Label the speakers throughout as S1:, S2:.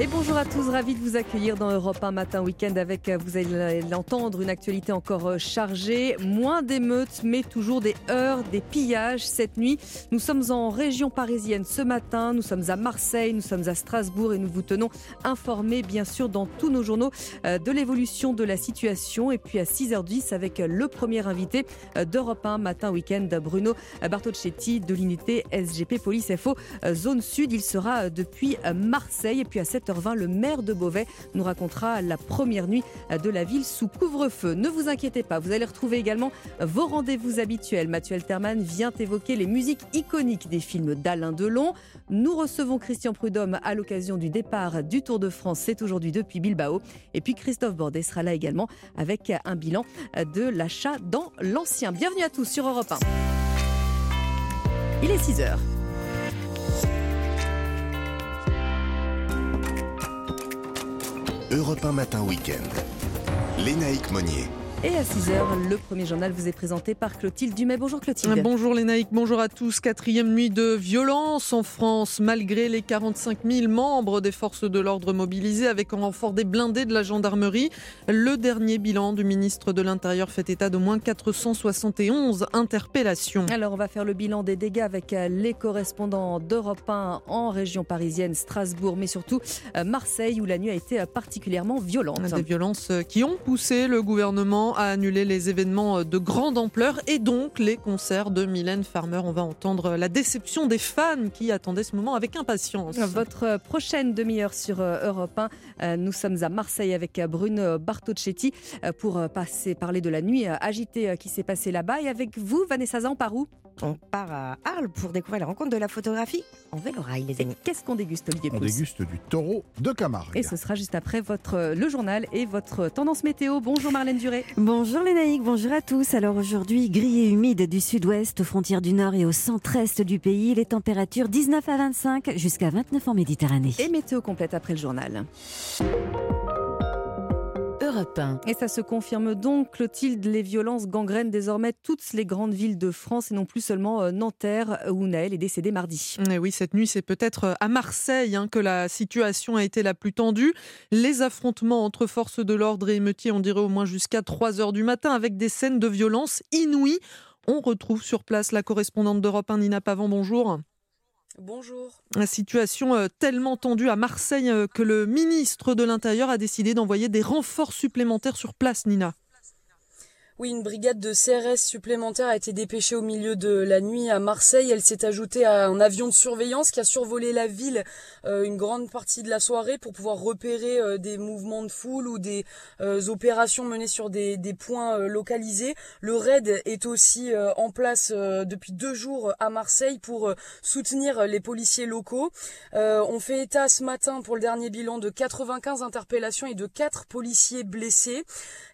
S1: Et bonjour à tous, ravi de vous accueillir dans Europe 1 matin week-end avec, euh, vous allez l'entendre, une actualité encore euh, chargée. Moins d'émeutes, mais toujours des heures, des pillages cette nuit. Nous sommes en région parisienne ce matin, nous sommes à Marseille, nous sommes à Strasbourg et nous vous tenons informés, bien sûr, dans tous nos journaux euh, de l'évolution de la situation. Et puis à 6h10 avec le premier invité d'Europe 1 matin week-end, Bruno Bartocchetti de l'unité SGP Police FO Zone Sud. Il sera depuis Marseille. Et puis à 7 7h20, le maire de Beauvais nous racontera la première nuit de la ville sous couvre-feu. Ne vous inquiétez pas, vous allez retrouver également vos rendez-vous habituels. Mathieu Alterman vient évoquer les musiques iconiques des films d'Alain Delon. Nous recevons Christian Prudhomme à l'occasion du départ du Tour de France. C'est aujourd'hui depuis Bilbao. Et puis Christophe Bordet sera là également avec un bilan de l'achat dans l'ancien. Bienvenue à tous sur Europe 1. Il est 6 heures.
S2: Europe 1 Matin Week-end. Lénaïque Monnier.
S1: Et à 6h, le premier journal vous est présenté par Clotilde Dumais. Bonjour Clotilde.
S3: Bonjour Lénaïque, bonjour à tous. Quatrième nuit de violence en France, malgré les 45 000 membres des forces de l'ordre mobilisés avec un renfort des blindés de la gendarmerie. Le dernier bilan du ministre de l'Intérieur fait état de moins 471 interpellations.
S1: Alors on va faire le bilan des dégâts avec euh, les correspondants d'Europe 1 en région parisienne, Strasbourg, mais surtout euh, Marseille où la nuit a été euh, particulièrement violente.
S3: Des violences qui ont poussé le gouvernement a annulé les événements de grande ampleur et donc les concerts de Mylène Farmer. On va entendre la déception des fans qui attendaient ce moment avec impatience.
S1: Votre prochaine demi-heure sur euh, Europe 1, euh, nous sommes à Marseille avec Bruno Bartocchetti euh, pour passer, parler de la nuit agitée qui s'est passée là-bas. Et avec vous, Vanessa Zan, par où
S4: on part à Arles pour découvrir la rencontre de la photographie en vélorail, les amis.
S1: Qu'est-ce qu'on déguste, Olivier
S5: On déguste du taureau de Camargue.
S1: Et ce sera juste après votre, le journal et votre tendance météo. Bonjour Marlène Duré.
S6: Bonjour Lénaïque, bonjour à tous. Alors aujourd'hui, gris et humide du sud-ouest, aux frontières du nord et au centre-est du pays. Les températures 19 à 25 jusqu'à 29 en Méditerranée.
S1: Et météo complète après le journal. Et ça se confirme donc, Clotilde, les violences gangrènent désormais toutes les grandes villes de France et non plus seulement euh, Nanterre où Naël est décédé mardi.
S3: Et oui, cette nuit, c'est peut-être euh, à Marseille hein, que la situation a été la plus tendue. Les affrontements entre forces de l'ordre et émeutiers, on dirait au moins jusqu'à 3 heures du matin avec des scènes de violence inouïes. On retrouve sur place la correspondante d'Europe 1, Nina Pavant. Bonjour.
S7: Bonjour.
S3: La situation euh, tellement tendue à Marseille euh, que le ministre de l'Intérieur a décidé d'envoyer des renforts supplémentaires sur place, Nina.
S7: Oui, une brigade de CRS supplémentaire a été dépêchée au milieu de la nuit à Marseille. Elle s'est ajoutée à un avion de surveillance qui a survolé la ville euh, une grande partie de la soirée pour pouvoir repérer euh, des mouvements de foule ou des euh, opérations menées sur des, des points localisés. Le RAID est aussi en place depuis deux jours à Marseille pour soutenir les policiers locaux. on fait état ce matin pour le dernier bilan de 95 interpellations et de 4 policiers blessés.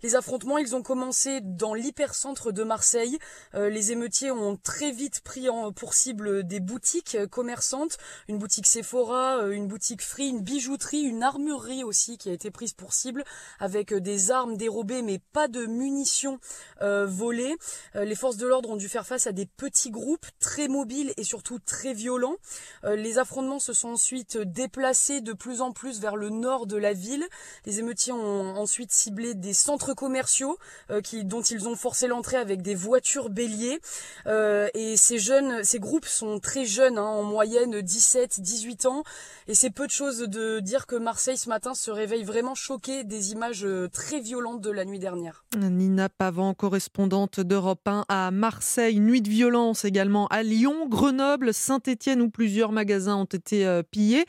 S7: Les affrontements, ils ont commencé dans l'hypercentre de Marseille. Euh, les émeutiers ont très vite pris en, pour cible des boutiques euh, commerçantes, une boutique Sephora, euh, une boutique Free, une bijouterie, une armurerie aussi qui a été prise pour cible avec des armes dérobées mais pas de munitions volées. les forces de l'ordre ont dû faire face à des petits groupes très mobiles et surtout très violents. les affrontements se sont ensuite déplacés de plus en plus vers le nord de la ville. Les émeutiers ont ensuite ciblé des centres commerciaux qui dont ils ont forcé l'entrée avec des voitures béliers. Euh, et ces jeunes, ces groupes sont très jeunes, hein, en moyenne 17, 18 ans. Et c'est peu de choses de dire que Marseille ce matin se réveille vraiment choqué des images euh, très violentes de la nuit dernière.
S3: Nina Pavant, correspondante d'Europe 1 à Marseille. Nuit de violence également à Lyon, Grenoble, Saint-Étienne où plusieurs magasins ont été euh, pillés.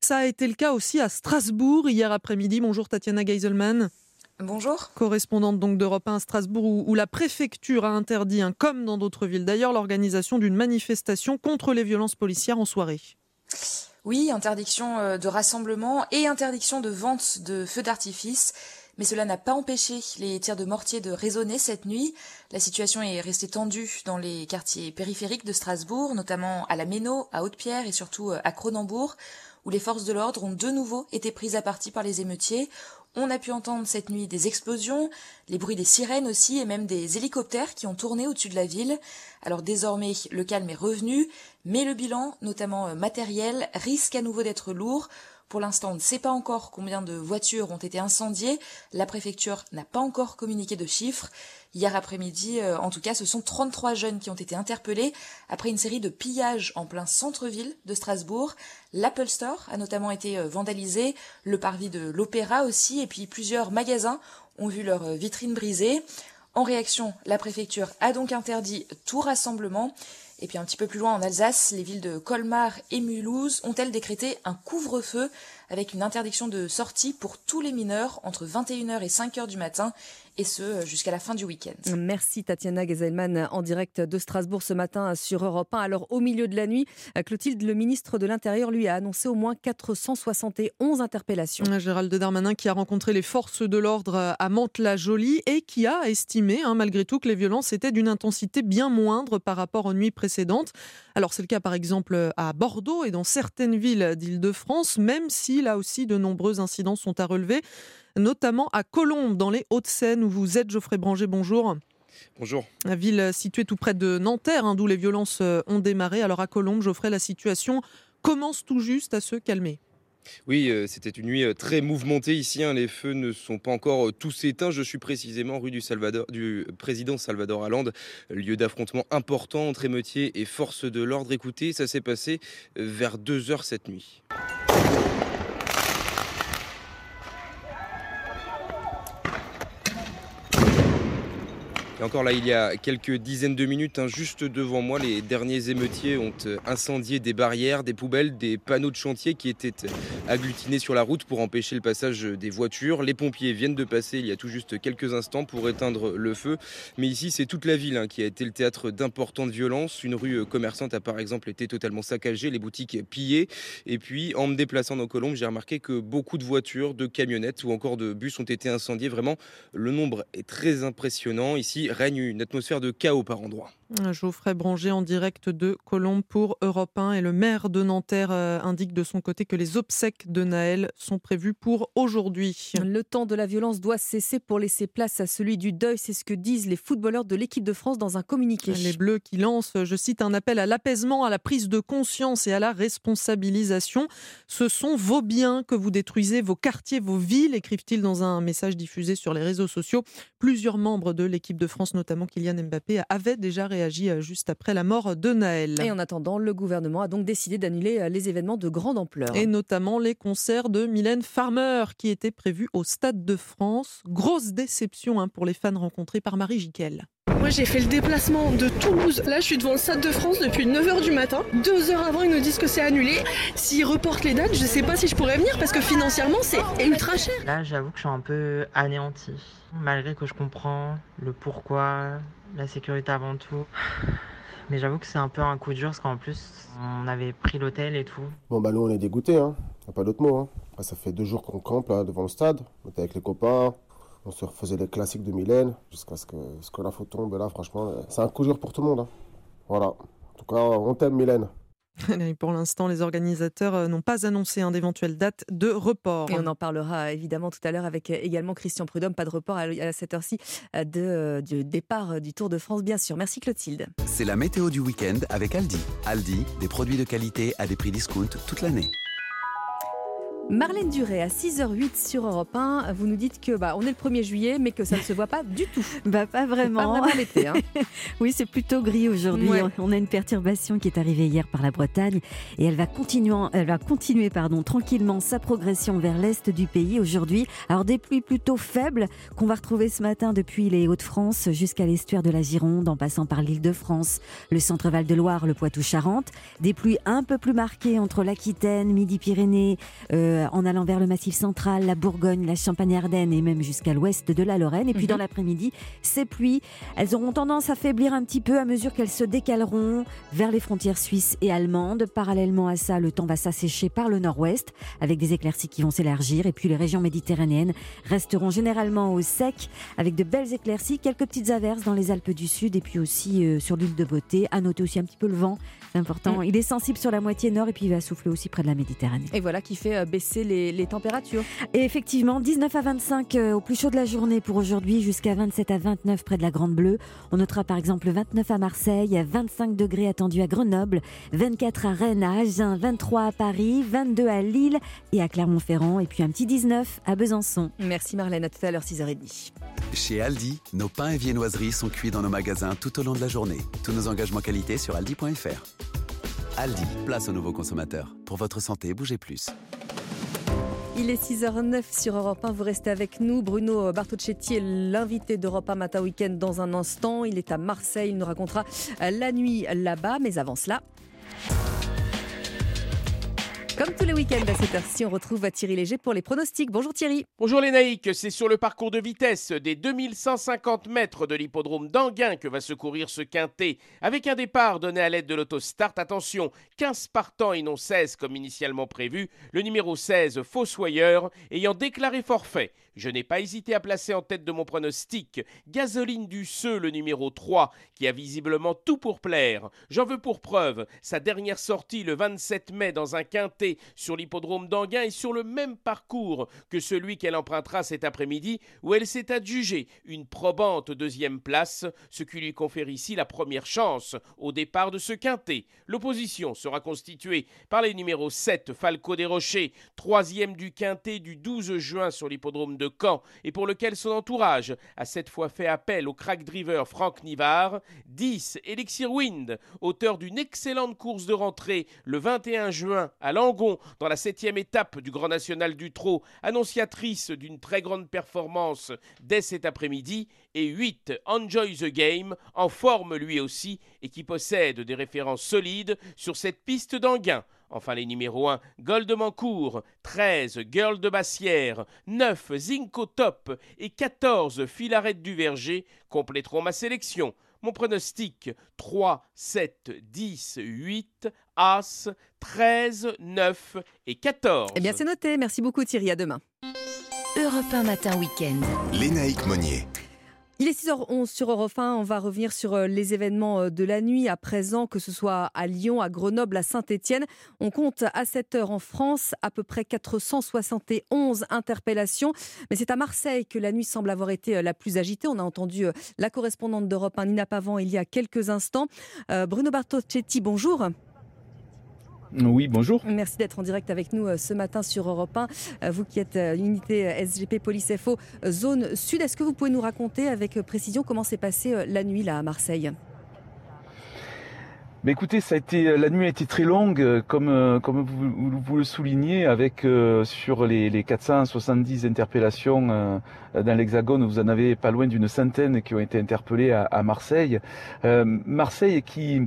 S3: Ça a été le cas aussi à Strasbourg hier après-midi. Bonjour Tatiana Geiselman.
S8: Bonjour.
S3: Correspondante donc d'Europe 1 à Strasbourg, où, la préfecture a interdit, hein, comme dans d'autres villes d'ailleurs, l'organisation d'une manifestation contre les violences policières en soirée.
S8: Oui, interdiction euh, de rassemblement et interdiction de vente de feux d'artifice.
S9: Mais cela n'a pas empêché les tirs de mortier de résonner cette nuit. La situation est restée tendue dans les quartiers périphériques de Strasbourg, notamment à la Méno, à Haute-Pierre et surtout à Cronenbourg, où les forces de l'ordre ont de nouveau été prises à partie par les émeutiers. On a pu entendre cette nuit des explosions, les bruits des sirènes aussi et même des hélicoptères qui ont tourné au-dessus de la ville. Alors désormais, le calme est revenu, mais le bilan, notamment matériel, risque à nouveau d'être lourd. Pour l'instant, on ne sait pas encore combien de voitures ont été incendiées. La préfecture n'a pas encore communiqué de chiffres. Hier après-midi, euh, en tout cas, ce sont 33 jeunes qui ont été interpellés après une série de pillages en plein centre-ville de Strasbourg. L'Apple Store a notamment été euh, vandalisé, le parvis de l'Opéra aussi, et puis plusieurs magasins ont vu leurs euh, vitrines brisées. En réaction, la préfecture a donc interdit tout rassemblement. Et puis un petit peu plus loin en Alsace, les villes de Colmar et Mulhouse ont-elles décrété un couvre-feu avec une interdiction de sortie pour tous les mineurs entre 21h et 5h du matin et ce jusqu'à la fin du week-end.
S1: Merci Tatiana Gezelman en direct de Strasbourg ce matin sur Europe 1. Alors au milieu de la nuit, Clotilde, le ministre de l'Intérieur, lui a annoncé au moins 471 interpellations.
S3: Gérald Darmanin qui a rencontré les forces de l'ordre à Mantes-la-Jolie et qui a estimé hein, malgré tout que les violences étaient d'une intensité bien moindre par rapport aux nuits précédentes. Alors c'est le cas par exemple à Bordeaux et dans certaines villes d'Île-de-France, même si là aussi de nombreux incidents sont à relever notamment à Colombes, dans les Hauts-de-Seine, où vous êtes. Geoffrey Branger, bonjour.
S10: Bonjour.
S3: La ville située tout près de Nanterre, hein, d'où les violences euh, ont démarré. Alors à Colombes, Geoffrey, la situation commence tout juste à se calmer.
S10: Oui, euh, c'était une nuit euh, très mouvementée ici. Hein. Les feux ne sont pas encore tous éteints. Je suis précisément rue du, Salvador, du président Salvador Allende, lieu d'affrontement important entre émeutiers et forces de l'ordre. Écoutez, ça s'est passé vers 2 heures cette nuit. Et encore là, il y a quelques dizaines de minutes, hein, juste devant moi, les derniers émeutiers ont euh, incendié des barrières, des poubelles, des panneaux de chantier qui étaient agglutinés sur la route pour empêcher le passage des voitures. Les pompiers viennent de passer il y a tout juste quelques instants pour éteindre le feu. Mais ici, c'est toute la ville hein, qui a été le théâtre d'importantes violences. Une rue euh, commerçante a par exemple été totalement saccagée, les boutiques pillées. Et puis, en me déplaçant dans Colombes, j'ai remarqué que beaucoup de voitures, de camionnettes ou encore de bus ont été incendiés. Vraiment, le nombre est très impressionnant. Ici, règne une atmosphère de chaos par endroits.
S3: Geoffrey Branger en direct de Colombes pour Europe 1 et le maire de Nanterre euh, indique de son côté que les obsèques de Naël sont prévues pour aujourd'hui.
S1: Le temps de la violence doit cesser pour laisser place à celui du deuil, c'est ce que disent les footballeurs de l'équipe de France dans un communiqué.
S3: Les Bleus qui lancent, je cite, un appel à l'apaisement, à la prise de conscience et à la responsabilisation. Ce sont vos biens que vous détruisez, vos quartiers, vos villes, écrivent-ils dans un message diffusé sur les réseaux sociaux. Plusieurs membres de l'équipe de France, notamment Kylian Mbappé, avaient déjà réagi réagi euh, juste après la mort de Naël.
S1: Et en attendant, le gouvernement a donc décidé d'annuler euh, les événements de grande ampleur.
S3: Et notamment les concerts de Mylène Farmer qui étaient prévus au Stade de France. Grosse déception hein, pour les fans rencontrés par Marie Jiquel.
S11: Moi j'ai fait le déplacement de Toulouse. Là je suis devant le Stade de France depuis 9h du matin. Deux heures avant ils nous disent que c'est annulé. S'ils reportent les dates, je sais pas si je pourrais venir parce que financièrement c'est ultra cher.
S12: Là j'avoue que je suis un peu anéanti. Malgré que je comprends le pourquoi, la sécurité avant tout. Mais j'avoue que c'est un peu un coup dur parce qu'en plus on avait pris l'hôtel et tout.
S13: Bon bah nous on est dégoûtés, hein. Y a pas d'autre mot. Hein. ça fait deux jours qu'on campe là devant le stade. On était avec les copains. On se refaisait les classiques de Mylène jusqu'à ce que, ce que la faute tombe. là, franchement, c'est un coup dur pour tout le monde. Hein. Voilà. En tout cas, on t'aime, Mylène.
S3: Pour l'instant, les organisateurs euh, n'ont pas annoncé un d'éventuelles dates de report.
S1: Et on en parlera évidemment tout à l'heure avec euh, également Christian Prudhomme. Pas de report à cette heure-ci euh, de, du départ du Tour de France, bien sûr. Merci Clotilde.
S2: C'est la météo du week-end avec Aldi. Aldi, des produits de qualité à des prix discount toute l'année.
S1: Marlène Duré à 6h08 sur Europe 1. Vous nous dites que bah, on est le 1er juillet, mais que ça ne se voit pas du tout.
S6: Bah, pas vraiment.
S1: Pas l'été. Hein.
S6: oui, c'est plutôt gris aujourd'hui. On a une perturbation qui est arrivée hier par la Bretagne et elle va continuer, elle va continuer pardon, tranquillement sa progression vers l'est du pays aujourd'hui. Alors des pluies plutôt faibles qu'on va retrouver ce matin depuis les Hauts-de-France jusqu'à l'estuaire de la Gironde en passant par l'île de France, le centre-val de Loire, le Poitou-Charentes. Des pluies un peu plus marquées entre l'Aquitaine, Midi-Pyrénées, euh, en allant vers le Massif central, la Bourgogne, la Champagne-Ardenne et même jusqu'à l'ouest de la Lorraine. Et puis
S1: Mhm.
S6: dans l'après-midi, ces pluies, elles auront tendance à faiblir un petit peu à mesure qu'elles se décaleront vers les frontières suisses et allemandes. Parallèlement à ça, le temps va s'assécher par le nord-ouest avec des éclaircies qui vont s'élargir. Et puis les régions méditerranéennes resteront généralement au sec avec de belles éclaircies, quelques petites averses dans les Alpes du Sud et puis aussi euh, sur l'île de Beauté. À noter aussi un petit peu le vent, c'est important.
S1: Mm.
S6: Il est sensible sur la moitié nord et puis il va souffler aussi près de la Méditerranée.
S1: Et voilà qui fait euh, baisser les, les températures.
S6: Et effectivement, 19 à 25 euh, au plus chaud de la journée pour aujourd'hui, jusqu'à 27 à 29 près de la Grande Bleue. On notera par exemple 29 à Marseille, 25 degrés attendus à Grenoble, 24 à Rennes, à Agen, 23 à Paris, 22 à Lille et à Clermont-Ferrand, et puis un petit 19 à Besançon.
S1: Merci Marlène, à tout à l'heure 6h30.
S2: Chez Aldi, nos pains et viennoiseries sont cuits dans nos magasins tout au long de la journée. Tous nos engagements qualité sur aldi.fr. Aldi, place aux nouveaux consommateurs. Pour votre santé, bougez plus.
S1: Il est 6h09 sur Europe 1. Vous restez avec nous. Bruno Bartocchetti est l'invité d'Europe 1 Matin Week-end dans un instant. Il est à Marseille. Il nous racontera la nuit là-bas. Mais avant cela. Comme tous les week-ends à cette heure-ci, on retrouve Thierry Léger pour les pronostics. Bonjour Thierry.
S14: Bonjour les naïcs, c'est sur le parcours de vitesse des 2150 mètres de l'hippodrome d'Anguin que va se courir ce quintet. Avec un départ donné à l'aide de l'autostart, attention, 15 partants et non 16 comme initialement prévu, le numéro 16, Fossoyeur, ayant déclaré forfait. Je n'ai pas hésité à placer en tête de mon pronostic Gasoline du Seu, le numéro 3, qui a visiblement tout pour plaire. J'en veux pour preuve sa dernière sortie le 27 mai dans un quintet sur l'hippodrome d'Anguin et sur le même parcours que celui qu'elle empruntera cet après-midi où elle s'est adjugée une probante deuxième place, ce qui lui confère ici la première chance au départ de ce quintet. L'opposition sera constituée par les numéros 7 Falco des Rochers, troisième du quintet du 12 juin sur l'hippodrome de Et pour lequel son entourage a cette fois fait appel au crack driver Franck Nivard, 10 Elixir Wind, auteur d'une excellente course de rentrée le 21 juin à Langon dans la septième étape du Grand National du Trot, annonciatrice d'une très grande performance dès cet après-midi, et 8 Enjoy the Game, en forme lui aussi et qui possède des références solides sur cette piste d'Anguin. Enfin les numéros 1, Gold Mancourt, 13 Girl de Bassière, 9 Zinco Top et 14 Filarette du Verger compléteront ma sélection. Mon pronostic 3, 7, 10, 8, As, 13, 9 et 14.
S1: Eh bien, c'est noté. Merci beaucoup Thierry. À demain.
S15: Europe 1 Matin Week-end.
S16: Lénaïque Monnier.
S1: Il est 6h11 sur Europe 1. On va revenir sur euh, les événements euh, de la nuit à présent, que ce soit à Lyon, à Grenoble, à Saint-Etienne. On compte à cette heure en France à peu près 471 interpellations. Mais c'est à Marseille que la nuit semble avoir été euh, la plus agitée. On a entendu la correspondante d'Europe 1, Nina Pavant, il y a quelques instants. Bruno Bartocchetti, bonjour.
S17: Oui, bonjour.
S1: Merci d'être en direct avec nous euh, ce matin sur Europe 1. Euh, Vous qui êtes euh, unité euh, SGP Police FO zone sud, est-ce que vous pouvez nous raconter avec précision comment s'est passée la nuit là à Marseille?
S17: Mais écoutez, ça a été, la nuit a été très longue, comme, comme vous, vous le soulignez, avec euh, sur les, les 470 interpellations euh, dans l'Hexagone, vous en avez pas loin d'une centaine qui ont été interpellées à, à Marseille. Euh, Marseille qui,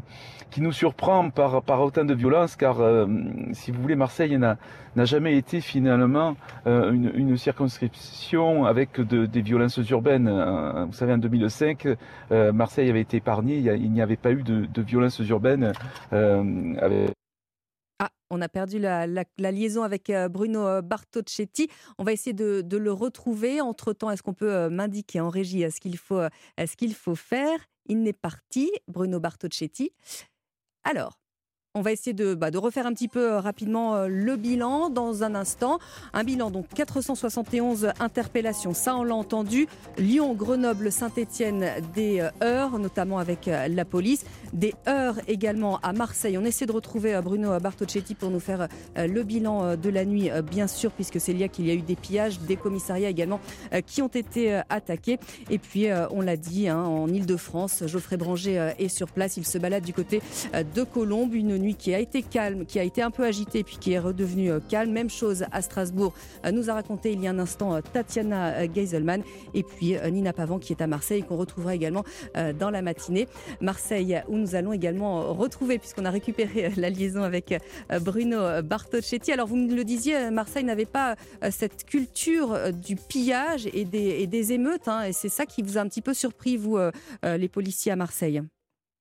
S17: qui nous surprend par, par autant de violence, car euh, si vous voulez, Marseille n'a jamais été finalement euh, une, circonscription avec de, des violences urbaines. Euh, Vous savez, en 2005, euh, Marseille avait été épargnée, il n'y avait pas eu de, violences urbaines.
S1: Ah, on a perdu la, liaison avec Bruno Bartocchetti. On va essayer de, le retrouver. Entre-temps, est-ce qu'on peut m'indiquer en régie ce qu'il faut, ce qu'il faut faire? Il n'est parti, Bruno Bartocchetti. Alors, on va essayer de, bah, de refaire un petit peu euh, rapidement euh, le bilan dans un instant. Un bilan, donc 471 interpellations, ça on l'a entendu. Lyon, Grenoble, Saint-Étienne, des euh, heurts, notamment avec la police. Des heurts également à Marseille. On essaie de retrouver Bruno Bartocchetti pour nous faire le bilan de la nuit, bien sûr, puisque c'est lié qu'il y a eu des pillages, des commissariats également qui ont été attaqués. Et puis, on l'a dit, hein, en Ile-de-France, Geoffrey Branger est sur place. Il se balade du côté de Colombes. Nuit qui a été calme, qui a été un peu agité, puis qui est redevenu calme. Même chose à Strasbourg, nous a raconté il y a un instant Tatiana Geiselman, et puis Nina Pavant qui est à Marseille, qu'on retrouvera également dans la matinée. Marseille, où nous allons également retrouver, puisqu'on a récupéré la liaison avec Bruno Bartocchetti. Alors, vous me le disiez, Marseille n'avait pas cette culture du pillage et des, des émeutes, hein, et c'est ça qui vous a un petit peu surpris, vous, les policiers à Marseille?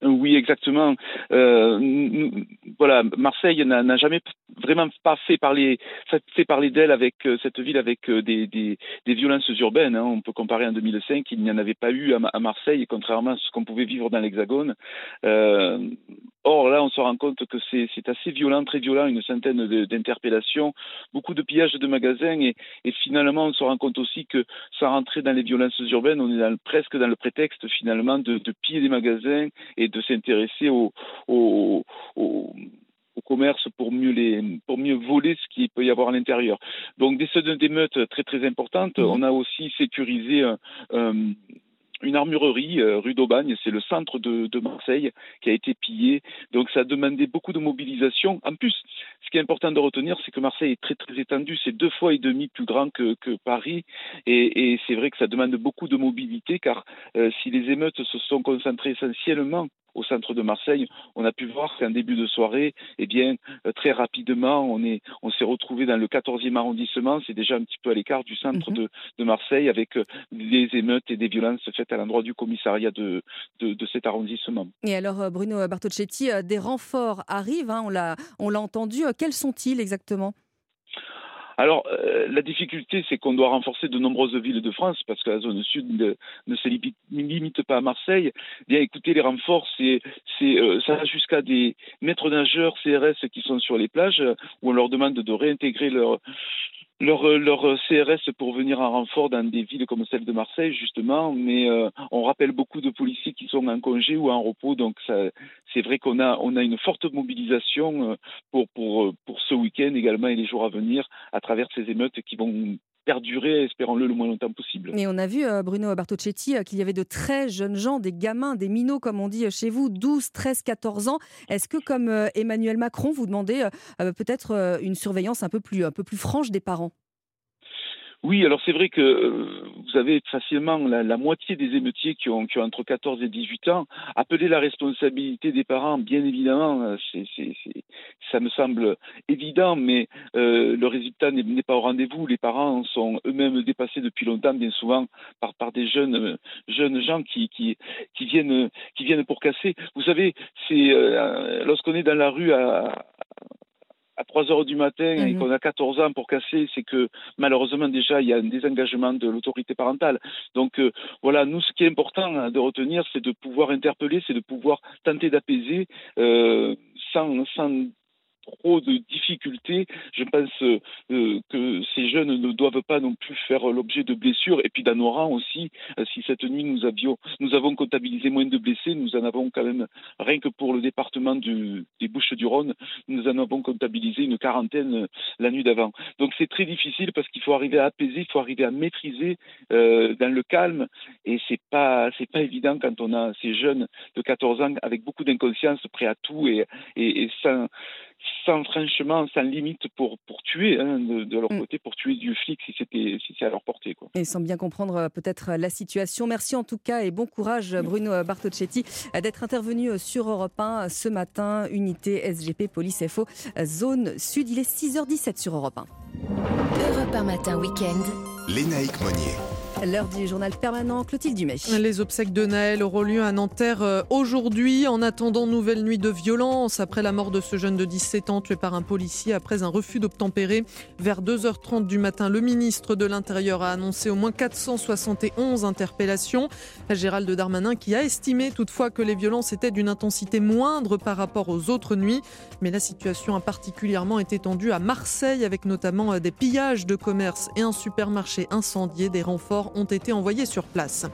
S17: Oui, exactement. Euh, voilà, Marseille n'a jamais vraiment pas fait parler, fait parler d'elle avec euh, cette ville avec euh, des, violences urbaines. Hein. On peut comparer en 2005, il n'y en avait pas eu à, Marseille, contrairement à ce qu'on pouvait vivre dans l'Hexagone. Or, là, on se rend compte que c'est assez violent, très violent, une centaine d'interpellations, beaucoup de pillages de magasins, et, finalement, on se rend compte aussi que sans rentrer dans les violences urbaines, on est presque dans le prétexte, finalement, de, de piller des magasins et de s'intéresser au, au, au, au, commerce pour mieux, les, pour mieux voler ce qu'il peut y avoir à l'intérieur. Donc, des scènes d'émeutes très, très importantes. Mmh. On a aussi sécurisé un une armurerie euh, rue d'Aubagne, c'est le centre de, de, Marseille qui a été pillé. Donc ça a demandé beaucoup de mobilisation. En plus, ce qui est important de retenir, c'est que Marseille est très très étendu, c'est deux fois et demi plus grand que, que Paris, et, et c'est vrai que ça demande beaucoup de mobilité, car euh, si les émeutes se sont concentrées essentiellement au centre de Marseille, on a pu voir qu'en début de soirée, eh bien, euh, très rapidement, on est, on s'est retrouvé dans le 14e arrondissement. C'est déjà un petit peu à l'écart du centre -hmm. de, de, Marseille, avec euh, des émeutes et des violences faites à l'endroit du commissariat de, de, de, cet arrondissement.
S1: Et alors, euh, Bruno Bartocchetti, des renforts arrivent. Hein, on l'a, on l'a entendu. Quels sont-ils exactement?
S17: Alors, euh, la difficulté, c'est qu'on doit renforcer de nombreuses villes de France parce que la zone sud ne, se limite, pas à Marseille. Bien, écoutez, les renforts, c'est, euh, ça va jusqu'à des maîtres nageurs CRS qui sont sur les plages où on leur demande de réintégrer leur, leur, leur CRS pour venir en renfort dans des villes comme celle de Marseille, justement, mais euh, on rappelle beaucoup de policiers qui sont en congé ou en repos, donc c'est vrai qu'on a, on a une forte mobilisation euh, pour, pour, pour ce week-end également et les jours à venir à travers ces émeutes qui vont perdurer, espérons-le, le moins longtemps possible.
S1: Et on a vu, euh, Bruno Bartocchetti, qu'il y avait de très jeunes gens, des gamins, des minots, comme on dit chez vous, 12, 13, 14 ans. Est-ce que, comme Emmanuel Macron, vous demandez peut-être une surveillance un peu plus, un peu plus franche des parents?
S17: Oui, alors c'est vrai que euh, vous avez facilement la, la, moitié des émeutiers qui ont, qui ont, entre 14 et 18 ans. Appeler la responsabilité des parents, bien évidemment, euh, c'est, c'est, c'est, ça me semble évident, mais euh, le résultat n'est, pas au rendez-vous. Les parents sont eux-mêmes dépassés depuis longtemps, bien souvent, par, par des jeunes, jeunes gens qui, qui, qui, viennent, qui viennent pour casser. Vous savez, c'est euh, lorsqu'on est dans la rue à, à 3 heures du matin mmh. et qu'on a 14 ans pour casser, c'est que malheureusement déjà il y a un désengagement de l'autorité parentale. Donc euh, voilà, nous ce qui est important hein, de retenir, c'est de pouvoir interpeller, c'est de pouvoir tenter d'apaiser euh, sans, sans trop de difficultés. Je pense euh, que ces jeunes ne doivent pas non plus faire l'objet de blessures. Et puis rangs aussi, euh, si cette nuit nous avions, nous avons comptabilisé moins de blessés, nous en avons quand même rien que pour le département du, des Bouches-du-Rhône, nous en avons comptabilisé une quarantaine euh, la nuit d'avant. Donc c'est très difficile parce qu'il faut arriver à apaiser, il faut arriver à maîtriser dans le calme. Et c'est pas c'est pas évident quand on a ces jeunes de 14 ans avec beaucoup d'inconscience, prêts à tout et sans sans franchement, sans limite pour, pour tuer, hein, de, de, leur côté, pour tuer du flic si c'était si c'est à leur portée. Quoi.
S1: Et sans bien comprendre euh, peut-être la situation. Merci en tout cas et bon courage Bruno Bartocchetti d'être intervenu sur Europe 1 ce matin, unité SGP Police FO, zone sud. Il est 6h17 sur Europe 1.
S15: Europe 1 matin week-end.
S16: Lénaïque Monnier.
S1: L'heure du journal permanent, Clotilde Dumay.
S3: Les obsèques de Naël auront lieu à Nanterre euh, aujourd'hui. En attendant, nouvelle nuit de violence après la mort de ce jeune de 17 ans tué par un policier après un refus d'obtempérer. Vers 2h30 du matin, le ministre de l'Intérieur a annoncé au moins 471 interpellations. Gérald Darmanin qui a estimé toutefois que les violences étaient d'une intensité moindre par rapport aux autres nuits. Mais la situation a particulièrement été tendue à Marseille avec notamment euh, des pillages de commerce et un supermarché incendié, des renforts ont été envoyés sur place.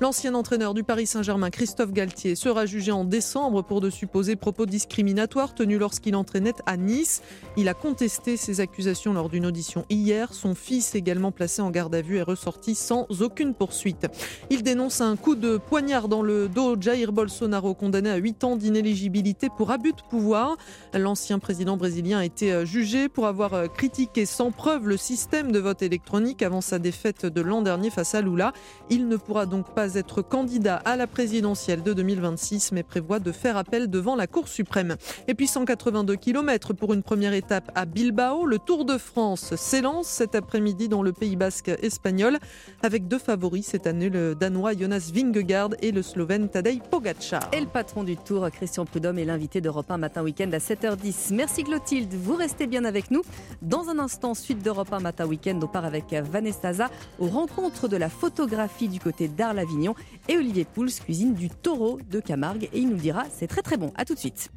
S3: L'ancien entraîneur du Paris Saint-Germain, Christophe Galtier, sera jugé en décembre pour de supposés propos discriminatoires tenus lorsqu'il entraînait à Nice. Il a contesté ces accusations lors d'une audition hier. Son fils, également placé en garde à vue, est ressorti sans aucune poursuite. Il dénonce un coup de poignard dans le dos. Jair Bolsonaro, condamné à 8 ans d'inéligibilité pour abus de pouvoir. L'ancien président brésilien a été jugé pour avoir critiqué sans preuve le système de vote électronique avant sa défaite de l'an dernier à Lula. Il ne pourra donc pas être candidat à la présidentielle de 2026, mais prévoit de faire appel devant la Cour suprême. Et puis 182 km pour une première étape à Bilbao. Le Tour de France s'élance cet après-midi dans le Pays basque espagnol avec deux favoris cette année, le Danois Jonas Vingegaard et le Slovène Tadej Pogacar.
S1: Et le patron du Tour, Christian Prudhomme, est l'invité d'Europe 1 matin week-end à 7h10. Merci Clotilde, vous restez bien avec nous. Dans un instant, suite d'Europe 1 matin week-end, on part avec Vanessa Zaza aux rencontres de la photographie du côté d'Arles-Avignon et Olivier Pouls cuisine du taureau de Camargue et il nous dira c'est très très bon. À tout de suite.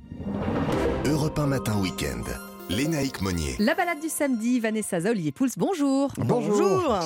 S16: Europe 1 matin week-end. Lénaïque Monnier.
S1: La balade du samedi, Vanessa Olivier Pouls, bonjour.
S4: Bonjour.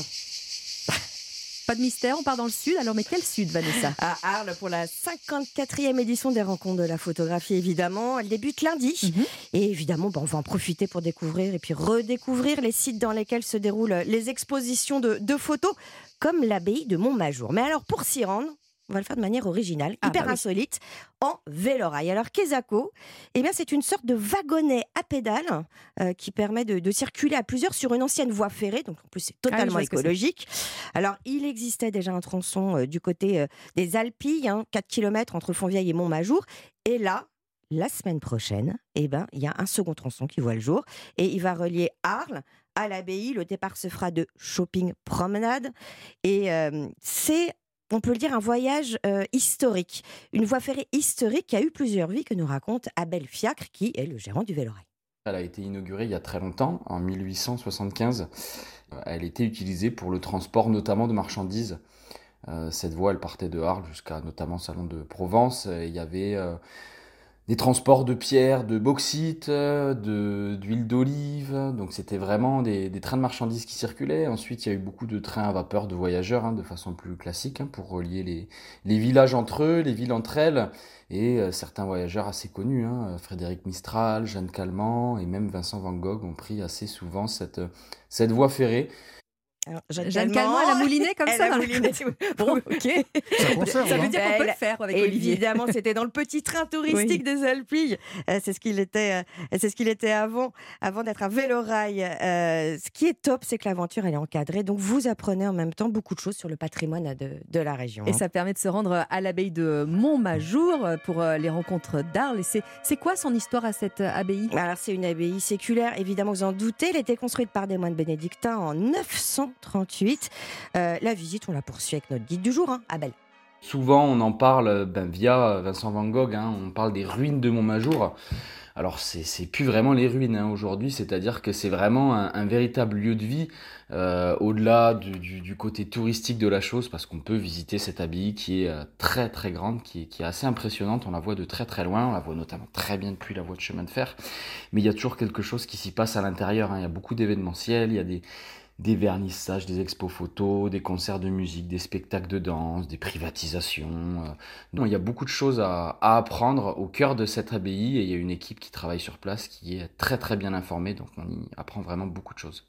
S1: Pas de mystère, on part dans le sud. Alors, mais quel sud, Vanessa?
S4: À Arles pour la 54e édition des rencontres de la photographie, évidemment. Elle débute lundi.
S1: Mhm.
S4: Et évidemment, bah, on va en profiter pour découvrir et puis redécouvrir les sites dans lesquels se déroulent les expositions de, de photos, comme l'abbaye de Montmajour. Mais alors, pour s'y rendre, on va le faire de manière originale,
S1: Ah,
S4: hyper
S1: bah oui.
S4: insolite, en vélorail. Alors, Kesako, eh bien, c'est une sorte de wagonnet à pédales euh, qui permet de, de circuler à plusieurs sur une ancienne voie ferrée. Donc, en plus, c'est
S1: Ah
S4: totalement écologique. Alors, il existait déjà un tronçon euh, du côté euh, des Alpilles, hein, 4 km entre Fontvieille et Montmajour. Et là, la semaine prochaine, eh ben, il y a un second tronçon qui voit le jour et il va relier Arles à l'abbaye. Le départ se fera de Shopping Promenade et euh, c'est, on peut le dire, un voyage euh, historique. Une voie ferrée historique qui a eu plusieurs vies que nous raconte Abel Fiacre, qui est le gérant du Vélorail.
S18: Elle a été inaugurée il y a très longtemps, en 1875. Euh, Elle était utilisée pour le transport notamment de marchandises. Cette voie, elle partait de Arles jusqu'à notamment Salon de Provence. Il y avait des transports de pierres, de bauxite, d'huile d'olive. Donc c'était vraiment des, trains de marchandises qui circulaient. Ensuite, il y a eu beaucoup de trains à vapeur de voyageurs, hein, de façon plus classique, hein, pour relier les, villages entre eux, les villes entre elles. Et euh, certains voyageurs assez connus, hein, Frédéric Mistral, Jeanne Calment et même Vincent Van Gogh ont pris assez souvent cette voie ferrée.
S4: Alors,
S1: Jeanne Calment, elle a mouliné comme
S4: Elle
S1: ça
S4: a
S1: dans
S4: mouliné.
S1: Bon, ok.
S5: Ça conserve,
S1: Ça veut
S5: hein.
S1: dire qu'on peut le faire avec Olivier.
S4: Évidemment, c'était dans le petit train touristique des Alpilles. Euh, c'est ce qu'il était, euh, c'est ce qu'il était avant, avant d'être un vélorail. Euh, ce qui est top, c'est que l'aventure elle est encadrée, donc vous apprenez en même temps beaucoup de choses sur le patrimoine de, de la région.
S1: Et
S4: hein.
S1: ça permet de se rendre à l'abbaye de Montmajour pour les rencontres d'Arles. Et c'est, c'est quoi son histoire à cette abbaye?
S4: Alors c'est une abbaye séculaire, évidemment vous en doutez. Elle a été construite par des moines bénédictins en 938. Euh, la visite, on la poursuit avec notre guide du jour, hein, Abel.
S18: Souvent, on en parle ben, via Vincent Van Gogh, hein, on parle des ruines de Montmajour. Alors, c'est plus vraiment les ruines hein, aujourd'hui, c'est-à-dire que c'est vraiment un, véritable lieu de vie, euh, au-delà du, côté touristique de la chose, parce qu'on peut visiter cette abbaye qui est euh, très très grande, qui qui est assez impressionnante. On la voit de très très loin, on la voit notamment très bien depuis la voie de chemin de fer. Mais il y a toujours quelque chose qui s'y passe à l'intérieur. hein. Il y a beaucoup d'événementiels, il y a des, des vernissages, des expos photos, des concerts de musique, des spectacles de danse, des privatisations. euh. Non, il y a beaucoup de choses à, à apprendre au cœur de cette abbaye et il y a une équipe qui travaille sur place qui est très très bien informée, donc on y apprend vraiment beaucoup de choses.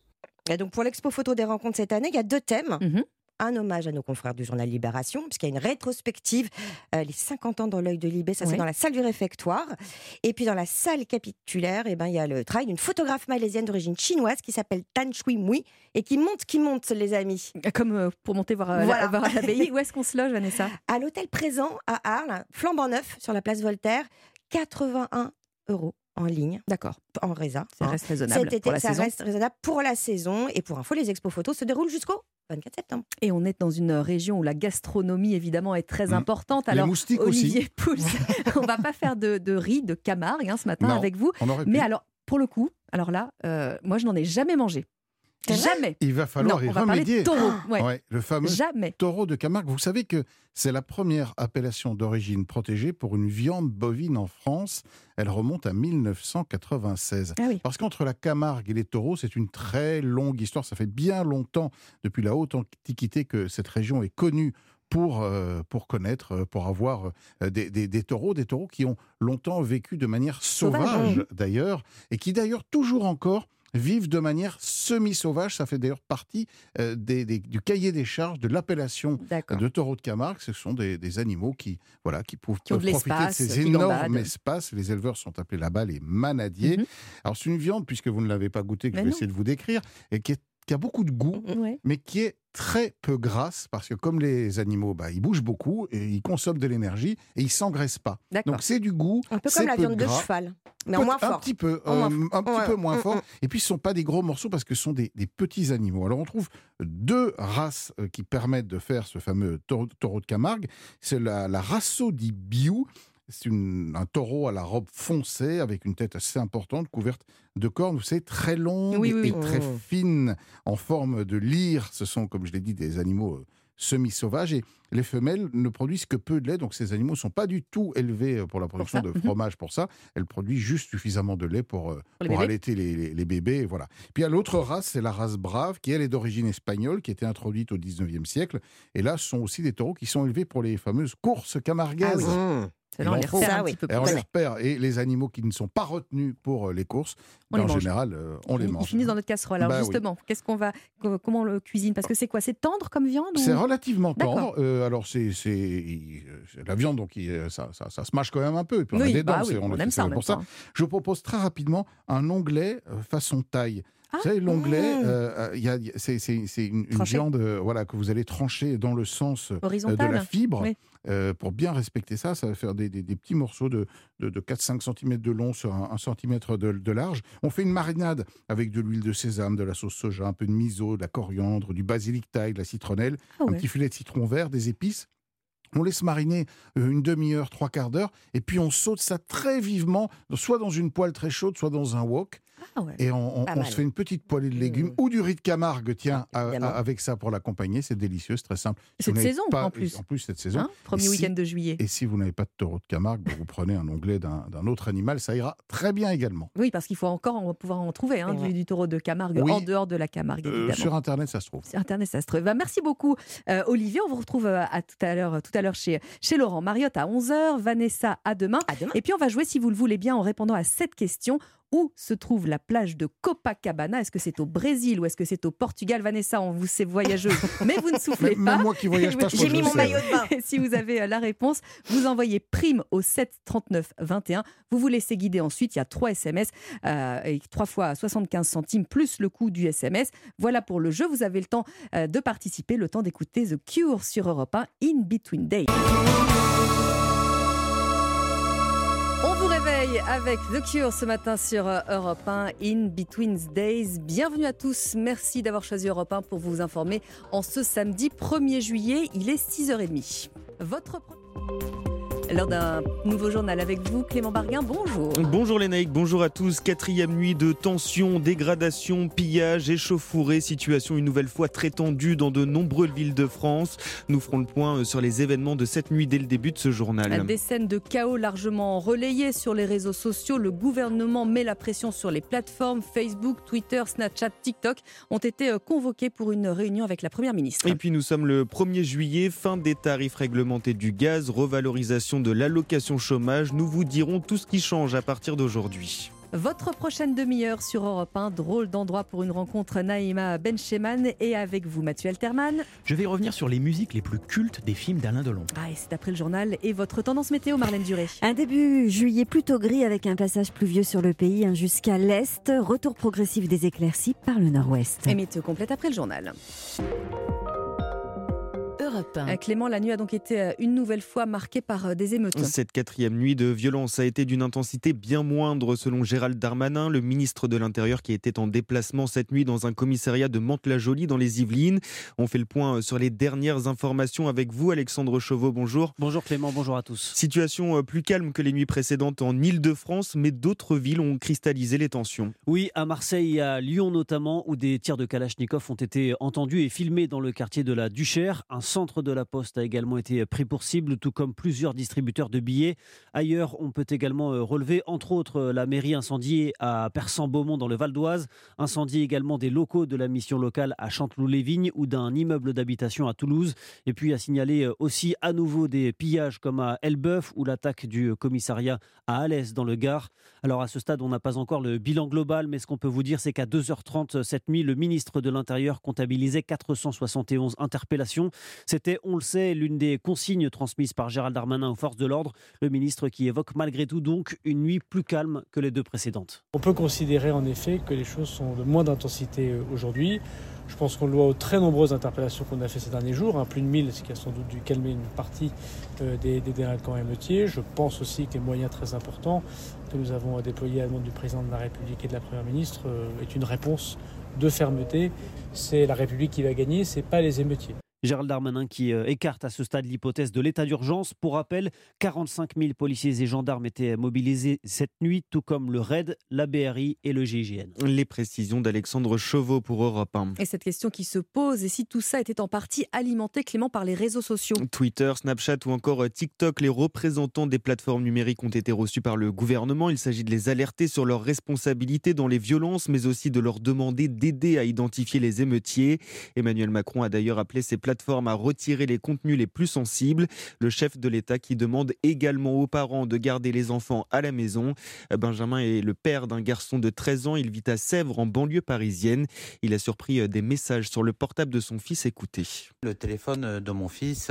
S4: Et donc pour l'expo photo des rencontres cette année, il y a deux thèmes.
S1: Mhm.
S4: Un hommage à nos confrères du journal Libération, puisqu'il y a une rétrospective, euh, les 50 ans dans l'œil de Libé, ça c'est
S1: Oui.
S4: dans la salle du réfectoire. Et puis dans la salle capitulaire, eh ben, il y a le travail d'une photographe malaisienne d'origine chinoise qui s'appelle Tan Shui Mui et qui monte, qui monte les amis.
S1: Comme euh, pour monter voir, euh,
S4: Voilà.
S1: l'abbaye. Où est-ce qu'on se loge, Vanessa?
S4: À l'hôtel présent à Arles, flambant neuf sur la place Voltaire, 81 euros en ligne.
S1: D'accord.
S4: En résa.
S1: Ça
S4: hein.
S1: reste raisonnable
S4: Cet été,
S1: pour la
S4: ça
S1: saison.
S4: reste raisonnable pour la saison. Et pour info, les expos photos se déroulent jusqu'au 24 septembre.
S1: Et on est dans une région où la gastronomie, évidemment, est très
S5: Mm.
S1: importante.
S5: Les
S1: Alors. Olivier Pouls, on va pas faire de, de riz de Camargue hein, ce matin
S5: Non,
S1: avec vous.
S5: on aurait pu.
S1: Mais alors, pour le coup, alors là, euh, moi, je n'en ai jamais mangé. Jamais.
S5: Il va falloir
S1: Non,
S5: y
S1: on va parler
S5: remédier.
S1: taureau, ouais.
S5: Ouais, le fameux
S1: Jamais.
S5: taureau de Camargue. Vous savez que c'est la première appellation d'origine protégée pour une viande bovine en France. Elle remonte à 1996.
S1: Ah
S5: Parce qu'entre la Camargue et les taureaux, c'est une très longue histoire. Ça fait bien longtemps, depuis la haute antiquité, que cette région est connue pour, euh, pour connaître, euh, pour avoir euh, des, des- des taureaux, des taureaux qui ont longtemps vécu de manière
S1: Sauvage.
S5: sauvage, d'ailleurs, et qui d'ailleurs toujours encore vivent de manière semi-sauvage. Ça fait d'ailleurs partie euh, des- des- du cahier des charges de l'appellation de taureau de Camargue. Ce sont des, des animaux qui, voilà, qui peuvent,
S1: Qui
S5: profiter de ces énormes espaces. Les éleveurs sont appelés là-bas les manadiers.
S1: Mhm.
S5: Alors c'est une viande, puisque vous ne l'avez pas goûtée, que
S1: Mais
S5: je vais
S1: non.
S5: essayer de vous décrire, et qui, est- qui a beaucoup de goût,
S1: Ouais.
S5: mais qui est très peu grasse, parce que comme les animaux, bah, ils bougent beaucoup, et ils consomment de l'énergie, et ils s'engraissent pas. Donc c'est du goût,
S4: Un peu comme la
S5: peu
S4: viande de cheval, mais en
S5: Un petit peu,
S4: moins
S5: un petit
S4: Ouais.
S5: peu moins
S4: Mm,
S5: fort.
S4: mm.
S5: Et puis, ce ne sont pas des gros morceaux parce que ce sont des, des petits animaux. Alors, on trouve deux races euh, qui permettent de faire ce fameux taureau, taureau de Camargue. C'est la, la Rasso di Biou. C'est un taureau à la robe foncée avec une tête assez importante, couverte de cornes, vous savez, très longues
S1: Oui, oui,
S5: et
S1: oui.
S5: très
S1: Oh.
S5: fines, en forme de lyre. Ce sont, comme je l'ai dit, des animaux euh, semi-sauvages. Et les femelles ne produisent que peu de lait, donc ces animaux ne sont pas du tout élevés euh, pour la production de fromage pour ça. Elles produisent juste suffisamment de lait pour, euh,
S1: Pour les
S5: pour
S1: bébés.
S5: allaiter les, les- les bébés. Voilà. Puis il y a l'autre race, c'est la race brave, qui elle est d'origine espagnole, qui a été introduite au 19e siècle. Et là, ce sont aussi des taureaux qui sont élevés pour les fameuses courses camarguaises.
S4: Ah oui.
S1: On les
S5: faut.
S1: repère
S4: Ça,
S1: un
S4: oui.
S1: petit peu
S5: Et on les repère. Et les animaux qui ne sont pas retenus pour euh, les courses,
S1: On
S5: ben,
S1: les
S5: en général, euh, on les
S1: Ils- Ils
S5: mange.
S1: finissent dans notre casserole. Alors
S5: Bah oui.
S1: justement, qu'est-ce qu'on va, co- comment on le cuisine? Parce que c'est quoi? C'est tendre comme viande ou-
S5: C'est relativement tendre. Euh, alors, c'est euh, la viande, donc il- euh, ça, ça, ça se mâche quand même un peu. Et puis on
S1: Oui,
S5: a des dents,
S1: bah
S5: on,
S1: on
S5: le
S1: aime ça
S5: pour ça. Je vous propose très rapidement un onglet euh, façon taille.
S1: Ah,
S5: vous savez, l'onglet, euh, c'est une, une viande euh, voilà, que vous allez trancher dans le sens euh, de la fibre.
S1: Oui.
S5: Euh, pour bien respecter ça, ça va faire des, des- des petits morceaux de, de, 4-5 cm de long sur 1 cm de, de large. On fait une marinade avec de l'huile de sésame, de la sauce soja, un peu de miso, de la coriandre, du basilic thaï, de la citronnelle,
S1: Ah
S5: un petit filet de citron vert, des épices. On laisse mariner une demi-heure, trois quarts d'heure, et puis on saute ça très vivement, soit dans une poêle très chaude, soit dans un wok.
S1: Ah ouais.
S5: Et on, se fait une petite poêlée de légumes
S4: Mmh.
S5: ou du riz de Camargue, tiens, à- à-
S4: Évidemment.
S5: avec ça pour l'accompagner. C'est délicieux, c'est très simple. Si
S1: Cette saison,
S5: pas-
S1: en plus.
S5: En plus, cette saison.
S1: Hein Premier
S5: si-
S1: week-end de juillet.
S5: Et si vous n'avez pas de taureau de Camargue, ben, vous prenez un onglet d'un autre animal, ça ira très bien également.
S1: Oui, parce qu'il faut encore on va pouvoir en trouver hein, du, du taureau de Camargue
S5: Oui.
S1: en dehors de la Camargue,
S5: Euh,
S1: évidemment.
S5: sur Internet, ça se trouve.
S1: Sur Internet, ça se trouve. Bah, merci beaucoup, euh, Olivier. On vous retrouve euh, à tout à l'heure, tout à l'heure chez, chez Laurent. Mariotte à 11h, Vanessa à demain.
S4: À demain.
S1: Et puis, on va jouer, si vous le voulez bien, en répondant à cette question. Où se trouve la plage de Copacabana? Est-ce que c'est au Brésil ou est-ce que c'est au Portugal? Vanessa, on vous c'est voyageuse, mais vous ne soufflez pas.
S5: même moi qui voyage pas,
S4: J'ai mis mon maillot de bain.
S1: Si vous avez euh, la réponse, vous envoyez prime au 7 39 21. Vous vous laissez guider ensuite. Il y a trois SMS euh, et trois fois 75 centimes plus le coût du SMS. Voilà pour le jeu. Vous avez le temps euh, de participer, le temps d'écouter The Cure sur Europe 1 In Between Days. Réveille avec The Cure ce matin sur euh, Europe 1 In Between Days. Bienvenue à tous. Merci d'avoir choisi Europe 1 pour vous informer en ce samedi 1er juillet. Il est 6h30. Votre L'heure d'un nouveau journal avec vous, Clément Barguin. Bonjour.
S19: Bonjour les Naïcs, bonjour à tous. Quatrième nuit de tension, dégradation, pillage, échauffourée, situation une nouvelle fois très tendue dans de nombreuses villes de France. Nous ferons le point sur les événements de cette nuit dès le début de ce journal.
S1: Des scènes de chaos largement relayées sur les réseaux sociaux. Le gouvernement met la pression sur les plateformes Facebook, Twitter, Snapchat, TikTok ont été euh, convoqués pour une réunion avec la Première ministre.
S19: Et puis nous sommes le 1er juillet, fin des tarifs réglementés du gaz, revalorisation de l'allocation chômage. Nous vous dirons tout ce qui change à partir d'aujourd'hui.
S1: Votre prochaine demi-heure sur Europe 1, drôle d'endroit pour une rencontre Naïma Bencheman et avec vous Mathieu Alterman.
S20: Je vais revenir sur les musiques les plus cultes des films d'Alain Delon.
S1: Ah et c'est après le journal et votre tendance météo Marlène Duré.
S6: Un début juillet plutôt gris avec un passage pluvieux sur le pays hein, jusqu'à l'est. Retour progressif des éclaircies par le nord-ouest.
S1: Et météo complète après le journal.
S21: Europe 1.
S1: Clément, la nuit a donc été une nouvelle fois marquée par des émeutes.
S19: Cette quatrième nuit de violence a été d'une intensité bien moindre selon Gérald Darmanin, le ministre de l'Intérieur qui était en déplacement cette nuit dans un commissariat de Mantes-la-Jolie dans les Yvelines. On fait le point sur les dernières informations avec vous, Alexandre Chauveau. Bonjour.
S22: Bonjour Clément, bonjour à tous.
S19: Situation plus calme que les nuits précédentes en Ile-de-France, mais d'autres villes ont cristallisé les tensions.
S22: Oui, à Marseille et à Lyon notamment, où des tirs de Kalachnikov ont été entendus et filmés dans le quartier de la Duchère. Un centre de la Poste a également été pris pour cible, tout comme plusieurs distributeurs de billets. Ailleurs, on peut également euh, relever, entre autres, la mairie incendiée à Persan-Beaumont dans le Val d'Oise, incendie également des locaux de la mission locale à Chanteloup-les-Vignes ou d'un immeuble d'habitation à Toulouse. Et puis à signaler euh, aussi à nouveau des pillages comme à Elbeuf ou l'attaque du commissariat à Alès dans le Gard. Alors à ce stade, on n'a pas encore le bilan global, mais ce qu'on peut vous dire, c'est qu'à 2h30 cette nuit, le ministre de l'Intérieur comptabilisait 471 interpellations. C'était, on le sait, l'une des consignes transmises par Gérald Darmanin aux forces de l'ordre. Le ministre qui évoque malgré tout donc une nuit plus calme que les deux précédentes.
S23: On peut considérer en effet que les choses sont de moins d'intensité aujourd'hui. Je pense qu'on le voit aux très nombreuses interpellations qu'on a fait ces derniers jours, hein, plus de 1000, ce qui a sans doute dû calmer une partie euh, des, des délinquants émeutiers. Je pense aussi que les moyens très importants que nous avons déployés à la demande du président de la République et de la Première ministre euh, est une réponse de fermeté. C'est la République qui va gagner, c'est pas les émeutiers.
S22: Gérald Darmanin qui euh, écarte à ce stade l'hypothèse de l'état d'urgence. Pour rappel, 45 000 policiers et gendarmes étaient mobilisés cette nuit, tout comme le RAID, la BRI et le GIGN.
S19: Les précisions d'Alexandre Chauveau pour Europe 1.
S1: Et cette question qui se pose, et si tout ça était en partie alimenté, Clément, par les réseaux sociaux
S19: Twitter, Snapchat ou encore TikTok, les représentants des plateformes numériques ont été reçus par le gouvernement. Il s'agit de les alerter sur leurs responsabilités dans les violences, mais aussi de leur demander d'aider à identifier les émeutiers. Emmanuel Macron a d'ailleurs appelé ces plateformes plateforme à retirer les contenus les plus sensibles. Le chef de l'État qui demande également aux parents de garder les enfants à la maison. Benjamin est le père d'un garçon de 13 ans. Il vit à Sèvres, en banlieue parisienne. Il a surpris des messages sur le portable de son fils. Écoutez.
S24: Le téléphone de mon fils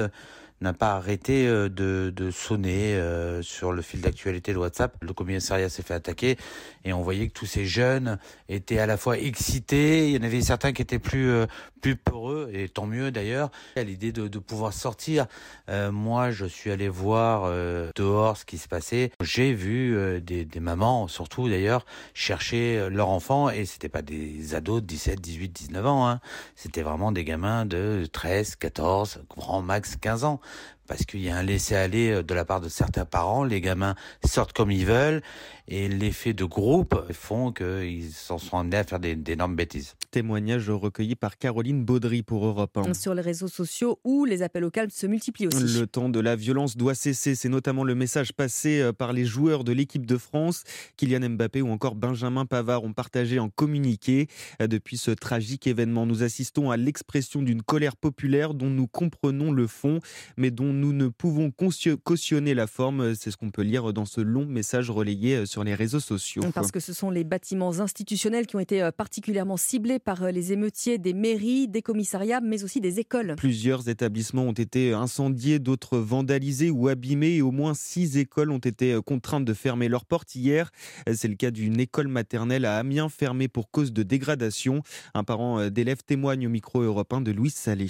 S24: n'a pas arrêté de, de sonner euh, sur le fil d'actualité de WhatsApp. Le commissariat s'est fait attaquer et on voyait que tous ces jeunes étaient à la fois excités, il y en avait certains qui étaient plus euh, plus peureux et tant mieux d'ailleurs. À l'idée de, de pouvoir sortir, euh, moi je suis allé voir dehors ce qui se passait. J'ai vu des, des mamans surtout d'ailleurs chercher leur enfant et c'était pas des ados de 17, 18, 19 ans. Hein. C'était vraiment des gamins de 13, 14, grand max 15 ans parce qu'il y a un laisser-aller de la part de certains parents. Les gamins sortent comme ils veulent et l'effet de groupe font qu'ils s'en sont amenés à faire d'énormes bêtises.
S19: Témoignage recueilli par Caroline Baudry pour Europe 1.
S1: Sur les réseaux sociaux où les appels au calme se multiplient aussi.
S19: Le temps de la violence doit cesser. C'est notamment le message passé euh, par les joueurs de l'équipe de France. Kylian Mbappé ou encore Benjamin Pavard ont partagé en communiqué. Euh, depuis ce tragique événement, nous assistons à l'expression d'une colère populaire dont nous comprenons le fond, mais dont nous ne pouvons cautionner la forme. C'est ce qu'on peut lire dans ce long message relayé euh, sur les réseaux sociaux.
S1: Parce que ce sont les bâtiments institutionnels qui ont été euh, particulièrement ciblés par euh, les émeutiers des mairies, des commissariats, mais aussi des écoles.
S19: Plusieurs établissements ont été incendiés, d'autres vandalisés ou abîmés et au moins six écoles ont été contraintes de fermer leurs portes hier. C'est le cas d'une école maternelle à Amiens fermée pour cause de dégradation. Un parent d'élèves témoigne au micro européen de Louis Salé.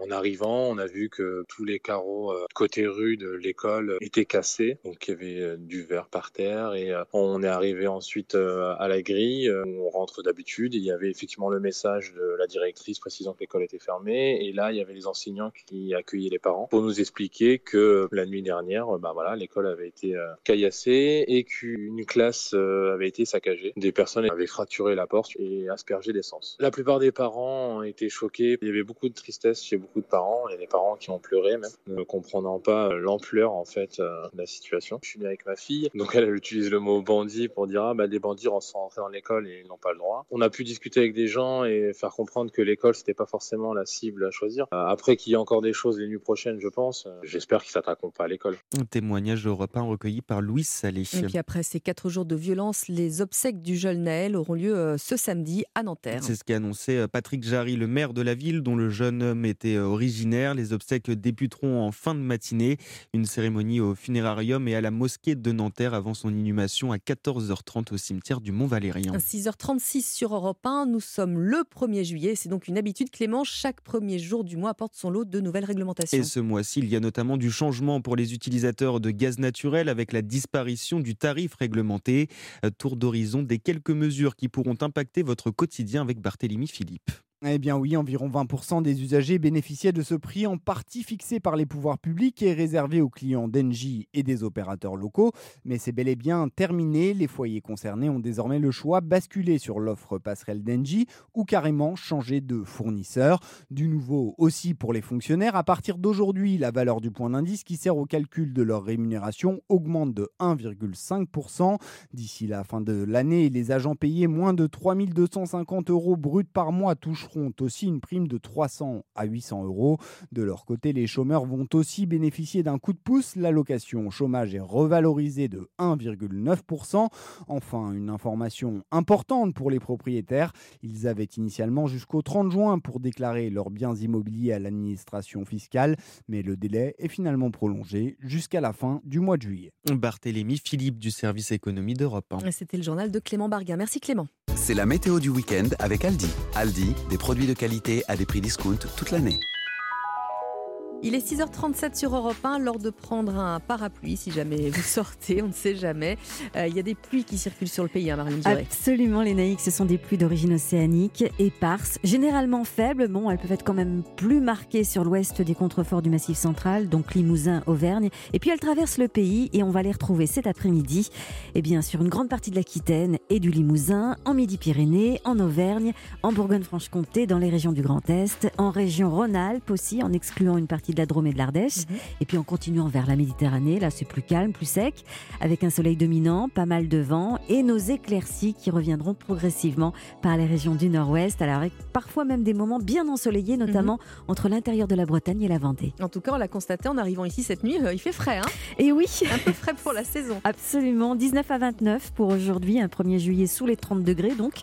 S25: En arrivant, on a vu que tous les carreaux euh, côté rue de l'école étaient cassés, donc il y avait euh, du verre par terre et euh, on est arrivé ensuite à la grille où on rentre d'habitude. Il y avait effectivement le message de la directrice précisant que l'école était fermée et là il y avait les enseignants qui accueillaient les parents pour nous expliquer que la nuit dernière, bah voilà, l'école avait été caillassée et qu'une classe avait été saccagée. Des personnes avaient fracturé la porte et aspergé d'essence. La plupart des parents ont été choqués. Il y avait beaucoup de tristesse chez beaucoup beaucoup de parents. Il y a des parents qui ont pleuré même, ne comprenant pas l'ampleur en fait euh, de la situation. Je suis venu avec ma fille, donc elle, utilise le mot bandit pour dire ah bah des bandits sont rentrés dans l'école et ils n'ont pas le droit. On a pu discuter avec des gens et faire comprendre que l'école c'était pas forcément la cible à choisir. Euh, après qu'il y ait encore des choses les nuits prochaines, je pense. Euh, j'espère qu'ils s'attaqueront pas à l'école.
S19: Un témoignage de repas recueilli par Louis Salé.
S1: Et puis après ces quatre jours de violence, les obsèques du jeune Naël auront lieu ce samedi à Nanterre.
S19: C'est ce qu'a annoncé Patrick Jarry, le maire de la ville, dont le jeune homme était euh, originaire. Les obsèques débuteront en fin de matinée. Une cérémonie au funérarium et à la mosquée de Nanterre avant son inhumation à 14h30 au cimetière du Mont-Valérien.
S1: 6h36 sur Europe 1, nous sommes le 1er juillet. C'est donc une habitude, Clément, chaque premier jour du mois apporte son lot de nouvelles réglementations.
S19: Et ce mois-ci, il y a notamment du changement pour les utilisateurs de gaz naturel avec la disparition du tarif réglementé. Euh, Tour d'horizon des quelques mesures qui pourront impacter votre quotidien avec Barthélémy Philippe.
S26: Eh bien oui, environ 20% des usagers bénéficiaient de ce prix en partie fixé par les pouvoirs publics et réservé aux clients d'Engie et des opérateurs locaux. Mais c'est bel et bien terminé. Les foyers concernés ont désormais le choix basculer sur l'offre passerelle d'Engie ou carrément changer de fournisseur. Du nouveau aussi pour les fonctionnaires. À partir d'aujourd'hui, la valeur du point d'indice qui sert au calcul de leur rémunération augmente de 1,5%. D'ici la fin de l'année, les agents payés moins de 3250 euros bruts par mois toucheront aussi une prime de 300 à 800 euros. De leur côté, les chômeurs vont aussi bénéficier d'un coup de pouce. L'allocation au chômage est revalorisée de 1,9%. Enfin, une information importante pour les propriétaires. Ils avaient initialement jusqu'au 30 juin pour déclarer leurs biens immobiliers à l'administration fiscale, mais le délai est finalement prolongé jusqu'à la fin du mois de juillet.
S19: Barthélémy Philippe du service économie d'Europe.
S1: C'était le journal de Clément Barga. Merci Clément.
S2: C'est la météo du week-end avec Aldi. Aldi, des produits de qualité à des prix discount toute l'année.
S1: Il est 6h37 sur Europe 1, l'heure de prendre un parapluie si jamais vous sortez, on ne sait jamais. Euh, Il y a des pluies qui circulent sur le pays, hein, Marlène Duré.
S6: Absolument, les naïcs, ce sont des pluies d'origine océanique, éparses, généralement faibles. Bon, elles peuvent être quand même plus marquées sur l'ouest des contreforts du Massif central, donc Limousin, Auvergne. Et puis elles traversent le pays et on va les retrouver cet après-midi, eh bien, sur une grande partie de l'Aquitaine et du Limousin, en Midi-Pyrénées, en Auvergne, en Bourgogne-Franche-Comté, dans les régions du Grand Est, en région Rhône-Alpes aussi, en excluant une partie de la Drôme et de l'Ardèche. Et puis en continuant vers la Méditerranée, là c'est plus calme, plus sec, avec un soleil dominant, pas mal de vent et nos éclaircies qui reviendront progressivement par les régions du nord-ouest, alors avec parfois même des moments bien ensoleillés, notamment entre l'intérieur de la Bretagne et la Vendée.
S1: En tout cas, on l'a constaté en arrivant ici cette nuit, euh, il fait frais. Hein
S6: et oui,
S1: un peu frais pour la saison.
S6: Absolument, 19 à 29 pour aujourd'hui, un 1er juillet sous les 30 degrés donc.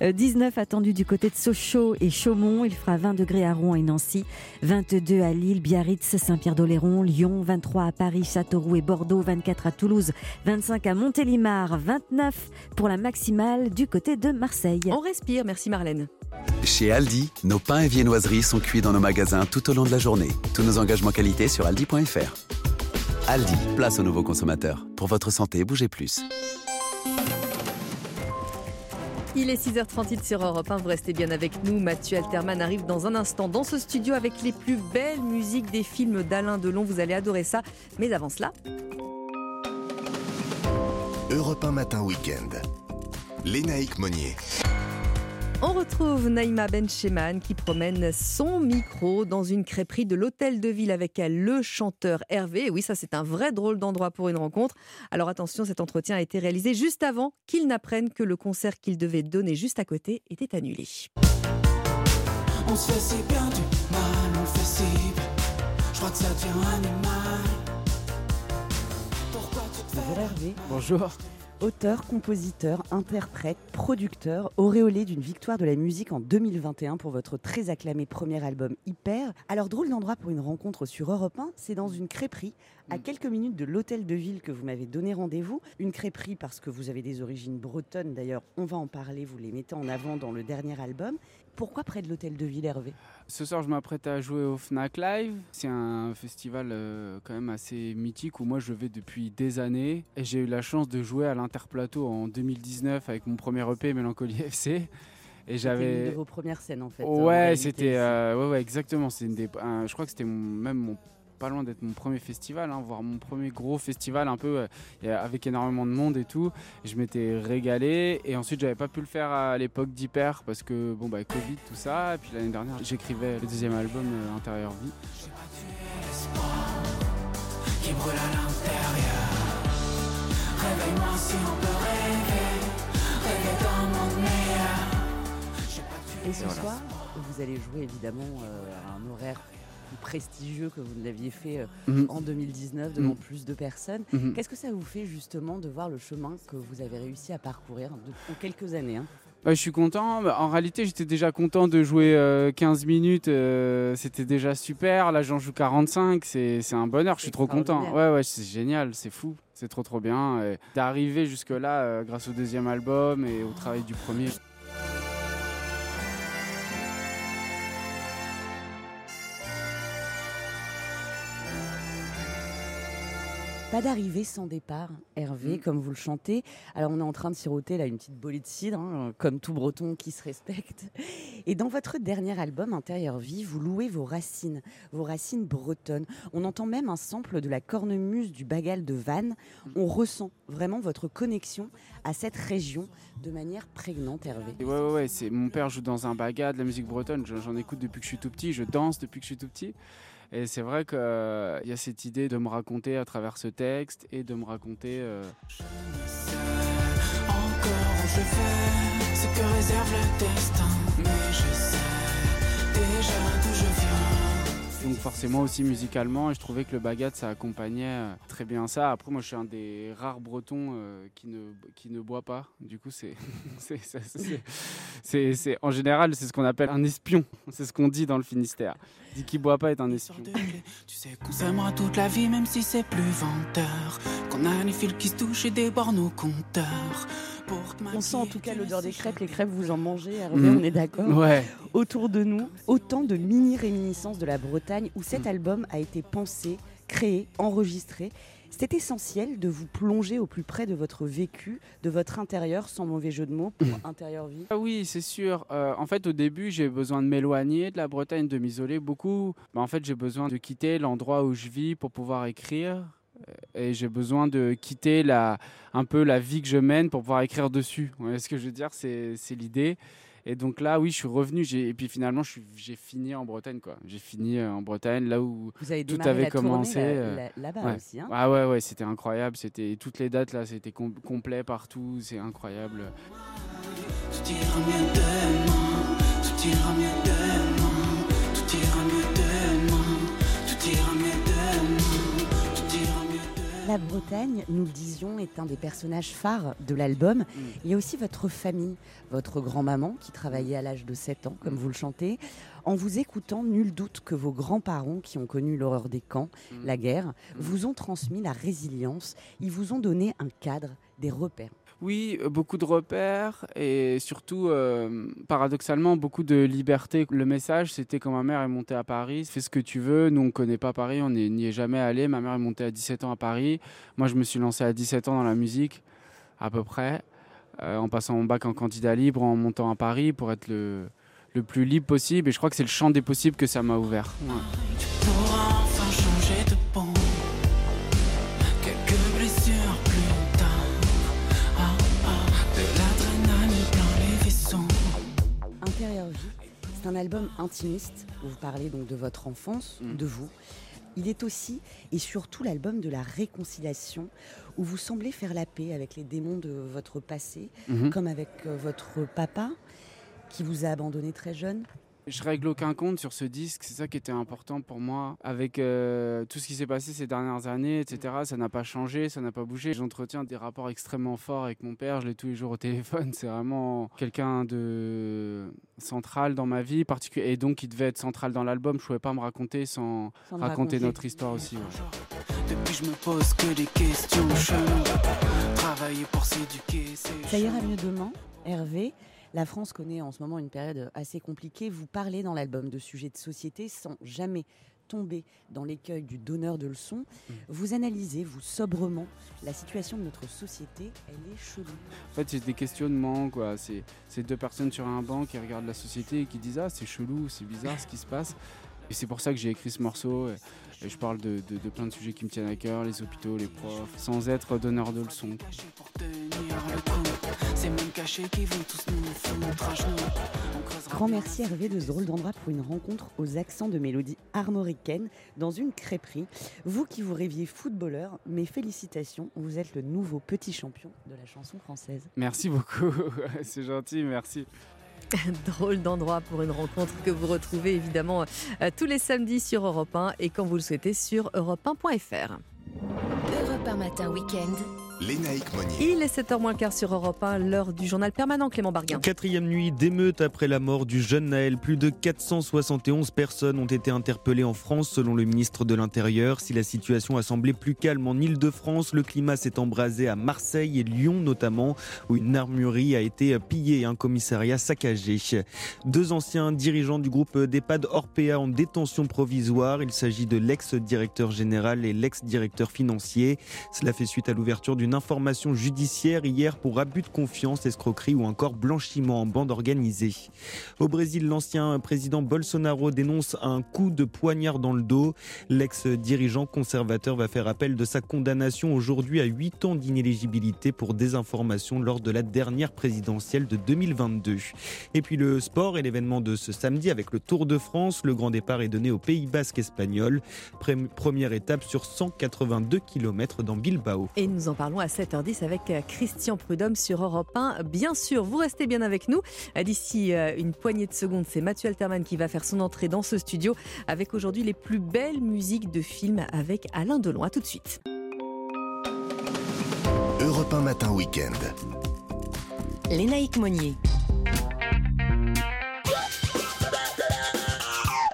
S6: Euh, 19 attendu du côté de Sochaux et Chaumont, il fera 20 degrés à Rouen et Nancy, 22 à Lille, Biarritz, Saint-Pierre-d'Oléron, Lyon, 23 à Paris, Châteauroux et Bordeaux, 24 à Toulouse, 25 à Montélimar, 29 pour la maximale du côté de Marseille.
S1: On respire, merci Marlène.
S2: Chez Aldi, nos pains et viennoiseries sont cuits dans nos magasins tout au long de la journée. Tous nos engagements qualité sur aldi.fr. Aldi, place aux nouveaux consommateurs. Pour votre santé, bougez plus.
S1: Il est 6h38 sur Europe 1, vous restez bien avec nous. Mathieu Alterman arrive dans un instant dans ce studio avec les plus belles musiques des films d'Alain Delon. Vous allez adorer ça. Mais avant cela,
S27: Europe 1 Matin Week-end. Lénaïque Monnier.
S1: On retrouve Naïma Bencheman qui promène son micro dans une crêperie de l'hôtel de ville avec elle, le chanteur Hervé. Et oui, ça c'est un vrai drôle d'endroit pour une rencontre. Alors attention, cet entretien a été réalisé juste avant qu'il n'apprenne que le concert qu'il devait donner juste à côté était annulé.
S28: On se fait si bien du mal, on le fait si bien. Je crois que ça devient animal. Pourquoi tu te
S29: Bonjour Hervé. Bonjour. Auteur, compositeur, interprète, producteur, auréolé d'une victoire de la musique en 2021 pour votre très acclamé premier album Hyper. Alors drôle d'endroit pour une rencontre sur Europe 1, c'est dans une crêperie à quelques minutes de l'hôtel de ville que vous m'avez donné rendez-vous. Une crêperie parce que vous avez des origines bretonnes d'ailleurs, on va en parler, vous les mettez en avant dans le dernier album. Pourquoi près de l'hôtel de ville Hervé
S30: Ce soir, je m'apprête à jouer au Fnac Live. C'est un festival euh, quand même assez mythique où moi je vais depuis des années. Et j'ai eu la chance de jouer à l'Interplateau en 2019 avec mon premier EP Mélancolie FC. Et
S29: C'était
S30: j'avais.
S29: une de vos premières scènes en fait. en
S30: Ouais, c'était. euh, ouais, ouais, exactement. Une des. un- je crois que c'était même mon pas loin d'être mon premier festival, hein, voire mon premier gros festival un peu euh, avec énormément de monde et tout. Et je m'étais régalé et ensuite j'avais pas pu le faire à l'époque d'Hyper parce que bon bah Covid tout ça. Et puis l'année dernière j'écrivais le deuxième album euh, Intérieur Vie.
S28: qui brûle à l'intérieur. Réveille-moi si on peut rêver, rêver d'un monde meilleur.
S29: Et ce
S30: Voilà.
S29: soir, vous allez jouer évidemment euh, à un horaire prestigieux que vous l'aviez fait euh,
S30: Mhm.
S29: en 2019 devant
S30: Mhm.
S29: plus de personnes.
S30: Mhm.
S29: Qu'est-ce que ça vous fait justement de voir le chemin que vous avez réussi à parcourir en quelques années hein?
S30: Bah, je suis content. Bah, En réalité, j'étais déjà content de jouer euh, 15 minutes. euh, C'était déjà super. Là, j'en joue 45. C'est un bonheur. Je suis trop content. Ouais, ouais, c'est génial. C'est fou. C'est trop, trop bien. D'arriver jusque-là euh, grâce au deuxième album et au travail du premier.
S29: Pas d'arrivée sans départ, Hervé,
S30: Mm.
S29: comme vous le chantez. Alors on est en train de siroter là une petite bolée de cidre, hein, comme tout breton qui se respecte. Et dans votre dernier album, Intérieur Vie, vous louez vos racines, vos racines bretonnes. On entend même un sample de la cornemuse du bagal de Vannes. On ressent vraiment votre connexion à cette région de manière prégnante, Hervé.
S30: Et ouais, ouais, ouais. C'est mon père joue dans un bagat de la musique bretonne. J'en écoute depuis que je suis tout petit. Je danse depuis que je suis tout petit. Et c'est vrai qu'il y a cette idée de me raconter à travers ce texte et de me raconter. euh,
S28: Encore où je vais, ce que réserve le destin.
S30: Donc forcément aussi musicalement, et je trouvais que le bagat ça accompagnait euh, très bien ça. Après moi je suis un des rares bretons euh, qui, ne, qui ne boit pas. Du coup c'est, c'est, en général c'est ce qu'on appelle un espion. C'est ce qu'on dit dans le Finistère. Dit qui boit pas est un espion.
S28: Tu sais qu'on s'aimera toute la vie, même si c'est plus venteur. A les fils qui se touchent et
S29: On sent en tout cas l'odeur des crêpes. Les crêpes, vous en mangez, Hervé,
S30: Mhm.
S29: on est d'accord
S30: Ouais.
S29: Autour de nous, autant de mini-réminiscences de la Bretagne où
S30: Mm.
S29: cet album a été pensé, créé, enregistré. C'est essentiel de vous plonger au plus près de votre vécu, de votre intérieur, sans mauvais jeu de mots, pour intérieur vie.
S30: Ah oui, c'est sûr. Euh, en fait, au début, j'ai besoin de m'éloigner de la Bretagne, de m'isoler beaucoup. Bah, en fait, j'ai besoin de quitter l'endroit où je vis pour pouvoir écrire. Euh, Et j'ai besoin de quitter la, un peu la vie que je mène pour pouvoir écrire dessus. Vous voyez ce que je veux dire? C'est c'est l'idée. Et donc là, oui, je suis revenu. j'ai- Et puis finalement, je suis- j'ai fini en Bretagne. quoi. J'ai fini euh, en Bretagne, là où
S29: Vous avez
S30: tout avait
S29: la
S30: commencé. euh,
S29: là- là-bas
S30: ouais.
S29: aussi, hein.
S30: Ah ouais, ouais, c'était incroyable. C'était toutes les dates là, c'était com- complet partout. C'est incroyable.
S28: Tout ira mieux demain. Tout ira mieux demain.
S29: La Bretagne, nous le disions, est un des personnages phares de l'album.
S30: Mm.
S29: Il y a aussi votre famille, votre grand-maman qui travaillait à l'âge de 7 ans,
S30: Mm.
S29: comme vous le chantez. En vous écoutant, nul doute que vos grands-parents, qui ont connu l'horreur des camps,
S30: Mm.
S29: la guerre, vous ont transmis la résilience. Ils vous ont donné un cadre, des repères.
S30: Oui, euh, beaucoup de repères et surtout, euh, paradoxalement, beaucoup de liberté. Le message, c'était quand ma mère est montée à Paris, fais ce que tu veux. Nous, on ne connaît pas Paris, on n'y est jamais allé. Ma mère est montée à 17 ans à Paris. Moi, je me suis lancé à 17 ans dans la musique, à peu près, euh, en passant mon bac en candidat libre, en montant à Paris pour être le, le plus libre possible. Et je crois que c'est le champ des possibles que ça m'a ouvert.
S29: C'est un album intimiste où vous parlez donc de votre enfance,
S30: Mm.
S29: de vous. Il est aussi et surtout l'album de la réconciliation où vous semblez faire la paix avec les démons de votre passé,
S30: Mhm.
S29: comme avec euh, votre papa qui vous a abandonné très jeune.
S30: Je règle aucun compte sur ce disque, c'est ça qui était important pour moi. Avec euh, tout ce qui s'est passé ces dernières années, etc., ça n'a pas changé, ça n'a pas bougé. J'entretiens des rapports extrêmement forts avec mon père, je l'ai tous les jours au téléphone. C'est vraiment quelqu'un de central dans ma vie, particulier et donc il devait être central dans l'album. Je pouvais pas me raconter sans, raconter
S29: raconter.
S30: notre histoire aussi. ouais.
S28: Depuis, je me pose que des questions. Chemin. Travailler pour s'éduquer, c'est
S29: Ça ira mieux demain, Hervé. La France connaît en ce moment une période assez compliquée. Vous parlez dans l'album de sujets de société sans jamais tomber dans l'écueil du donneur de leçons. Vous analysez, vous sobrement, la situation de notre société. Elle est chelou.
S30: En fait, c'est des questionnements, quoi. C'est c'est deux personnes sur un banc qui regardent la société et qui disent Ah, c'est chelou, c'est bizarre ce qui se passe. Et c'est pour ça que j'ai écrit ce morceau. Et, je parle de, de- de plein de sujets qui me tiennent à cœur, les hôpitaux, les profs, sans être donneur de leçons.
S29: Grand merci Hervé de ce drôle d'endroit pour une rencontre aux accents de mélodie armoricaine dans une crêperie. Vous qui vous rêviez footballeur, mes félicitations, vous êtes le nouveau petit champion de la chanson française.
S30: Merci beaucoup, c'est gentil, merci.
S1: Drôle d'endroit pour une rencontre que vous retrouvez évidemment euh, tous les samedis sur Europe 1 et quand vous le souhaitez sur europe1.fr.
S15: Europe 1 matin week-end.
S16: Lénaïque Monnier.
S1: Il est 7h moins quart sur Europe 1, l'heure du journal permanent Clément Barguin.
S19: Quatrième nuit d'émeute après la mort du jeune Naël. Plus de 471 personnes ont été interpellées en France selon le ministre de l'Intérieur. Si la situation a semblé plus calme en Ile-de-France, le climat s'est embrasé à Marseille et Lyon notamment, où une armurerie a été pillée et un commissariat saccagé. Deux anciens dirigeants du groupe d'EHPAD Orpea en détention provisoire. Il s'agit de l'ex-directeur général et l'ex-directeur financier. Cela fait suite à l'ouverture d'une information judiciaire hier pour abus de confiance, escroquerie ou encore blanchiment en bande organisée. Au Brésil, l'ancien président Bolsonaro dénonce un coup de poignard dans le dos. L'ex-dirigeant conservateur va faire appel de sa condamnation aujourd'hui à 8 ans d'inéligibilité pour désinformation lors de la dernière présidentielle de 2022. Et puis le sport et l'événement de ce samedi avec le Tour de France. Le grand départ est donné au Pays Basque espagnol. Première étape sur 182 km dans Bilbao.
S1: Et nous en parlons à 7h10 avec euh, Christian Prudhomme sur Europe 1. Bien sûr, vous restez bien avec nous. Euh, D'ici euh, une poignée de secondes, c'est Mathieu Alterman qui va faire son entrée dans ce studio avec aujourd'hui les plus belles musiques de films avec Alain Delon. À tout de suite.
S16: Europe 1 Matin Week-end.
S15: Lénaïque Monnier.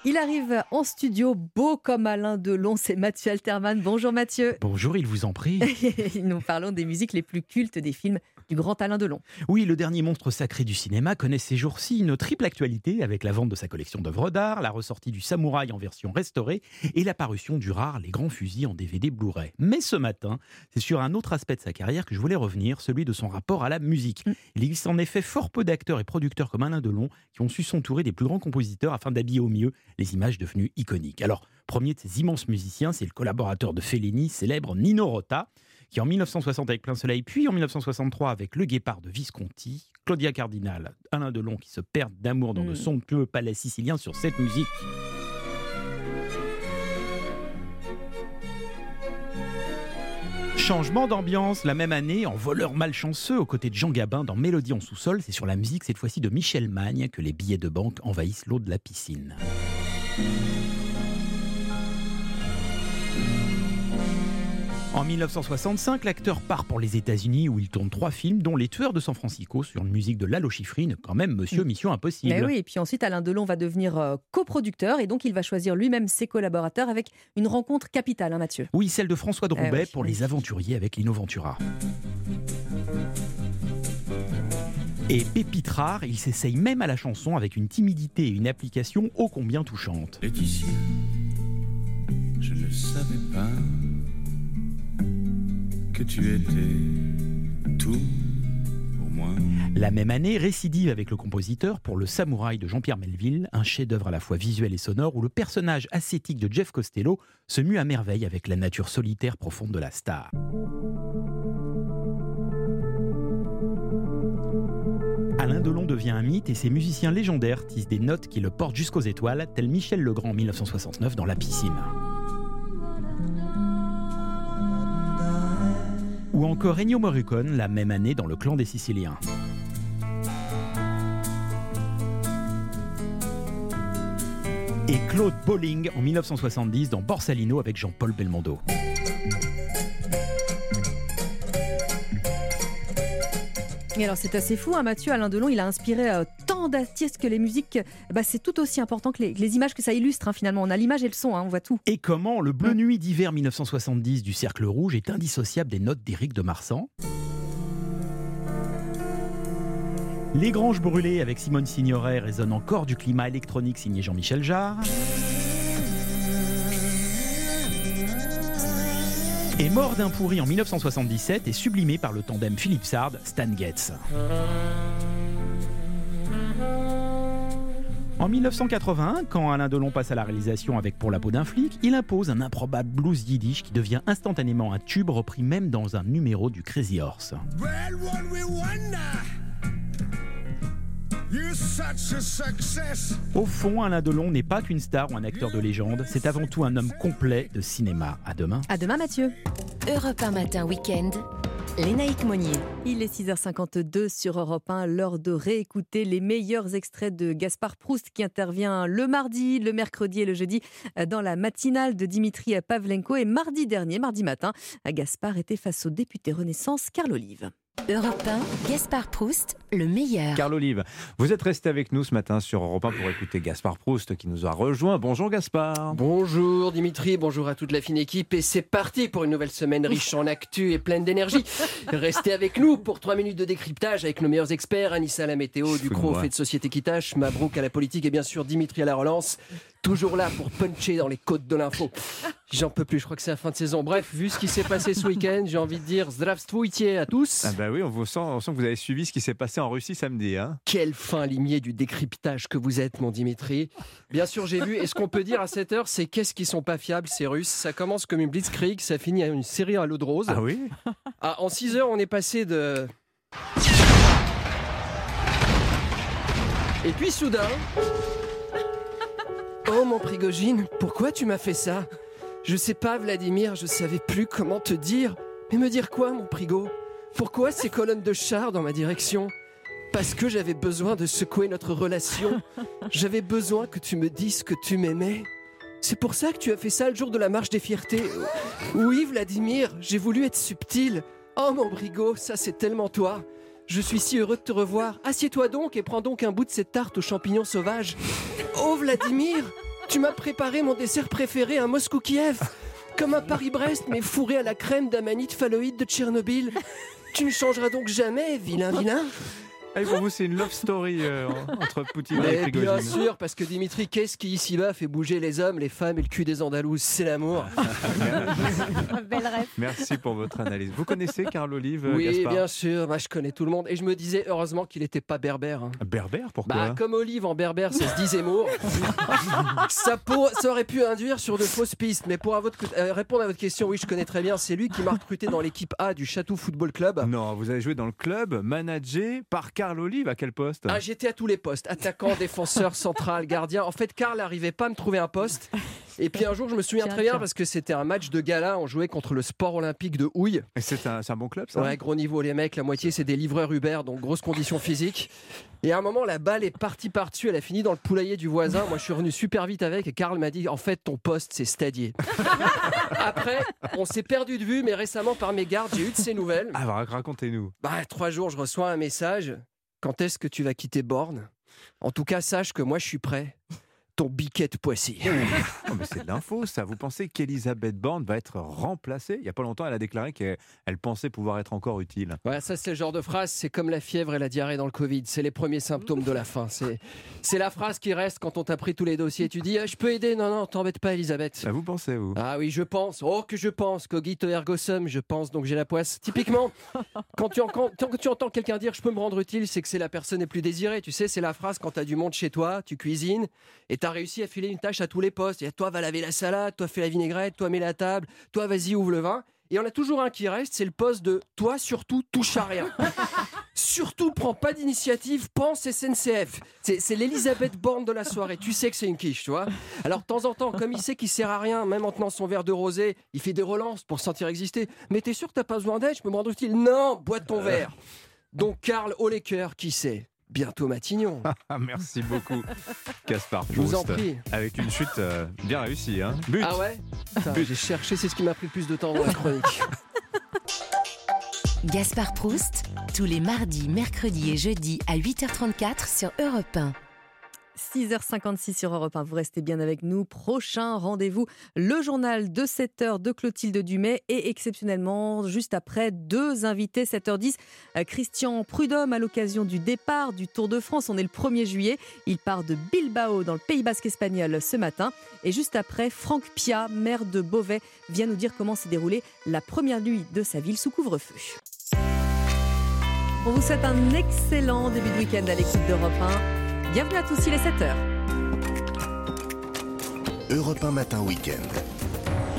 S1: Il arrive en studio, beau comme Alain Delon, c'est Mathieu Alterman. Bonjour Mathieu.
S20: Bonjour, il vous en prie.
S1: nous parlons des musiques les plus cultes des films du grand Alain Delon.
S20: Oui, le dernier monstre sacré du cinéma connaît ces jours-ci une triple actualité avec la vente de sa collection d'œuvres d'art, la ressortie du Samouraï en version restaurée et la parution du rare Les Grands Fusils en DVD Blu-ray. Mais ce matin, c'est sur un autre aspect de sa carrière que je voulais revenir, celui de son rapport à la musique. Il existe en effet fort peu d'acteurs et producteurs comme Alain Delon qui ont su s'entourer des plus grands compositeurs afin d'habiller au mieux les images devenues iconiques. Alors, premier de ces immenses musiciens, c'est le collaborateur de Fellini, célèbre Nino Rota qui en 1960 avec Plein Soleil, puis en 1963 avec Le Guépard de Visconti, Claudia Cardinal, Alain Delon qui se perdent d'amour dans de somptueux palais siciliens sur cette musique. Changement d'ambiance la même année en voleur malchanceux aux côtés de Jean Gabin dans Mélodie en sous-sol. C'est sur la musique cette fois-ci de Michel Magne que les billets de banque envahissent l'eau de la piscine. En 1965, l'acteur part pour les États-Unis où il tourne trois films, dont Les Tueurs de San Francisco, sur une musique de Lalo Schifrin, quand même Monsieur Mission Impossible.
S1: Mais oui, et puis ensuite Alain Delon va devenir euh, coproducteur et donc il va choisir lui-même ses collaborateurs avec une rencontre capitale, hein, Mathieu.
S20: Oui, celle de François de
S1: Eh oui,
S20: pour Les Aventuriers avec Lino Ventura. Et Pépite rare, il s'essaye même à la chanson avec une timidité et une application ô combien touchante.
S28: Laetitia, je ne savais pas que tu étais tout pour moi.
S20: La même année, récidive avec le compositeur pour Le Samouraï de Jean-Pierre Melville, un chef-d'œuvre à la fois visuel et sonore où le personnage ascétique de Jeff Costello se mue à merveille avec la nature solitaire profonde de la star. Alain Delon devient un mythe et ses musiciens légendaires tissent des notes qui le portent jusqu'aux étoiles, tel Michel Legrand en 1969 dans La piscine. Ou encore Ennio Morricone la même année dans Le clan des Siciliens. Et Claude Bolling en 1970 dans Borsalino avec Jean-Paul Belmondo.
S1: Alors c'est assez fou, hein, Mathieu. Alain Delon, il a inspiré euh, tant d'artistes que les musiques, bah, c'est tout aussi important que les, images que ça illustre. hein, finalement, on a l'image et le son, hein, on voit tout.
S20: Et comment le Bleu Nuit d'hiver 1970 du Cercle Rouge est indissociable des notes d'Éric de Marsan? Les Granges brûlées avec Simone Signoret résonnent encore du climat électronique signé Jean-Michel Jarre. Et Mort d'un pourri en 1977 est sublimé par le tandem Philippe Sard, Stan Getz. En 1981, quand Alain Delon passe à la réalisation avec Pour la peau d'un flic, il impose un improbable blues yiddish qui devient instantanément un tube repris même dans un numéro du Crazy Horse. Au fond, Alain Delon n'est pas qu'une star ou un acteur de légende, c'est avant tout un homme complet de cinéma. À demain.
S1: À demain, Mathieu.
S15: Europe 1 matin week-end. Lénaïque Monnier.
S1: Il est 6h52 sur Europe 1, l'heure de réécouter les meilleurs extraits de Gaspard Proust qui intervient le mardi, le mercredi et le jeudi dans la matinale de Dimitri Pavlenko. Et mardi dernier, mardi matin, Gaspard était face au député Renaissance Carl Olive.
S15: Europe 1, Gaspard Proust, le meilleur.
S31: Carl Olive, vous êtes resté avec nous ce matin sur Europe 1 pour écouter Gaspard Proust qui nous a rejoint. Bonjour Gaspard.
S32: Bonjour Dimitri, bonjour à toute la fine équipe et c'est parti pour une nouvelle semaine riche en actu et pleine d'énergie. Restez avec nous pour 3 minutes de décryptage avec nos meilleurs experts, Anissa à la météo, du Cro fait de Société Kitash, Mabrouk à la politique et bien sûr Dimitri à la relance. Toujours là pour puncher dans les côtes de l'info. J'en peux plus, je crois que c'est la fin de saison. Bref, vu ce qui s'est passé ce week-end, j'ai envie de dire zdravstvuyte à tous.
S31: Ah bah oui, on, vous sent, on sent que vous avez suivi ce qui s'est passé en Russie samedi. Hein
S32: Quel fin limier du décryptage que vous êtes, mon Dimitri. Bien sûr, j'ai vu. Et ce qu'on peut dire à cette heure, c'est qu'est-ce qu'ils sont pas fiables, ces Russes? Ça commence comme une blitzkrieg, ça finit à une série à l'eau de rose.
S31: Ah oui?
S32: Ah, En 6 heures, on est passé de. Et puis soudain. Oh mon Prigogine, pourquoi tu m'as fait ça? Je sais pas, Vladimir, je savais plus comment te dire. Mais me dire quoi, mon Prigo? Pourquoi ces colonnes de chars dans ma direction? Parce que j'avais besoin de secouer notre relation. J'avais besoin que tu me dises que tu m'aimais. C'est pour ça que tu as fait ça le jour de la marche des fiertés. Oui, Vladimir, j'ai voulu être subtil. Oh mon Brigo, ça c'est tellement toi. Je suis si heureux de te revoir. Assieds-toi donc et prends donc un bout de cette tarte aux champignons sauvages. Oh Vladimir, tu m'as préparé mon dessert préféré, un Moscou-Kiev. Comme un Paris-Brest, mais fourré à la crème d'amanite phalloïde de Tchernobyl. Tu ne changeras donc jamais, vilain vilain
S31: Ah, pour vous, c'est une love story euh, entre Poutine et Prigogine.
S32: bien sûr, parce que Dimitri, qu'est-ce qui ici-bas fait bouger les hommes, les femmes et le cul des Andalouses? C'est l'amour.
S6: Belle rêve.
S31: Merci pour votre analyse. Vous connaissez Carl Olive, euh,
S32: Oui,
S31: Gaspard
S32: bien sûr, moi, je connais tout le monde. Et je me disais, heureusement qu'il n'était pas berbère. hein.
S31: Berbère, pourquoi
S32: Bah, comme Olive en berbère, ça se dit Zemmour. ça, pour- ça aurait pu induire sur de fausses pistes. Mais pour à votre- euh, répondre à votre question, oui, je connais très bien. C'est lui qui m'a recruté dans l'équipe A du Château Football Club.
S31: Non, vous avez joué dans le club, managé par Carl Olive. À quel poste?
S32: Ah, j'étais à tous les postes, attaquant, défenseur, central, gardien. En fait, Karl n'arrivait pas à me trouver un poste. Et puis un jour, je me souviens
S31: Tiens,
S32: très bien
S31: tiens.
S32: parce que c'était un match de gala. On jouait contre le Sport Olympique de Houille.
S31: Et c'est un, c'est un bon club, ça
S32: Ouais, gros niveau, les mecs. La moitié, c'est des livreurs Uber, donc grosse condition physique. Et à un moment, la balle est partie par-dessus. Elle a fini dans le poulailler du voisin. Moi, je suis revenu super vite avec. Et Karl m'a dit En fait, ton poste, c'est stadier. Après, on s'est perdu de vue, mais récemment, par mes gardes, j'ai eu de ses nouvelles.
S31: Ah, bah, racontez-nous.
S32: Bah, trois jours, je reçois un message. Quand est-ce que tu vas quitter Borne? En tout cas, sache que moi, je suis prêt. Ton biquet de Poissy.
S31: Oh, mais c'est de l'info, ça. Vous pensez qu'Elisabeth Borne va être remplacée? Il n'y a pas longtemps, elle a déclaré qu'elle elle pensait pouvoir être encore utile.
S32: Ouais, ça c'est le genre de phrase, c'est comme la fièvre et la diarrhée dans le Covid, c'est les premiers symptômes de la fin. C'est, c'est la phrase qui reste quand on t'a pris tous les dossiers. Tu dis, Ah, je peux aider? Non, non, t'embête pas, Elisabeth.
S31: vous pensez, vous?
S32: Ah oui, je pense. Oh, que je pense. Cogito ergo sum, je pense, donc j'ai la poisse. Typiquement, quand tu, en- quand- quand tu entends quelqu'un dire je peux me rendre utile, c'est que c'est la personne la plus désirée. Tu sais, c'est la phrase quand t'as du monde chez toi, tu cuisines et t'as réussi à filer une tâche à tous les postes. Et toi, va laver la salade, toi, fais la vinaigrette, toi, mets la table, toi, vas-y, ouvre le vin. Et on a toujours un qui reste, c'est le poste de toi, surtout, touche à rien. surtout, prends pas d'initiative, pense SNCF. C'est, l'Elisabeth Borne de la soirée. Tu sais que c'est une quiche, tu vois. Alors, de temps en temps, comme il sait qu'il sert à rien, même en tenant son verre de rosé, il fait des relances pour se sentir exister. Mais t'es sûr que t'as pas besoin d'aide? Je peux me rendre utile Non, bois ton verre. Donc, Karl Olecker, qui sait Bientôt Matignon.
S31: Ah, merci beaucoup, Gaspard
S32: Je vous en
S31: Proust.
S32: prie.
S31: Avec une chute euh, bien réussie. Hein. But.
S32: Ah ouais J'ai cherché, c'est ce qui m'a pris le plus de temps dans la chronique.
S15: Gaspard Proust, tous les mardis, mercredis et jeudis à 8h34 sur Europe 1.
S1: 6h56 sur Europe 1. Vous restez bien avec nous. Prochain rendez-vous, le journal de 7h de Clotilde Dumais et exceptionnellement, juste après, deux invités, 7h10. euh, Christian Prudhomme à l'occasion du départ du Tour de France. On est le 1er juillet. Il part de Bilbao dans le Pays Basque espagnol ce matin. Et juste après, Franck Pia, maire de Beauvais, vient nous dire comment s'est déroulée la première nuit de sa ville sous couvre-feu. On vous souhaite un excellent début de week-end à l'écoute d'Europe 1. Bienvenue à tous, il est 7h.
S16: Europe 1 Matin Week-end.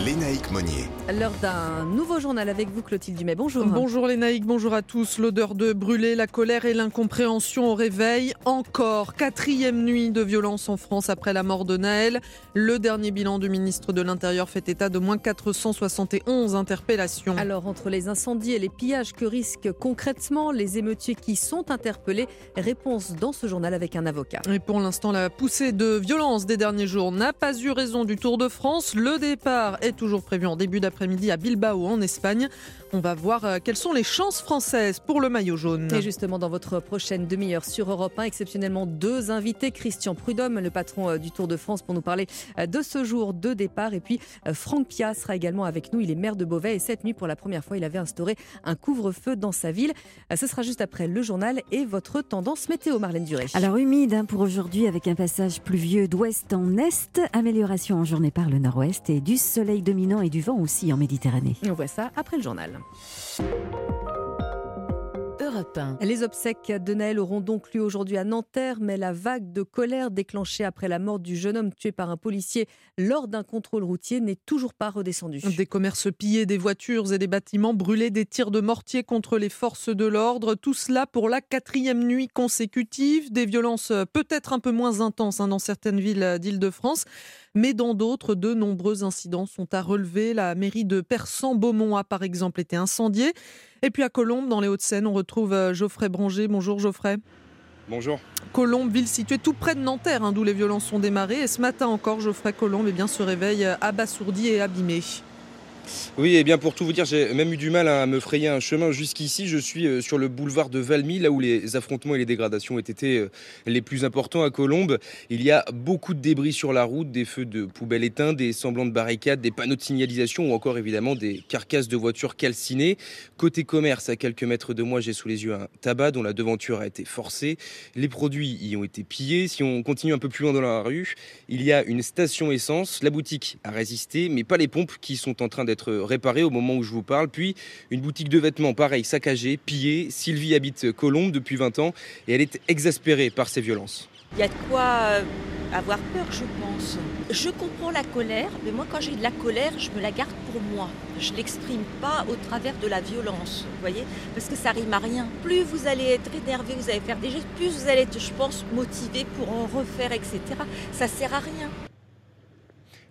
S2: Lénaïque Monnier.
S1: L'heure d'un nouveau journal avec vous, Clotilde Dumais. Bonjour.
S3: Bonjour Lénaïque, bonjour à tous. L'odeur de brûlé, la colère et l'incompréhension au réveil. Encore quatrième nuit de violence en France après la mort de Naël. Le dernier bilan du ministre de l'Intérieur fait état de moins 471 interpellations.
S1: Alors, entre les incendies et les pillages, que risquent concrètement les émeutiers qui sont interpellés Réponse dans ce journal avec un avocat.
S3: Et pour l'instant, la poussée de violence des derniers jours n'a pas eu raison du Tour de France. Le départ est toujours prévu en début d'après-midi à Bilbao en Espagne. On va voir euh, quelles sont les chances françaises pour le maillot jaune.
S1: Et justement, dans votre prochaine demi-heure sur Europe 1, exceptionnellement deux invités. Christian Prudhomme, le patron euh, du Tour de France, pour nous parler euh, de ce jour de départ. Et puis, Franck Pia sera également avec nous. Il est maire de Beauvais et cette nuit, pour la première fois, il avait instauré un couvre-feu dans sa ville. Ce sera juste après le journal et votre tendance météo, Marlène Duré.
S6: Alors, humide hein, pour aujourd'hui avec un passage pluvieux d'ouest en est. Amélioration en journée par le nord-ouest et du soleil dominant et du vent aussi en Méditerranée.
S1: On voit ça après le journal.
S15: Europe 1.
S1: Les obsèques de Naël auront donc lieu aujourd'hui à Nanterre, mais la vague de colère déclenchée après la mort du jeune homme tué par un policier lors d'un contrôle routier n'est toujours pas redescendue.
S3: Des commerces pillés, des voitures et des bâtiments brûlés, des tirs de mortier contre les forces de l'ordre, tout cela pour la quatrième nuit consécutive, des violences peut-être un peu moins intenses hein, dans certaines villes d'Île-de-France, mais dans d'autres, de nombreux incidents sont à relever. La mairie de Persan-Beaumont a par exemple été incendiée. Et puis à Colombes, dans les Hauts-de-Seine, on retrouve euh, Geoffrey Branger. Bonjour Geoffrey.
S10: Bonjour.
S3: Colombes, ville située tout près de Nanterre, hein, d'où les violences sont démarrées. Et ce matin encore, Geoffrey Colombe eh bien, se réveille euh, abasourdi et abîmé.
S10: Oui, et bien pour tout vous dire, j'ai même eu du mal à me frayer un chemin jusqu'ici. Je suis euh, sur le boulevard de Valmy, là où les affrontements et les dégradations ont été euh, les plus importants à Colombes. Il y a beaucoup de débris sur la route, des feux de poubelles éteints, des semblants de barricades, des panneaux de signalisation ou encore évidemment des carcasses de voitures calcinées. Côté commerce, à quelques mètres de moi, j'ai sous les yeux un tabac dont la devanture a été forcée. Les produits y ont été pillés. Si on continue un peu plus loin dans la rue, il y a une station essence. La boutique a résisté, mais pas les pompes qui sont en train d'être réparé au moment où je vous parle. Puis une boutique de vêtements, pareil, saccagée, pillée. Sylvie habite Colombe depuis 20 ans et elle est exaspérée par ces violences.
S33: Il y a de quoi euh, avoir peur, je pense. Je comprends la colère, mais moi, quand j'ai de la colère, je me la garde pour moi. Je l'exprime pas au travers de la violence, vous voyez, parce que ça rime à rien. Plus vous allez être énervé, vous allez faire des gestes, plus vous allez être, je pense, motivé pour en refaire, etc. Ça sert à rien.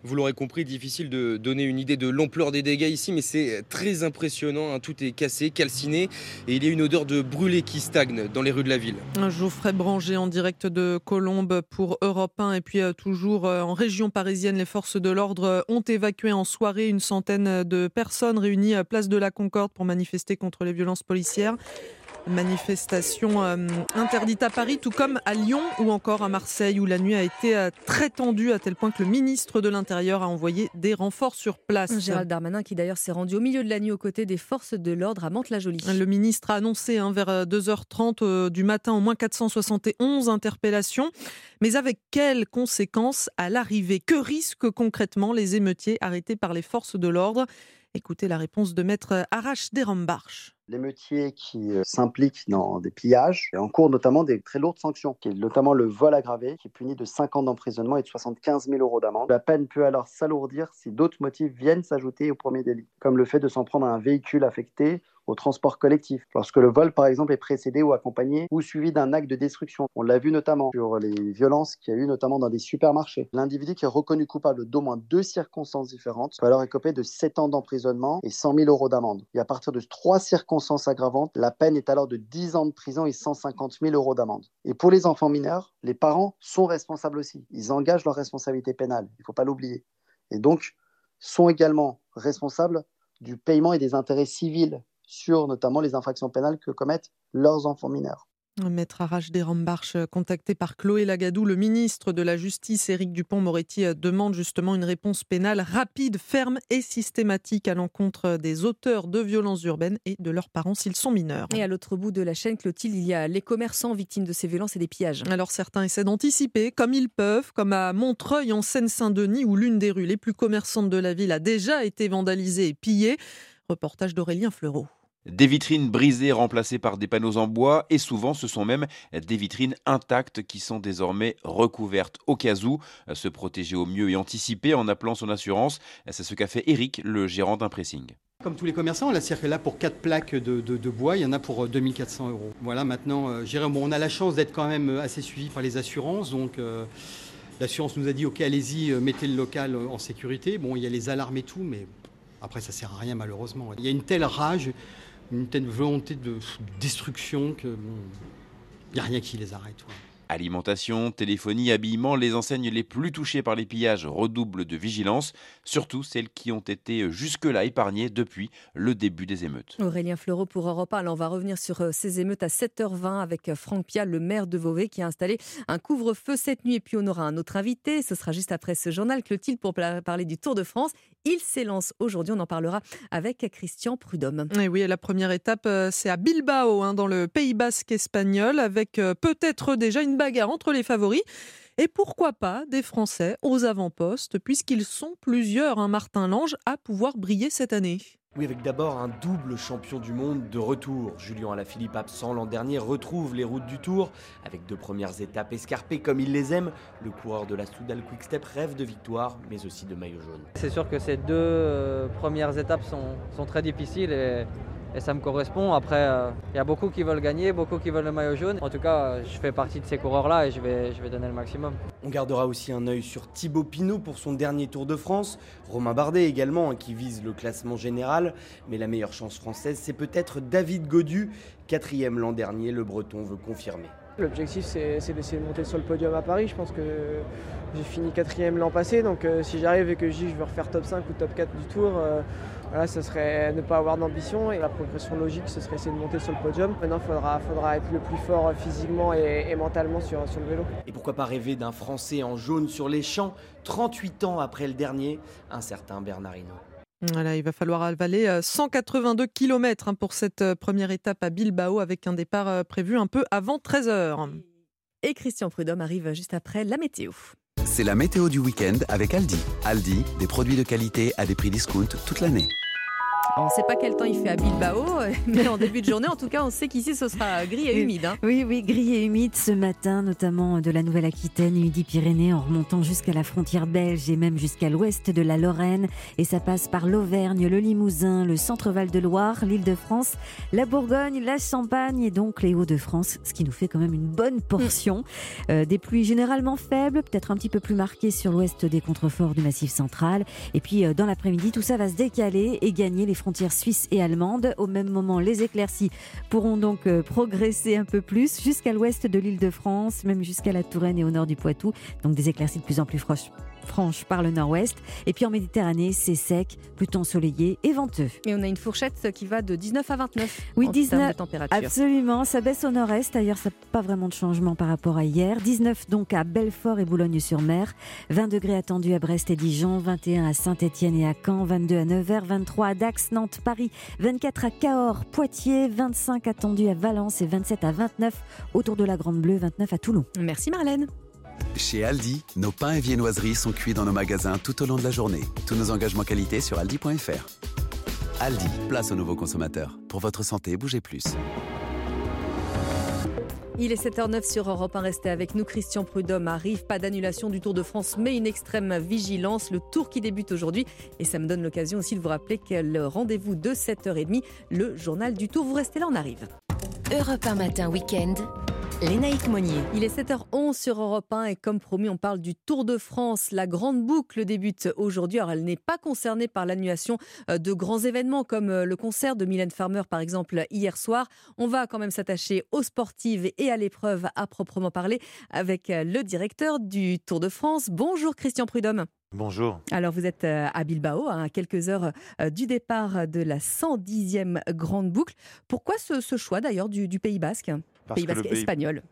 S10: Vous l'aurez compris, difficile de donner une idée de l'ampleur des dégâts ici, mais c'est très impressionnant. hein. Tout est cassé, calciné, et il y a une odeur de brûlé qui stagne dans les rues de la ville.
S3: Geoffrey Branger en direct de Colombes pour Europe 1 et puis euh, toujours euh, en région parisienne, les forces de l'ordre euh, ont évacué en soirée une centaine de personnes réunies à Place de la Concorde pour manifester contre les violences policières. Manifestation euh, interdite à Paris, tout comme à Lyon ou encore à Marseille, où la nuit a été euh, très tendue à tel point que le ministre de l'Intérieur a envoyé des renforts sur place.
S1: Gérald Darmanin qui d'ailleurs s'est rendu au milieu de la nuit aux côtés des forces de l'ordre à Mantes-la-Jolie.
S3: Le ministre a annoncé hein, vers 2h30 euh, du matin au moins 471 interpellations. Mais avec quelles conséquences à l'arrivée? Que risquent concrètement les émeutiers arrêtés par les forces de l'ordre? Écoutez la réponse de maître Arash Derambarch.
S34: L'émeutier qui euh, s'implique dans des pillages et en cours notamment des très lourdes sanctions, notamment le vol aggravé, qui est puni de 5 ans d'emprisonnement et de 75 000 euros d'amende. La peine peut alors s'alourdir si d'autres motifs viennent s'ajouter au premier délit, comme le fait de s'en prendre à un véhicule affecté au transport collectif. Lorsque le vol, par exemple, est précédé ou accompagné ou suivi d'un acte de destruction. On l'a vu notamment sur les violences qu'il y a eu notamment dans des supermarchés. L'individu qui est reconnu coupable d'au moins deux circonstances différentes va alors écoper de 7 ans d'emprisonnement et 100 000 euros d'amende. Et à partir de trois circonstances aggravantes, la peine est alors de 10 ans de prison et 150 000 euros d'amende. Et pour les enfants mineurs, les parents sont responsables aussi. Ils engagent leur responsabilité pénale. Il ne faut pas l'oublier. Et donc, sont également responsables du paiement et des intérêts civils sur notamment les infractions pénales que commettent leurs enfants mineurs.
S3: Maître Arash Derambarch, contacté par Chloé Lagadou, le ministre de la Justice, Éric Dupont-Moretti, euh, demande justement une réponse pénale rapide, ferme et systématique à l'encontre des auteurs de violences urbaines et de leurs parents s'ils sont mineurs.
S1: Et à l'autre bout de la chaîne, Clotilde, il y a les commerçants victimes de ces violences et des pillages.
S3: Alors certains essaient d'anticiper comme ils peuvent, comme à Montreuil en Seine-Saint-Denis, où l'une des rues les plus commerçantes de la ville a déjà été vandalisée et pillée. Reportage d'Aurélien Fleureau.
S35: Des vitrines brisées remplacées par des panneaux en bois et souvent ce sont même des vitrines intactes qui sont désormais recouvertes au cas où. Se protéger au mieux et anticiper en appelant son assurance, c'est ce qu'a fait Eric, le gérant d'un pressing.
S36: Comme tous les commerçants, la cirque est là pour 4 plaques de, bois, il y en a pour euh, 2400 euros. Voilà, maintenant, euh, bon, on a la chance d'être quand même euh, assez suivi par les assurances, donc euh, l'assurance nous a dit, ok, allez-y, euh, mettez le local euh, en sécurité. Bon, il y a les alarmes et tout, mais après, ça sert à rien malheureusement. Il y a une telle rage, une telle volonté de destruction que, bon, il n'y a rien qui les arrête. ouais.
S35: Alimentation, téléphonie, habillement, les enseignes les plus touchées par les pillages redoublent de vigilance, surtout celles qui ont été jusque-là épargnées depuis le début des émeutes.
S1: Aurélien Fleureau pour Europe 1. Alors, on va revenir sur euh, ces émeutes à 7h20 avec euh, Franck Pia, le maire de Vauvet, qui a installé un couvre-feu cette nuit. Et puis, on aura un autre invité. Ce sera juste après ce journal. Clotilde pour parler du Tour de France. Il s'élance aujourd'hui. On en parlera avec Christian Prudhomme.
S37: Et oui, la première étape, euh, c'est à Bilbao, hein, dans le Pays basque espagnol, avec euh, peut-être déjà une bagarre entre les favoris. Et pourquoi pas des Français aux avant-postes, puisqu'ils sont plusieurs, hein, Martin Lange, à pouvoir briller cette année.
S38: Oui, avec d'abord un double champion du monde de retour. Julien Alaphilippe, absent l'an dernier, retrouve les routes du Tour. Avec deux premières étapes escarpées comme il les aime, le coureur de la Soudal Quick Step rêve de victoire, mais aussi de maillot jaune.
S39: C'est sûr que ces deux euh, premières étapes sont, sont très difficiles et, et ça me correspond. Après, euh, il y a beaucoup qui veulent gagner, beaucoup qui veulent le maillot jaune. En tout cas, euh, je fais partie de ces coureurs-là et je vais, donner le maximum.
S38: On gardera aussi un œil sur Thibaut Pinot pour son dernier Tour de France, Romain Bardet également hein, qui vise le classement général, mais la meilleure chance française c'est peut-être David Godu, quatrième l'an dernier, le Breton veut confirmer.
S40: L'objectif, c'est d'essayer de monter sur le podium à Paris. Je pense que j'ai fini quatrième l'an passé, donc euh, si j'arrive et que je dis que je veux refaire top 5 ou top 4 du tour, euh, voilà, ça serait ne pas avoir d'ambition. Et la progression logique, ce serait essayer de monter sur le podium. Maintenant, il faudra, faudra être le plus fort physiquement et, et mentalement sur, sur le vélo.
S38: Et pourquoi pas rêver d'un Français en jaune sur les champs, 38 ans après le dernier, un certain Bernard Hinault?
S37: Voilà, il va falloir avaler euh, 182 km pour cette euh, première étape à Bilbao, avec un départ euh, prévu un peu avant 13h.
S1: Et Christian Prudhomme arrive juste après la météo.
S2: C'est la météo du week-end avec Aldi. Aldi, des produits de qualité à des prix discount toute l'année.
S1: On ne sait pas quel temps il fait à Bilbao, mais en début de journée, en tout cas, on sait qu'ici, ce sera gris et humide. hein.
S6: Oui, oui, gris et humide ce matin, notamment de la Nouvelle-Aquitaine et Midi-Pyrénées, en remontant jusqu'à la frontière belge et même jusqu'à l'ouest de la Lorraine. Et ça passe par l'Auvergne, le Limousin, le Centre-Val de Loire, l'Île-de-France, la Bourgogne, la Champagne et donc les Hauts-de-France, ce qui nous fait quand même une bonne portion. Euh, des pluies généralement faibles, peut-être un petit peu plus marquées sur l'ouest des contreforts du Massif central. Et puis euh, dans l'après-midi, tout ça va se décaler et gagner les frontières suisses et allemandes. Au même moment, les éclaircies pourront donc euh, progresser un peu plus jusqu'à l'ouest de l'île de France, même jusqu'à la Touraine et au nord du Poitou. Donc des éclaircies de plus en plus franches franche par le nord-ouest. Et puis en Méditerranée, c'est sec, plutôt ensoleillé et venteux.
S1: Et on a une fourchette qui va de 19 à 29
S6: Oui,
S1: en
S6: 19.
S1: termes de température.
S6: Absolument, ça baisse au nord-est. D'ailleurs, ça n'a pas vraiment de changement par rapport à hier. 19 donc à Belfort et Boulogne-sur-Mer. 20 degrés attendus à Brest et Dijon. 21 à Saint-Étienne et à Caen. 22 à Nevers. 23 à Dax, Nantes, Paris. 24 à Cahors, Poitiers. 25 attendus à Valence et 27 à 29 autour de la Grande Bleue. 29 à Toulon.
S1: Merci Marlène.
S2: Chez Aldi, nos pains et viennoiseries sont cuits dans nos magasins tout au long de la journée. Tous nos engagements qualité sur aldi.fr. Aldi, place aux nouveaux consommateurs. Pour votre santé, bougez plus.
S1: Il est 7h09 sur Europe 1. Restez avec nous. Christian Prudhomme arrive. Pas d'annulation du Tour de France, mais une extrême vigilance. Le Tour qui débute aujourd'hui. Et ça me donne l'occasion aussi de vous rappeler que le rendez-vous de 7h30, le journal du Tour. Vous restez là, on arrive.
S15: Europe 1 matin week-end. Lénaïque Monnier.
S1: Il est 7h11 sur Europe 1 et comme promis, on parle du Tour de France. La grande boucle débute aujourd'hui. Alors, elle n'est pas concernée par l'annulation euh, de grands événements comme euh, le concert de Mylène Farmer, par exemple, hier soir. On va quand même s'attacher aux sportives et à l'épreuve à proprement parler avec euh, le directeur du Tour de France. Bonjour Christian Prudhomme.
S31: Bonjour.
S1: Alors vous êtes à Bilbao, hein, à quelques heures du départ de la 110e grande boucle. Pourquoi ce, ce choix d'ailleurs du, du Pays Basque?
S31: Parce
S1: Pays
S31: que le
S1: Basque
S31: Pays-
S1: espagnol.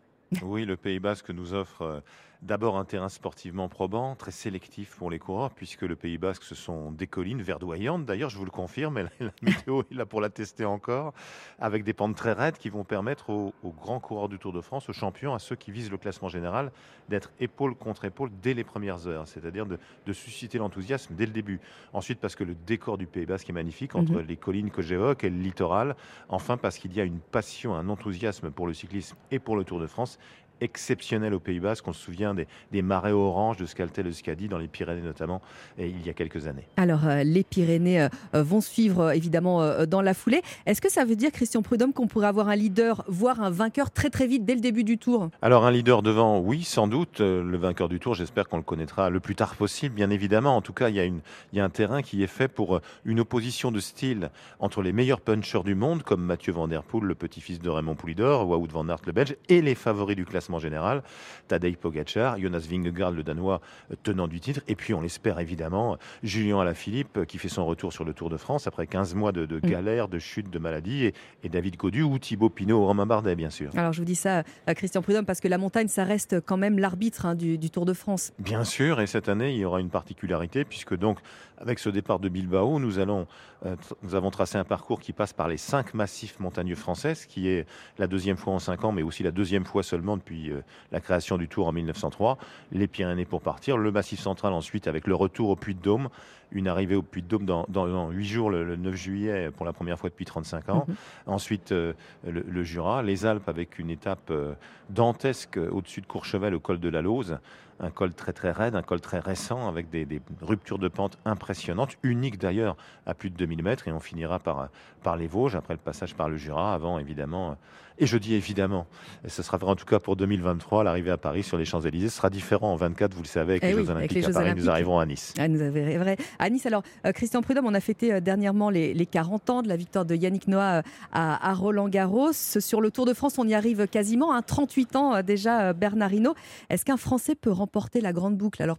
S31: Oui, le Pays Basque nous offre euh,
S41: D'abord un terrain sportivement probant, très sélectif pour les coureurs, puisque le Pays Basque, ce sont des collines verdoyantes. D'ailleurs, je vous le confirme, et la, météo est là pour la tester encore, avec des pentes très raides qui vont permettre aux, aux grands coureurs du Tour de France, aux champions, à ceux qui visent le classement général, d'être épaule contre épaule dès les premières heures, c'est-à-dire de, de susciter l'enthousiasme dès le début. Ensuite, parce que le décor du Pays Basque est magnifique, entre
S42: Mhm.
S41: les collines que j'évoque et le littoral. Enfin, parce qu'il y a une passion, un enthousiasme pour le cyclisme et pour le Tour de France exceptionnel au Pays Basque. On se souvient des, des marais oranges de Scaltel Euskadi dans les Pyrénées notamment, et il y a quelques années.
S1: Alors, euh, les Pyrénées euh, vont suivre euh, évidemment dans la foulée. Est-ce que ça veut dire, Christian Prudhomme, qu'on pourrait avoir un leader, voire un vainqueur très très vite dès le début du tour?
S41: Alors un leader devant, oui, sans doute. Le vainqueur du tour, j'espère qu'on le connaîtra le plus tard possible, bien évidemment. En tout cas, il y a, une, il y a un terrain qui est fait pour une opposition de style entre les meilleurs punchers du monde, comme Mathieu Van Der Poel, le petit-fils de Raymond Poulidor, Wout van Aert, le Belge, et les favoris du classement général, Tadej Pogacar, Jonas Vingegaard, le Danois, euh, tenant du titre, et puis on l'espère évidemment, Julien Alaphilippe, qui fait son retour sur le Tour de France après 15 mois de, de galère, de chute, de maladie, et, et David Codu ou Thibaut Pinot ou Romain Bardet, bien sûr.
S1: Alors, je vous dis ça, euh, Christian Prudhomme, parce que la montagne, ça reste quand même l'arbitre hein, du, du Tour de France.
S41: Bien sûr, et cette année, il y aura une particularité, puisque donc, avec ce départ de Bilbao, euh, nous avons tracé un parcours qui passe par les cinq massifs montagneux français, ce qui est la deuxième fois en cinq ans, mais aussi la deuxième fois seulement depuis euh, la création du Tour en 1903. Les Pyrénées pour partir, le massif central ensuite, avec le retour au Puy-de-Dôme, une arrivée au Puy-de-Dôme dans, dans, dans 8 jours, le, le 9 juillet, pour la première fois depuis 35 ans.
S42: Mhm.
S41: Ensuite, euh, le, le Jura, les Alpes avec une étape euh, dantesque euh, au-dessus de Courchevel au col de la Lose. Un col très très raide, un col très récent avec des, des ruptures de pente impressionnantes, uniques d'ailleurs à plus de 2000 mètres. Et on finira par, par les Vosges, après le passage par le Jura, avant évidemment. Et je dis évidemment, et ce sera vrai en tout cas pour 2023, l'arrivée à Paris sur les Champs-Élysées sera différent en 24, vous le savez, avec
S1: Eh
S41: les
S1: oui,
S41: Jeux
S1: avec
S41: Olympiques
S1: les
S41: à Paris.
S1: Olympiques.
S41: Nous arriverons à Nice.
S1: Ah, nous avez vrai. À Nice, alors, euh, Christian Prudhomme, on a fêté euh, dernièrement les, les 40 ans de la victoire de Yannick Noah euh, à, à Roland-Garros. Sur le Tour de France, on y arrive quasiment. hein, 38 ans déjà, Bernard Hinault. Est-ce qu'un Français peut remporter la grande boucle? Alors,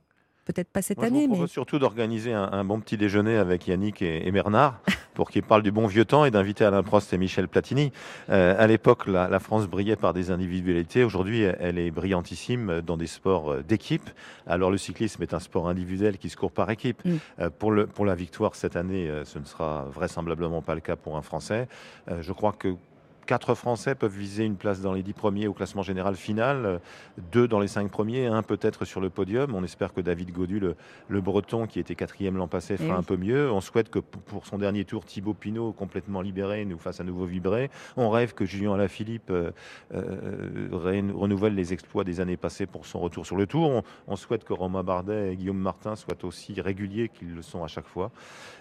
S1: peut-être pas cette
S41: Moi, je
S1: année,
S41: vous
S1: mais.
S41: surtout d'organiser un, un bon petit déjeuner avec Yannick et, et Bernard pour qu'ils parlent du bon vieux temps et d'inviter Alain Prost et Michel Platini. Euh, à l'époque, la, la France brillait par des individualités. Aujourd'hui, elle est brillantissime dans des sports d'équipe. Alors, le cyclisme est un sport individuel qui se court par équipe.
S1: Mm.
S41: Euh, pour, le, pour la victoire cette année, euh, ce ne sera vraisemblablement pas le cas pour un Français. Euh, je crois que Quatre Français peuvent viser une place dans les dix premiers au classement général final, euh, deux dans les cinq premiers, un peut-être sur le podium. On espère que David Godu, le, le Breton qui était quatrième l'an passé, fera
S42: Eh oui.
S41: un peu mieux. On souhaite que pour son dernier tour, Thibaut Pinot, complètement libéré, nous fasse à nouveau vibrer. On rêve que Julien Alaphilippe euh, euh, renouvelle les exploits des années passées pour son retour sur le tour. On, on souhaite que Romain Bardet et Guillaume Martin soient aussi réguliers qu'ils le sont à chaque fois.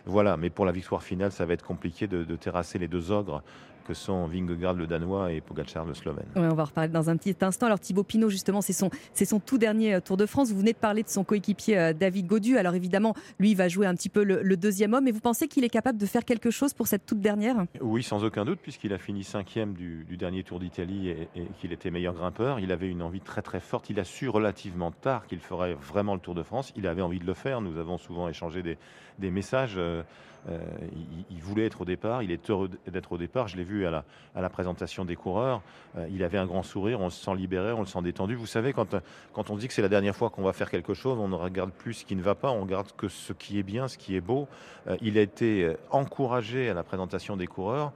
S41: Voilà, mais pour la victoire finale, ça va être compliqué de, de terrasser les deux ogres que sont Vingegaard le Danois et Pogacar le Slovène.
S1: Ouais, on va en reparler dans un petit instant. Alors Thibaut Pinot, justement, c'est son, c'est son tout dernier euh, Tour de France. Vous venez de parler de son coéquipier euh, David Godu. Alors évidemment, lui, il va jouer un petit peu le, le deuxième homme. Et vous pensez qu'il est capable de faire quelque chose pour cette toute dernière?
S41: Oui, sans aucun doute, puisqu'il a fini cinquième du, du dernier Tour d'Italie et, et qu'il était meilleur grimpeur. Il avait une envie très très forte. Il a su relativement tard qu'il ferait vraiment le Tour de France. Il avait envie de le faire. Nous avons souvent échangé des, des messages. Euh, euh, il, voulait être au départ. Il est heureux d'être au départ. Je l'ai vu à la, à la présentation des coureurs. Euh, il avait un grand sourire. On se sent libéré, on le sent détendu. Vous savez, quand, quand on dit que c'est la dernière fois qu'on va faire quelque chose, on ne regarde plus ce qui ne va pas. On regarde que ce qui est bien, ce qui est beau. Il a été encouragé à la présentation des coureurs.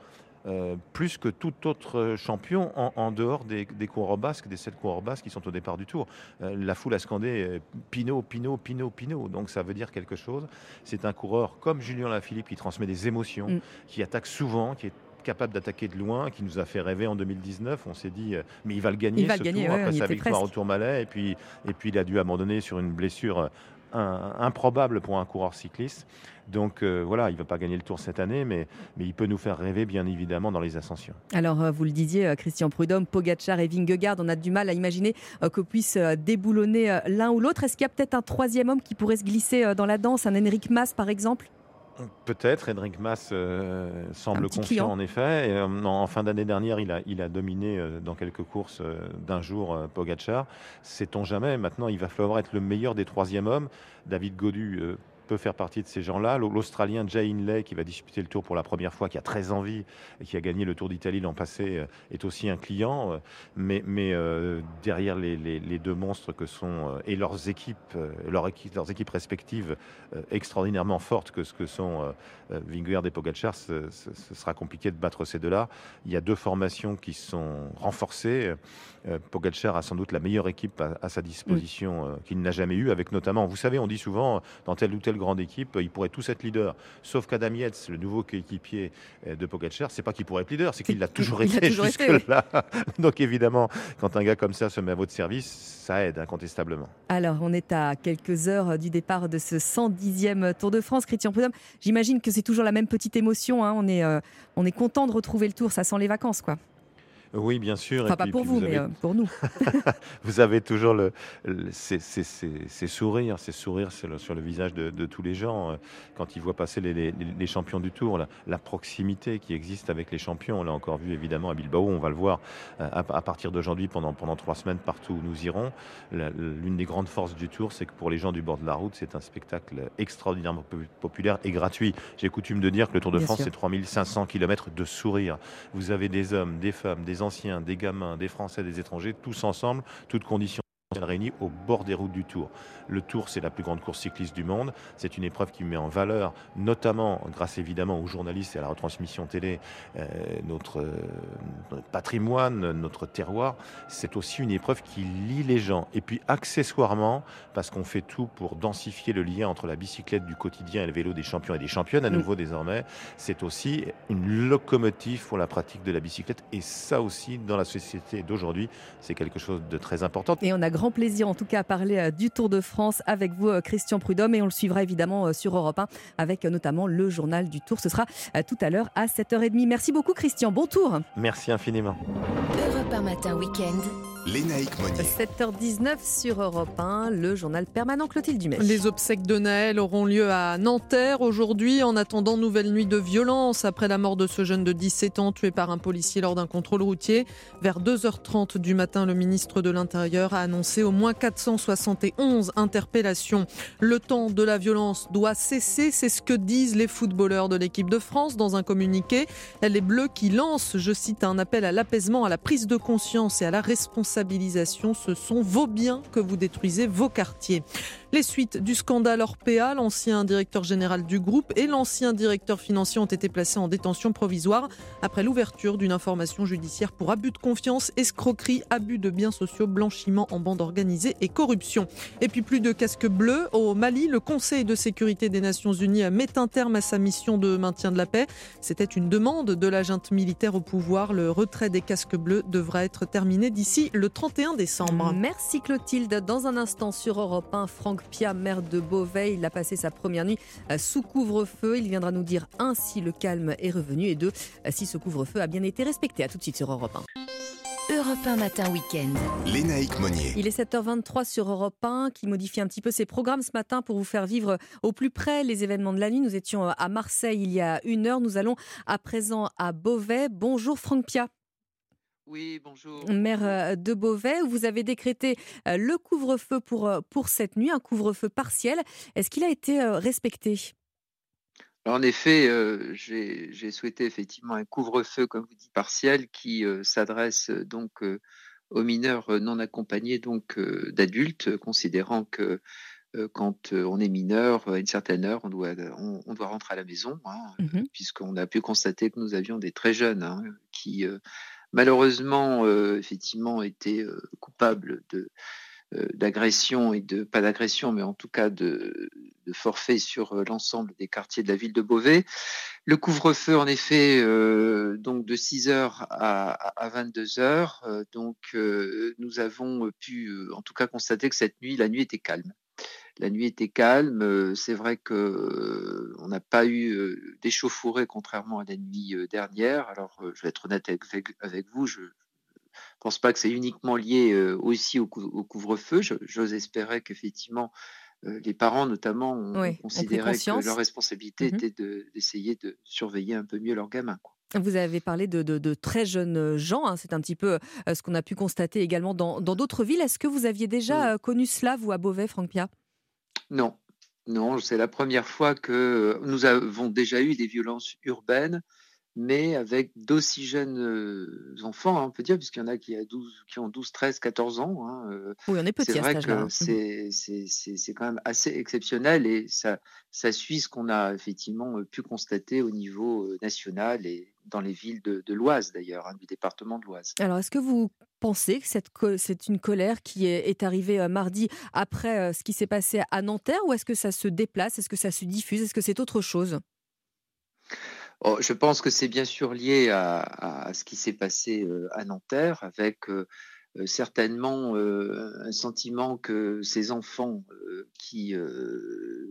S41: Euh, plus que tout autre champion en, en dehors des, des coureurs basques, des sept coureurs basques qui sont au départ du tour. Euh, la foule a scandé euh, Pinot, Pinot, Pinot, Pinot. Donc ça veut dire quelque chose. C'est un coureur comme Julien Lafilippe qui transmet des émotions,
S1: Mm.
S41: qui attaque souvent, qui est capable d'attaquer de loin, qui nous a fait rêver en 2019. On s'est dit, mais il va le gagner
S1: Il va
S41: ce
S1: le gagner,
S41: tour
S1: ouais,
S41: après sa victoire
S1: presque.
S41: au Tourmalet. Et puis, et puis il a dû abandonner sur une blessure improbable pour un coureur cycliste. Donc euh, voilà, il ne va pas gagner le tour cette année, mais, il peut nous faire rêver bien évidemment dans les ascensions.
S1: Alors, euh, vous le disiez, euh, Christian Prudhomme, Pogacar et Vingegaard, on a du mal à imaginer que puisse déboulonner l'un ou l'autre. Est-ce qu'il y a peut-être un troisième homme qui pourrait se glisser dans la danse, un Henrik Mas par exemple?
S41: Peut-être, Henrik Mas euh, semble confiant
S1: client.
S41: en effet. Et, euh, en, en fin d'année dernière, il a, il a dominé euh, dans quelques courses d'un jour Pogacar. Sait-on jamais Maintenant, il va falloir être le meilleur des troisième hommes. David Godu peut faire partie de ces gens-là. L'Australien Jay Inley, qui va disputer le Tour pour la première fois, qui a très envie et qui a gagné le Tour d'Italie l'an passé, euh, est aussi un client. Euh, Mais, mais euh, derrière les, les- les deux monstres que sont et leurs équipes, leurs équipes, leurs équipes respectives euh, extraordinairement fortes que ce que sont euh, Vingegaard et Pogacar, ce, ce- ce sera compliqué de battre ces deux-là. Il y a deux formations qui sont renforcées. Pogacar a sans doute la meilleure équipe à, à sa disposition qu'il n'a jamais eue, avec notamment, vous savez, on dit souvent, dans telle ou telle grande équipe, ils pourraient tous être leaders, sauf qu'Adam Yates, le nouveau coéquipier euh, de Pogacar, c'est pas qu'il pourrait être leader, c'est qu'il l'a été
S1: toujours été,
S41: jusque-là. Donc évidemment, quand un gars comme ça se met à votre service, ça aide incontestablement.
S1: Alors, on est à quelques heures du départ de ce 110e Tour de France. Christian Prudhomme, j'imagine que c'est toujours la même petite émotion. hein. On, est, euh, on est content de retrouver le Tour. Ça sent les vacances, quoi.
S41: Oui, bien sûr.
S1: Enfin,
S41: Et
S1: pas
S41: puis-
S1: pour
S41: puis
S1: vous, mais
S41: avez-
S1: euh, pour nous.
S41: vous avez toujours le, le- ces, ces- ces- ces sourires, ces sourires sur le, sur le visage de, de tous les gens euh, quand ils voient passer les, les- les champions du Tour, la, la proximité qui existe avec les champions. On l'a encore vu évidemment à Bilbao, on va le voir euh, à, à partir d'aujourd'hui pendant, pendant trois semaines partout où nous irons. L'une des grandes forces du Tour, c'est que pour les gens du bord de la route, c'est un spectacle extraordinairement po- populaire et gratuit. J'ai coutume de dire que le Tour de
S1: Bien
S41: France, c'est 3500 km de sourires. Vous avez des hommes, des femmes, des anciens, des gamins, des Français, des étrangers, tous ensemble, toutes conditions réunis au bord des routes du Tour. Le Tour, c'est la plus grande course cycliste du monde. C'est une épreuve qui met en valeur, notamment grâce évidemment aux journalistes et à la retransmission télé, euh, notre, euh, notre patrimoine, notre terroir. C'est aussi une épreuve qui lie les gens. Et puis accessoirement, parce qu'on fait tout pour densifier le lien entre la bicyclette du quotidien et le vélo des champions et des championnes, à nouveau désormais, c'est aussi une locomotive pour la pratique de la bicyclette. Et ça aussi, dans la société d'aujourd'hui, c'est quelque chose de très important.
S1: Et on a grand plaisir en tout cas à parler euh, du Tour de France avec vous, euh, Christian Prudhomme, et on le suivra évidemment euh, sur Europe 1 avec notamment le journal du Tour. Ce sera tout à l'heure à 7h30. Merci beaucoup, Christian. Bon tour.
S41: Merci infiniment.
S15: Europe 1 matin week-end.
S2: Lénaïque Monnier.
S1: 7h19 sur Europe 1, le journal permanent Clotilde Dumais.
S3: Les obsèques de Naël auront lieu à Nanterre aujourd'hui. En attendant, nouvelle nuit de violence après la mort de ce jeune de 17 ans tué par un policier lors d'un contrôle routier. Vers 2h30 du matin, le ministre de l'Intérieur a annoncé au moins 471 interpellations. Le temps de la violence doit cesser, c'est ce que disent les footballeurs de l'équipe de France dans un communiqué. Les Bleus qui lancent, je cite, un appel à l'apaisement, à la prise de conscience et à la responsabilisation. Ce sont vos biens que vous détruisez, vos quartiers. Les suites du scandale Orpea, l'ancien directeur général du groupe et l'ancien directeur financier ont été placés en détention provisoire après l'ouverture d'une information judiciaire pour abus de confiance, escroquerie, abus de biens sociaux, blanchiment en bande organisée et corruption. Et puis plus de casques bleus au Mali, le Conseil de sécurité des Nations Unies met un terme à sa mission de maintien de la paix. C'était une demande de la junte militaire au pouvoir. Le retrait des casques bleus devra être terminé d'ici le 31 décembre.
S1: Merci Clotilde. Dans un instant sur Europe 1, Franck Pia, maire de Beauvais, il a passé sa première nuit euh, sous couvre-feu. Il viendra nous dire un si le calme est revenu et deux euh, si ce couvre-feu a bien été respecté. À tout de suite sur Europe 1.
S15: Europe 1 matin week-end.
S2: Lénaïque Monnier.
S1: Il est 7h23 sur Europe 1 qui modifie un petit peu ses programmes ce matin pour vous faire vivre au plus près les événements de la nuit. Nous étions à Marseille il y a une heure. Nous allons à présent à Beauvais. Bonjour Franck Pia.
S42: Oui, bonjour.
S1: Maire euh, de Beauvais, vous avez décrété euh, le couvre-feu pour, euh, pour cette nuit, un couvre-feu partiel. Est-ce qu'il a été respecté?
S42: Alors, en effet, euh, j'ai souhaité effectivement un couvre-feu, comme vous dites, partiel, qui euh, s'adresse donc euh, aux mineurs non accompagnés donc d'adultes, considérant que quand on est mineur, à une certaine heure, on doit, on, on doit rentrer à la maison, hein,
S1: Mhm.
S42: puisqu'on a pu constater que nous avions des très jeunes hein, qui malheureusement euh, effectivement étaient euh, coupables de euh, d'agression et de pas d'agression mais en tout cas de, de forfait sur l'ensemble des quartiers de la ville de Beauvais. Le couvre-feu en effet donc de 6 heures à, à 22 heures euh, donc nous avons pu en tout cas constater que cette nuit la nuit était calme. La nuit était calme. C'est vrai que on n'a pas eu d'échauffourée contrairement à la nuit dernière. Alors, je vais être honnête avec, vous, je ne pense pas que c'est uniquement lié euh, aussi au, cou- au couvre-feu. J'ose espérer qu'effectivement, euh, les parents notamment ont
S1: Oui,
S42: considéré que leur responsabilité
S1: Mhm.
S42: était de- d'essayer de, surveiller un peu mieux leurs gamins. quoi.
S1: Vous avez parlé de, de- de très jeunes gens. hein. C'est un petit peu euh, ce qu'on a pu constater également dans d'autres villes. Est-ce que vous aviez déjà connu cela, vous, à Beauvais, Franck Pia
S42: Non. Non, c'est la première fois que nous avons déjà eu des violences urbaines, mais avec d'aussi jeunes euh, enfants, hein, on peut dire, puisqu'il y en a qui, a 12, qui ont 12, 13, 14 ans. hein, euh,
S1: Oui, on est petit
S42: c'est
S1: à
S42: vrai que c'est c'est- c'est- c'est quand même assez exceptionnel et ça, ça suit ce qu'on a effectivement euh, pu constater au niveau euh, national et dans les villes de, de l'Oise d'ailleurs, hein, du département de l'Oise.
S1: Alors, est-ce que vous pensez que c'est une colère qui est, est arrivée euh, mardi après euh, ce qui s'est passé à Nanterre ou est-ce que ça se déplace Est-ce que ça se diffuse Est-ce que c'est autre chose?
S42: Oh, je pense que c'est bien sûr lié à, à ce qui s'est passé euh, à Nanterre, avec euh, certainement euh, un sentiment que ces enfants euh, qui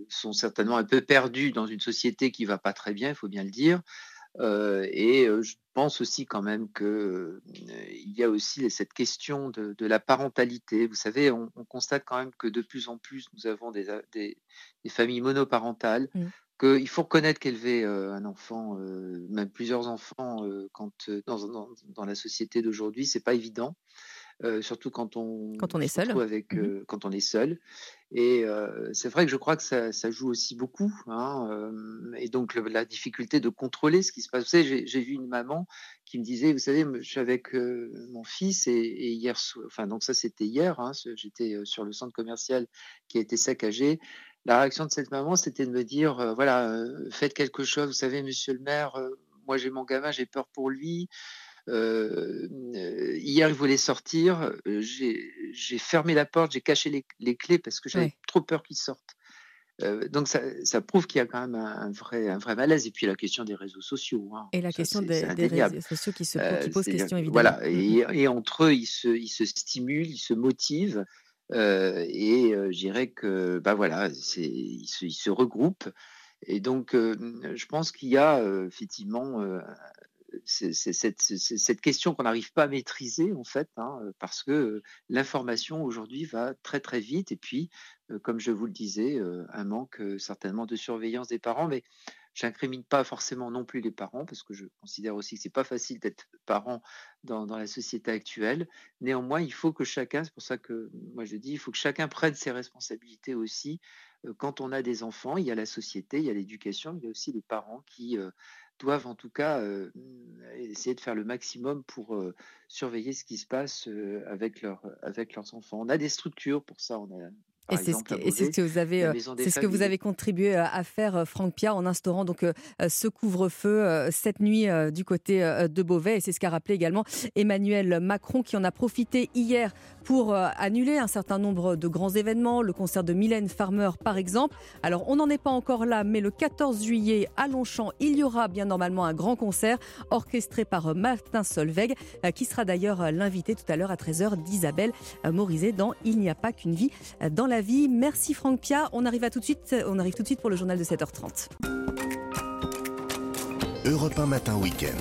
S42: sont certainement un peu perdus dans une société qui va pas très bien, il faut bien le dire. Euh, et je pense aussi quand même que euh, il y a aussi cette question de, de la parentalité. Vous savez, on, on constate quand même que de plus en plus nous avons des, des, des familles monoparentales
S1: Mm.
S42: qu'il faut reconnaître qu'élever euh, un enfant, euh, même plusieurs enfants, euh, quand, dans, dans, dans la société d'aujourd'hui, c'est pas évident. Euh, surtout quand on,
S1: Quand on est
S42: se
S1: seul.
S42: avec,
S1: Mhm.
S42: euh, quand on est seul. Et euh, c'est vrai que je crois que ça, ça joue aussi beaucoup. hein, et donc le- la difficulté de contrôler ce qui se passe. Vous savez, j'ai vu une maman qui me disait, vous savez, je suis avec mon fils et, et hier, enfin donc ça c'était hier. hein, J'étais sur le centre commercial qui a été saccagé. La réaction de cette maman, c'était de me dire, euh, voilà, euh, faites quelque chose. Vous savez, Monsieur le maire, euh, moi j'ai mon gamin, j'ai peur pour lui. Euh, euh, hier, il voulait sortir. euh, J'ai fermé la porte, j'ai caché les, les clés parce que j'avais trop peur qu'il sorte. Euh, donc ça, ça prouve qu'il y a quand même un, un vrai, un vrai malaise. Et puis la question des réseaux sociaux. hein,
S1: Et la
S42: ça,
S1: question des, des réseaux sociaux qui, se, qui pose
S42: c'est-
S1: question évidemment.
S42: Voilà, et, et entre eux, ils se, ils se stimulent, ils se motivent. euh, et euh, je dirais que, bah voilà, ils se, ils se regroupent. Et donc, je pense qu'il y a effectivement c'est- cette, question qu'on n'arrive pas à maîtriser, en fait, hein, parce que euh, l'information aujourd'hui va très très vite. Et puis, euh, comme je vous le disais, euh, un manque euh, certainement de surveillance des parents. Mais J'incrimine pas forcément non plus les parents parce que je considère aussi que c'est pas facile d'être parent dans, la société actuelle. Néanmoins, il faut que chacun, c'est pour ça que moi je dis, il faut que chacun prenne ses responsabilités aussi. Euh, Quand on a des enfants, il y a la société, il y a l'éducation, il y a aussi les parents qui euh, doivent en tout cas euh, essayer de faire le maximum pour euh, surveiller ce qui se passe euh, avec, leur, avec leurs enfants. On a des structures pour ça. Par
S1: et c'est ce que vous avez, c'est ce que vous avez contribué euh, à faire, euh, Franck Pierre, en instaurant donc euh, ce couvre-feu cette nuit du côté de Beauvais. Et c'est ce qu'a rappelé également Emmanuel Macron, qui en a profité hier pour annuler un certain nombre de grands événements, le concert de Mylène Farmer par exemple. Alors on n'en est pas encore là, mais le 14 juillet à Longchamp, il y aura bien normalement un grand concert orchestré par Martin Solveig, qui sera d'ailleurs l'invité tout à l'heure à 13h d'Isabelle Morizet dans Il n'y a pas qu'une vie dans la Merci Franck Pia. On arrive à tout de suite. On arrive tout de suite pour le journal de 7h30.
S16: Europe 1 Matin Week-end.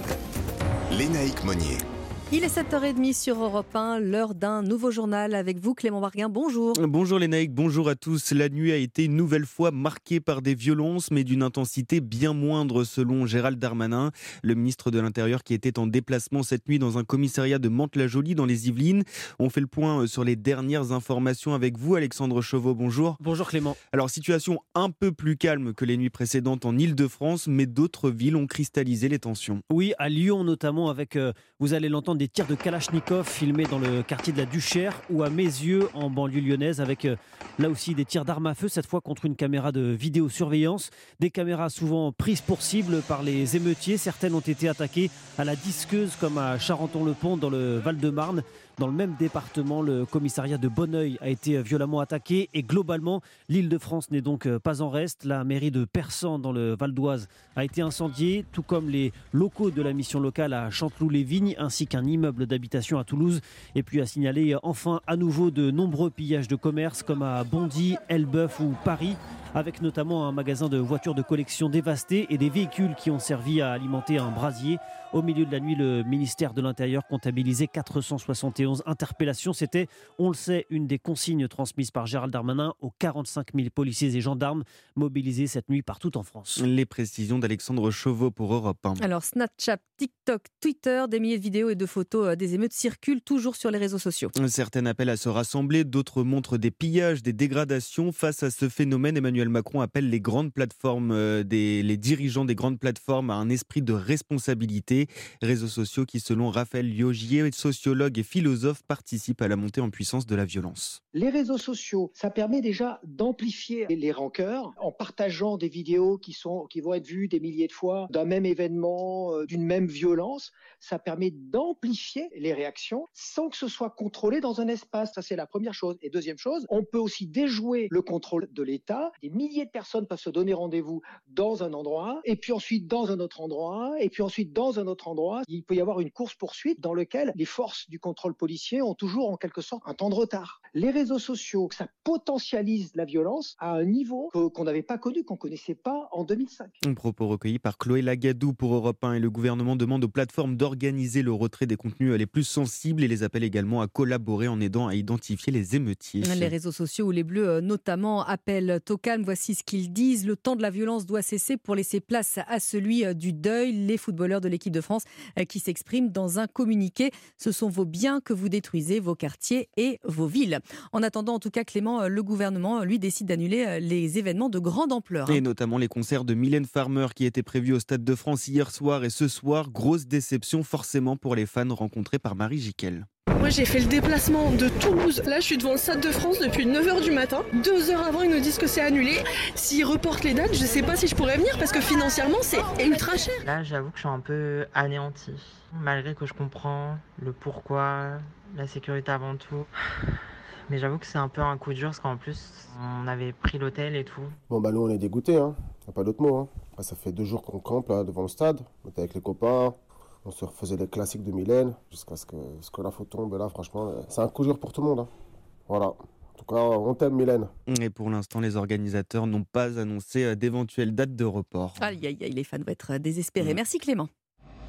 S1: Il est 7h30 sur Europe 1, l'heure d'un nouveau journal avec vous Clément Barguin. Bonjour.
S43: Bonjour les Naïcs, bonjour à tous. La nuit a été une nouvelle fois marquée par des violences, mais d'une intensité bien moindre selon Gérald Darmanin, le ministre de l'Intérieur qui était en déplacement cette nuit dans un commissariat de Mantes-la-Jolie dans les Yvelines. On fait le point euh, sur les dernières informations avec vous, Alexandre Chauveau. Bonjour.
S22: Bonjour Clément.
S43: Alors, situation un peu plus calme que les nuits précédentes en Ile-de-France, mais d'autres villes ont cristallisé les tensions.
S22: Oui, à Lyon notamment, avec, euh, vous allez l'entendre, des tirs de Kalachnikov filmés dans le quartier de la Duchère ou à mes yeux en banlieue lyonnaise, avec euh, là aussi des tirs d'armes à feu, cette fois contre une caméra de vidéosurveillance. Des caméras souvent prises pour cible par les émeutiers. Certaines ont été attaquées à la disqueuse, comme à Charenton-le-Pont dans le Val-de-Marne. Dans le même département, le commissariat de Bonneuil a été violemment attaqué et globalement, l'île de France n'est donc euh, pas en reste. La mairie de Persan dans le Val d'Oise a été incendiée, tout comme les locaux de la mission locale à Chanteloup-les-Vignes ainsi qu'un immeuble d'habitation à Toulouse. Et puis à signaler euh, enfin à nouveau de nombreux pillages de commerce comme à Bondy, Elbeuf ou Paris avec notamment un magasin de voitures de collection dévasté et des véhicules qui ont servi à alimenter un brasier. Au milieu de la nuit, le ministère de l'Intérieur comptabilisait 471 interpellations. C'était, on le sait, une des consignes transmises par Gérald Darmanin aux 45 000 policiers et gendarmes mobilisés cette nuit partout en France.
S43: Les précisions d'Alexandre Chauveau pour Europe 1.
S1: Alors Snapchat, TikTok, Twitter, des milliers de vidéos et de photos euh, des émeutes circulent toujours sur les réseaux sociaux.
S43: Certains appellent à se rassembler, d'autres montrent des pillages, des dégradations. Face à ce phénomène, Emmanuel
S19: Macron appelle les grandes plateformes, euh, des, les dirigeants des grandes plateformes à un esprit de responsabilité. Réseaux sociaux qui, selon Raphaël Liogier, sociologue et philosophe, participent à la montée en puissance de la violence.
S44: Les réseaux sociaux, ça permet déjà d'amplifier les rancœurs en partageant des vidéos qui, sont, qui vont être vues des milliers de fois d'un même événement, euh, d'une même violence. Ça permet d'amplifier les réactions sans que ce soit contrôlé dans un espace. Ça, c'est la première chose. Et deuxième chose, on peut aussi déjouer le contrôle de l'État. Des milliers de personnes peuvent se donner rendez-vous dans un endroit, et puis ensuite dans un autre endroit, et puis ensuite dans un autre endroit. Il peut y avoir une course-poursuite dans laquelle les forces du contrôle policier ont toujours en quelque sorte un temps de retard. Les réseaux sociaux, ça potentialise la violence à un niveau qu'on n'avait pas connu, qu'on connaissait pas en 2005.
S19: Un propos recueilli par Chloé Lagadou pour Europe 1 et le gouvernement demande aux plateformes d'organiser le retrait des contenus les plus sensibles et les appelle également à collaborer en aidant à identifier les émeutiers.
S1: Les réseaux sociaux où les Bleus euh, notamment appellent au calme. Voici ce qu'ils disent. Le temps de la violence doit cesser pour laisser place à celui euh, du deuil. Les footballeurs de l'équipe de France euh, qui s'expriment dans un communiqué. Ce sont vos biens que vous détruisez, vos quartiers et vos villes. En attendant, en tout cas, Clément, le gouvernement, lui, décide d'annuler les événements de grande ampleur.
S19: Et notamment les concerts de Mylène Farmer qui étaient prévus au Stade de France hier soir et ce soir. Grosse déception forcément pour les fans rencontrés par Marie Jiquel.
S45: Moi j'ai fait le déplacement de Toulouse. Là je suis devant le Stade de France depuis 9h du matin. Deux heures avant ils nous disent que c'est annulé. S'ils reportent les dates, je sais pas si je pourrais venir parce que financièrement c'est ultra cher.
S12: Là j'avoue que je suis un peu anéanti. Malgré que je comprends le pourquoi, la sécurité avant tout. Mais j'avoue que c'est un peu un coup dur parce qu'en plus on avait pris l'hôtel et tout.
S46: Bon bah nous on est dégoûtés, hein. Y a pas d'autre mot. Hein. ça fait deux jours qu'on campe là devant le stade. On était avec les copains. On se refaisait les classiques de Mylène jusqu'à ce que, ce que l'info tombe. Et là, franchement, c'est un coup dur pour tout le monde. Hein. Voilà. En tout cas, on t'aime, Mylène.
S19: Et pour l'instant, les organisateurs n'ont pas annoncé euh, d'éventuelles dates de report.
S1: Aïe, aïe, aïe, les fans vont être désespérés. Merci Clément.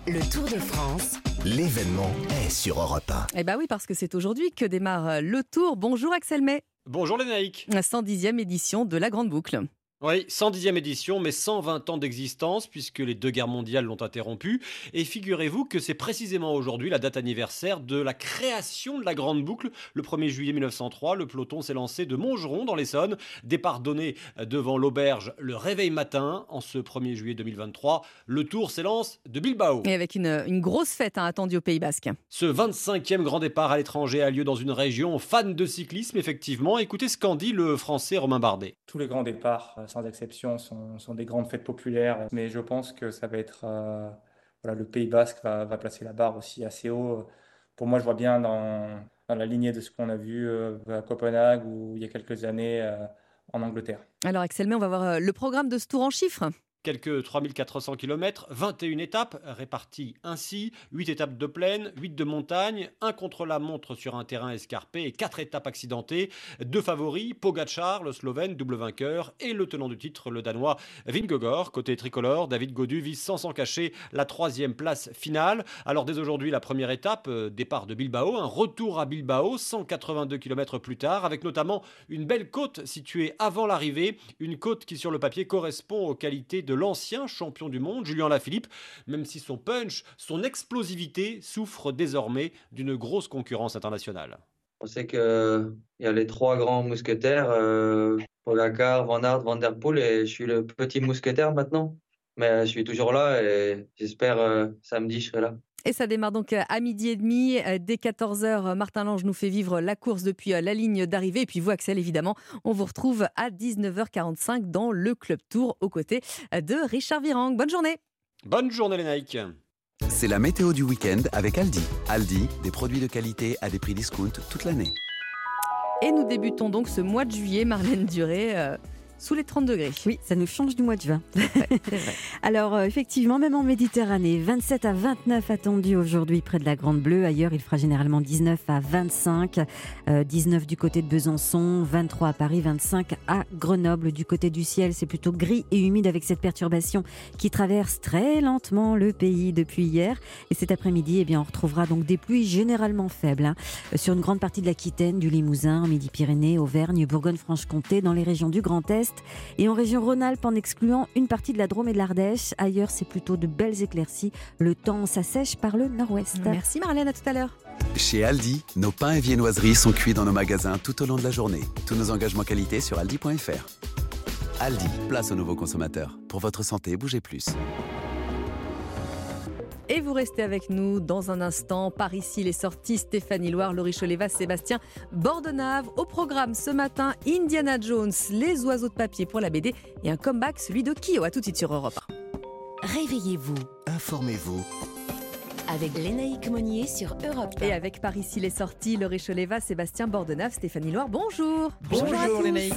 S15: Le Tour de France.
S47: L'événement est sur Europe 1.
S1: Eh bien oui, parce que c'est aujourd'hui que démarre le Tour. Bonjour Axel May.
S48: Bonjour Lénaïque.
S1: 110e édition de la Grande Boucle.
S48: Oui, 110e édition, mais 120 ans d'existence, puisque les deux guerres mondiales l'ont interrompu. Et figurez-vous que c'est précisément aujourd'hui la date anniversaire de la création de la Grande Boucle. Le 1er juillet 1903, le peloton s'est lancé de Montgeron, dans l'Essonne. Départ donné devant l'auberge Le Réveil Matin. En ce 1er juillet 2023, le tour s'élance de Bilbao.
S1: Et avec une, grosse fête hein, attendue au Pays Basque.
S48: Ce 25e grand départ à l'étranger a lieu dans une région fan de cyclisme, effectivement. Écoutez ce qu'en dit le français Romain Bardet.
S49: Tous les grands départs sans exception, sont, des grandes fêtes populaires. Mais je pense que ça va être. Euh, voilà, le Pays Basque va, placer la barre aussi assez haut. Pour moi, je vois bien dans, la lignée de ce qu'on a vu euh, à Copenhague ou il y a quelques années euh, en Angleterre.
S1: Alors, Axel, on va voir le programme de ce tour en chiffres.
S48: Quelques 3400 km, 21 étapes réparties ainsi, 8 étapes de plaine, 8 de montagne, un contre-la-montre sur un terrain escarpé et 4 étapes accidentées. Deux favoris, Pogacar, le Slovène, double vainqueur, et le tenant du titre, le Danois Vingegaard. Côté tricolore, David Godu vise sans s'en cacher la troisième place finale. Alors dès aujourd'hui, la première étape, euh, départ de Bilbao, un retour à Bilbao, 182 km plus tard, avec notamment une belle côte située avant l'arrivée, une côte qui sur le papier correspond aux qualités de l'ancien champion du monde, Julien Lafilippe, même si son punch, son explosivité souffre désormais d'une grosse concurrence internationale.
S50: On sait qu'il y a les trois grands mousquetaires, euh, Pogacar, Van Aert, Van Der Poel, et je suis le petit mousquetaire maintenant. Mais je suis toujours là et j'espère euh, samedi je serai là.
S1: Et ça démarre donc euh, à midi et demi. Euh, dès 14h, Martin Lange nous fait vivre la course depuis euh, la ligne d'arrivée. Et puis vous, Axel, évidemment, on vous retrouve à 19h45 dans le Club Tour aux côtés de Richard Virang. Bonne journée.
S48: Bonne journée, les Nike.
S2: C'est la météo du week-end avec Aldi. Aldi, des produits de qualité à des prix discount toute l'année.
S1: Et nous débutons donc ce mois de juillet, Marlène Duré sous les 30 degrés.
S6: Oui, ça nous change du mois de juin. Alors, euh, effectivement, même en Méditerranée, 27 à 29 attendus aujourd'hui près de la Grande Bleue. Ailleurs, il fera généralement 19 à 25. 19 euh, du côté de Besançon, 23 à Paris, 25 à Grenoble. Du côté du ciel, c'est plutôt gris et humide avec cette perturbation qui traverse très lentement le pays depuis hier. Et cet après-midi, eh bien, on retrouvera donc des pluies généralement faibles hein. sur une grande partie de l'Aquitaine, du Limousin, Midi-Pyrénées, Auvergne, Bourgogne-Franche-Comté, dans les régions du Grand Est et en région Rhône-Alpes en excluant une partie de la Drôme et de l'Ardèche. Ailleurs, c'est plutôt de belles éclaircies. Le temps s'assèche par le nord-ouest.
S1: Merci Marlène, à tout à l'heure.
S2: Chez Aldi, nos pains et viennoiseries sont cuits dans nos magasins tout au long de la journée. Tous nos engagements qualité sur aldi.fr. Aldi, place aux nouveaux consommateurs. Pour votre santé, bougez plus.
S1: Et vous restez avec nous dans un instant. Par ici, les sorties Stéphanie Loire, Laurie Choleva, Sébastien Bordenave. Au programme ce matin, Indiana Jones, les oiseaux de papier pour la BD et un comeback, celui de Kyo. A tout de suite sur Europe
S15: 1. Réveillez-vous.
S16: Informez-vous.
S15: Avec Lénaïque Monnier sur Europe 1.
S1: Et avec par ici les sorties, Laurie Choleva, Sébastien Bordenave, Stéphanie Loire. Bonjour.
S26: Bonjour, Bonjour Lénaïque.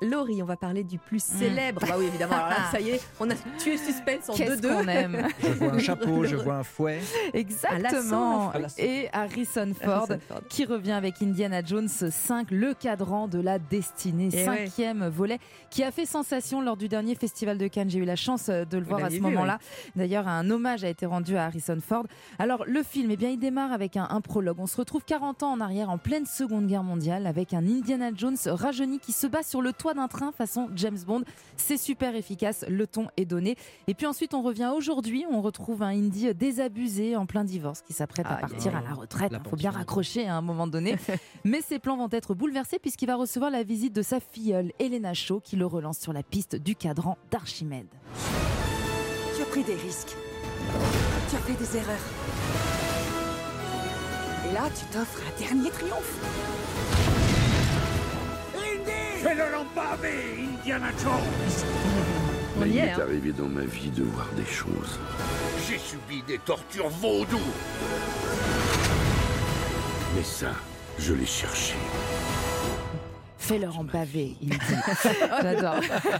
S1: Laurie, on va parler du plus célèbre. Bah oui, évidemment. Alors là, ça y est, on a tué suspense en 2-2.
S26: Qu'est-ce qu'on aime Je vois un chapeau, je vois un fouet.
S51: Exactement. Et Harrison Ford, Ford, qui revient avec Indiana Jones 5, le cadran de la destinée,
S1: Eh
S51: cinquième volet, qui a fait sensation lors du dernier festival de Cannes. J'ai eu la chance de le voir à ce moment-là. D'ailleurs, un hommage a été rendu à Harrison Ford. Alors, le film, eh bien, il démarre avec un, un prologue. On se retrouve 40 ans en arrière, en pleine Seconde Guerre mondiale, avec un Indiana Jones rajeuni qui se bat sur le toit d'un train façon James Bond. C'est super efficace, le ton est donné. Et puis ensuite, on revient aujourd'hui, on retrouve un Indy désabusé en plein divorce qui s'apprête à partir à la retraite. Il faut bien raccrocher à un moment donné. Mais ses plans vont être bouleversés puisqu'il va recevoir la visite de sa filleule, Elena Shaw, qui le relance sur la piste du cadran d'Archimède.
S52: Tu as pris des risques. Tu as fait des erreurs. Et là, tu t'offres un dernier triomphe.
S53: Fais-le l'empavé, Indiana Jones
S1: On
S53: Mais
S1: y
S53: il
S1: est,
S53: est
S1: hein.
S53: arrivé dans ma vie de voir des choses. J'ai subi des tortures vaudou. Mais ça, je l'ai cherché.
S51: Fais-leur en baver, il dit. J'adore.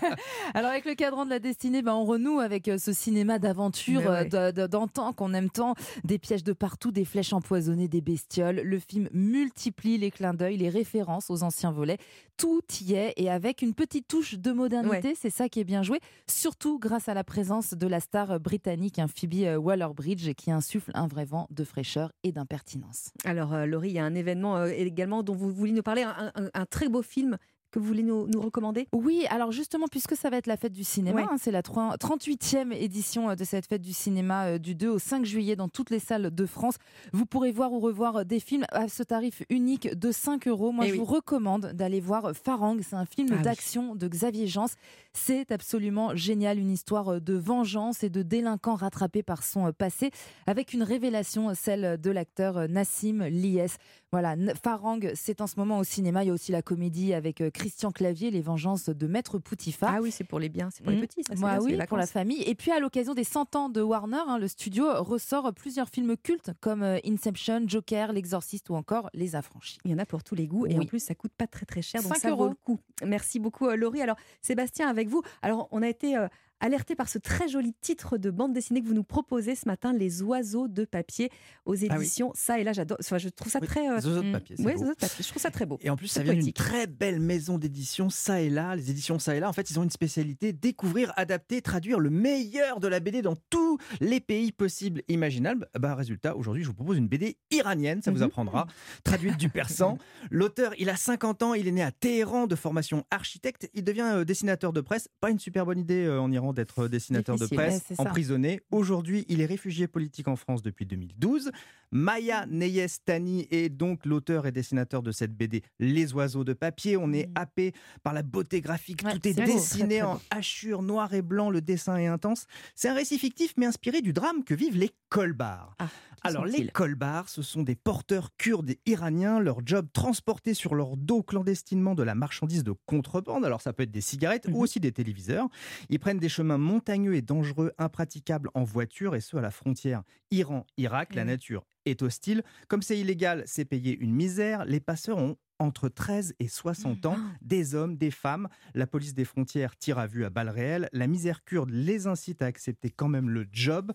S51: Alors avec le cadran de la destinée, ben, on renoue avec euh, ce cinéma d'aventure
S1: ouais.
S51: euh, de- d'antan qu'on aime tant. Des pièges de partout, des flèches empoisonnées, des bestioles. Le film multiplie les clins d'œil, les références aux anciens volets. Tout y est et avec une petite touche de modernité,
S1: Ouais.
S51: c'est ça qui est bien joué. Surtout grâce à la présence de la star britannique, un Phoebe euh, Waller-Bridge, qui insuffle un vrai vent de fraîcheur et d'impertinence.
S1: Alors, euh, Laurie, il y a un événement euh, également dont vous voulez nous parler, un, un- un très beau film que vous voulez nous, nous recommander?
S51: Oui, alors justement, puisque ça va être la fête du cinéma,
S1: Ouais.
S51: hein, c'est la 3 38e édition euh, de cette fête du cinéma euh, du 2 au 5 juillet dans toutes les salles de France. Vous pourrez voir ou revoir euh, des films à ce tarif unique de 5 euros. Moi,
S1: Eh
S51: je
S1: oui.
S51: vous recommande d'aller voir Farang. C'est un film
S1: Ah oui.
S51: d'action de Xavier Jans. C'est absolument génial, une histoire de vengeance et de délinquant rattrapé par son passé, avec une révélation, celle de l'acteur Nassim Lies. Voilà, Farang, c'est en ce moment au cinéma. Il y a aussi la comédie avec euh, Christian Clavier, Les Vengeances de Maître Poutifard.
S1: Ah oui, c'est pour les biens, c'est pour les
S51: Mm.
S1: petits, ça, bien,
S51: oui,
S1: les
S51: pour la famille. Et puis à l'occasion des 100 ans de Warner, hein, le studio ressort plusieurs films cultes comme euh, Inception, Joker, L'Exorciste ou encore Les Affranchis.
S1: Il y en a pour tous les goûts et en plus ça coûte pas très très cher donc
S51: 5
S1: ça vaut
S51: euros.
S1: le coup. Merci beaucoup euh, Laurie. Alors Sébastien avec vous. Alors on a été euh, alerté par ce très joli titre de bande dessinée que vous nous proposez ce matin, Les oiseaux de papier aux
S26: oui.
S1: éditions. Ça et là j'adore. Enfin, je trouve ça
S26: Oui,
S1: très. euh,
S26: Les oiseaux de
S1: mm,
S26: papier,
S1: les oiseaux de papier. Je trouve ça très beau.
S26: Et en plus, ça vient d'une très belle maison d'édition, ça et là. Les éditions ça et là, en fait, ils ont une spécialité découvrir, adapter, traduire le meilleur de la BD dans tous les pays possibles, imaginables. Bah, résultat, aujourd'hui, je vous propose une BD iranienne, ça vous
S1: Mhm.
S26: apprendra, traduite du persan. L'auteur, il a 50 ans, il est né à Téhéran de formation architecte. Il devient euh, dessinateur de presse. Pas une super bonne idée euh, en Iran d'être dessinateur de presse, emprisonné. Aujourd'hui, il est réfugié politique en France depuis 2012. Maya Neyestani est donc l'auteur et dessinateur de cette BD Les oiseaux de papier. On est happé par la beauté graphique.
S51: Ouais,
S26: Tout est
S51: beau,
S26: dessiné
S51: très, très
S26: en
S51: beau.
S26: hachure noir et blanc. Le dessin est intense. C'est un récit fictif mais inspiré du drame que vivent les colbars.
S1: Ah,
S26: Alors les colbars, ce sont des porteurs kurdes et iraniens. Leur job, transporter sur leur dos clandestinement de la marchandise de contrebande. Alors ça peut être des cigarettes
S1: Mhm.
S26: ou aussi des téléviseurs. Ils prennent des chemins montagneux et dangereux, impraticables en voiture, et ce à la frontière Iran-Irak. La
S1: Mhm.
S26: nature est hostile. Comme c'est illégal, c'est payer une misère. Les passeurs ont entre 13 et 60 ans, des hommes, des femmes. La police des frontières tire à vue à balles réelles. La misère kurde les incite à accepter quand même le job.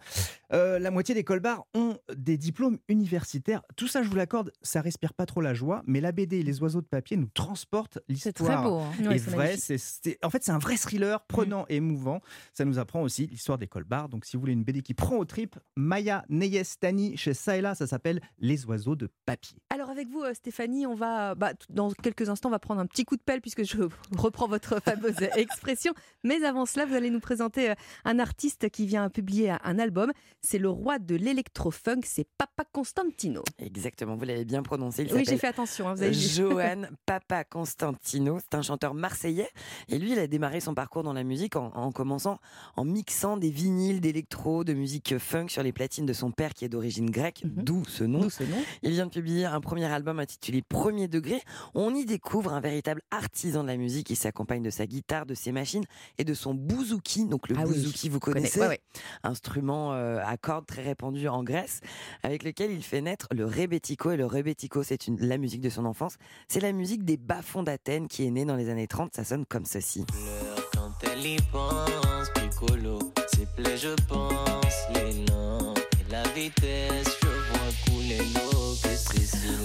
S26: Euh, la moitié des colbars ont des diplômes universitaires. Tout ça, je vous l'accorde, ça respire pas trop la joie, mais la BD et les oiseaux de papier nous transportent l'histoire.
S51: très beau, hein.
S1: Ouais,
S26: est
S1: c'est
S26: vrai, c'est, c'est- en fait, c'est un vrai thriller prenant et émouvant. Ça nous apprend aussi l'histoire des colbars. Donc, si vous voulez une BD qui prend aux tripes, Maya Neyestani chez Saela, ça s'appelle Les oiseaux de papier.
S1: Alors avec vous, euh, Stéphanie, on va, bah, t- dans quelques instants, on va prendre un petit coup de pelle puisque je reprends votre fameuse expression. Mais avant cela, vous allez nous présenter euh, un artiste qui vient publier un- album. C'est le roi de l'électro-funk, c'est Papa Constantino.
S54: Exactement, vous l'avez bien prononcé. Il
S1: Oui, j'ai fait attention, hein, vous avez.
S54: Johan Papa Constantino. C'est un chanteur marseillais. Et lui, il a démarré son parcours dans la musique en, en commençant en mixant des vinyles d'électro, de musique funk sur les platines de son père qui est d'origine grecque, d'où ce nom. Il vient de publier un premier album intitulé Premier degré. On y découvre un véritable artisan de la musique qui s'accompagne de sa guitare, de ses machines et de son bouzouki. Donc le
S1: Ah oui,
S54: bouzouki, vous
S1: je connais.
S54: connaissez
S1: Ouais, ouais.
S54: Instrument euh, à cordes très répandu en Grèce, avec lequel il fait naître le rebetiko. Et le rebetiko, c'est une- la musique de son enfance. C'est la musique des bas-fonds d'Athènes qui est née dans les années 30. Ça sonne comme ceci.
S48: Quand elle y pense, piccolo, ses plaies, je pense, l'élan et la vitesse,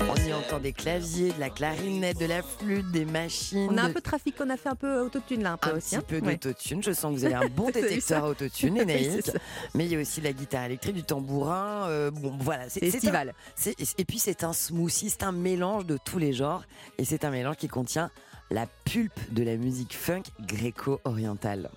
S54: On y entend des claviers, de la clarinette, de la flûte, des machines.
S1: On a un peu de trafic, on a fait un peu autotune là, un peu
S54: un
S1: aussi.
S54: petit
S1: hein.
S54: peu
S1: Ouais.
S54: d'autotune. Je sens que vous avez un bon détecteur autotune,
S1: ça.
S54: Mais il y a aussi la guitare électrique, du tambourin. euh, bon, voilà.
S1: C'est
S54: un-
S1: estival.
S54: Et puis c'est un smoothie, c'est un mélange de tous les genres. Et c'est un mélange qui contient la pulpe de la musique funk gréco-orientale.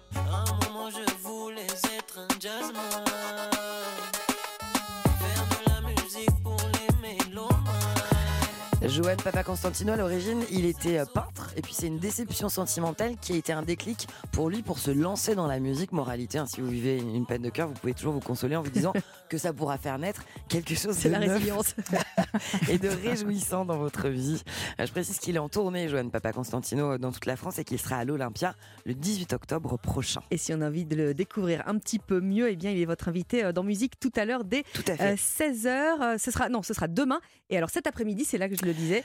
S54: Johan Papa Constantino, à l'origine, il était euh, peintre, et puis c'est une déception sentimentale qui a été un déclic pour lui pour se lancer dans la musique. Moralité, hein, si vous vivez une peine de cœur, vous pouvez toujours vous consoler en vous disant que ça pourra faire naître quelque chose de
S1: la
S54: neuf
S1: résilience.
S54: et de réjouissant dans votre vie. Euh, Je précise qu'il est en tournée, Johan Papa Constantino, euh, dans toute la France et qu'il sera à l'Olympia le 18 octobre prochain.
S1: Et si on a envie de le découvrir un petit peu mieux, eh bien, il est votre invité dans Musique tout à l'heure dès
S54: à fait.
S1: 16h. Ce sera, non, ce sera demain. Et alors cet après-midi, c'est là que je le disais,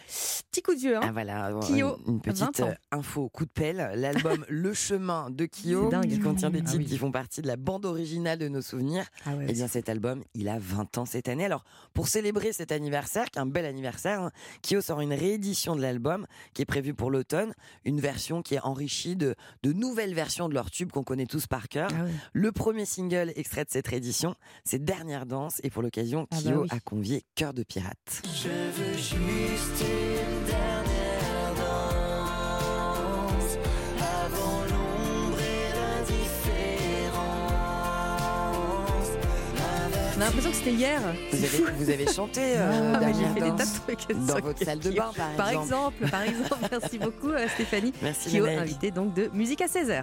S1: petit coup de vieux. Hein.
S54: Ah voilà,
S1: Kyo,
S54: une, une petite
S1: 20 ans.
S54: euh, info coup de pelle. L'album Le Chemin de Kyo, qui contient des
S1: Ah
S54: titres
S1: oui.
S54: qui font partie de la bande originale de nos souvenirs.
S1: Ah ouais,
S54: et bien cet album, il a 20 ans cette année. Alors pour célébrer cet anniversaire, qui est un bel anniversaire, hein, Kyo sort une réédition de l'album qui est prévue pour l'automne, une version qui est enrichie de, de nouvelles versions de leur tube qu'on connaît tous par cœur.
S1: Ah
S54: Le premier single extrait de cette réédition, c'est Dernière danse et pour l'occasion,
S1: Ah bah
S54: Kyo
S1: oui.
S54: a convié Cœur de pirate.
S48: Je veux juste une dernière danse avant l'ombre et l'indifférence.
S1: On a l'impression que c'était hier.
S54: Vous avez, vous avez chanté euh,
S1: Ah,
S54: Dernière
S1: fait des tas de trucs
S54: dans votre salle de bain, par,
S1: Par
S54: exemple.
S1: exemple, par exemple. Merci beaucoup euh, Stéphanie.
S54: Merci,
S1: Kyo,
S54: Lénaïque.
S1: invité donc de Musique à 16h.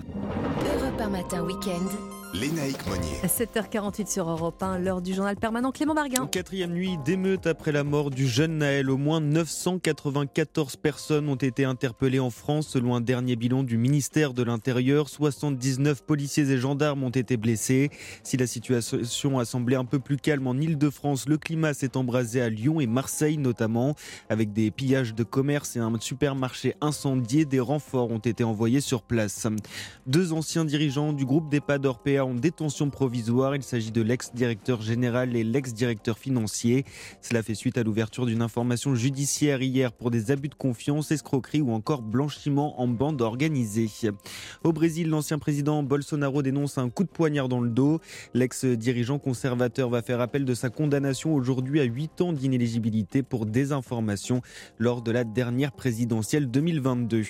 S15: Europe 1 matin week-end.
S2: Lénaïque Monnier.
S1: 7h48 sur Europe 1, l'heure du journal permanent Clément Barguin.
S19: Quatrième nuit d'émeute après la mort du jeune Naël. Au moins 994 personnes ont été interpellées en France selon un dernier bilan du ministère de l'Intérieur. 79 policiers et gendarmes ont été blessés. Si la situation a semblé un peu plus calme en Ile-de-France, le climat s'est embrasé à Lyon et Marseille notamment, avec des pillages de commerce et un supermarché incendié. Des renforts ont été envoyés sur place. Deux anciens dirigeants du groupe d'EHPAD Orpea en détention provisoire. Il s'agit de l'ex-directeur général et l'ex-directeur financier. Cela fait suite à l'ouverture d'une information judiciaire hier pour des abus de confiance, escroquerie ou encore blanchiment en bande organisée. Au Brésil, l'ancien président Bolsonaro dénonce un coup de poignard dans le dos. L'ex-dirigeant conservateur va faire appel de sa condamnation aujourd'hui à 8 ans d'inéligibilité pour désinformation lors de la dernière présidentielle 2022.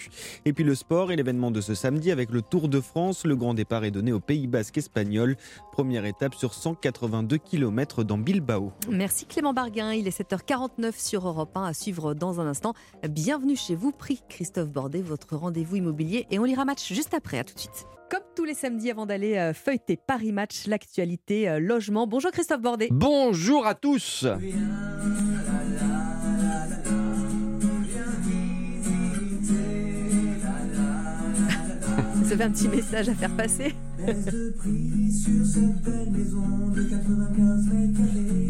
S19: Et puis le sport et l'événement de ce samedi avec le Tour de France. Le grand départ est donné au Pays Basque espagnol. Première étape sur 182 km dans Bilbao.
S1: Merci Clément Barguin, il est 7h49 sur Europe 1 à suivre dans un instant. Bienvenue chez vous, prix Christophe Bordet, votre rendez-vous immobilier et on lira match juste après, à tout de suite. Comme tous les samedis avant d'aller euh, feuilleter Paris Match, l'actualité euh, logement. Bonjour Christophe Bordet.
S55: Bonjour à tous.
S1: Vous avez un petit message à faire passer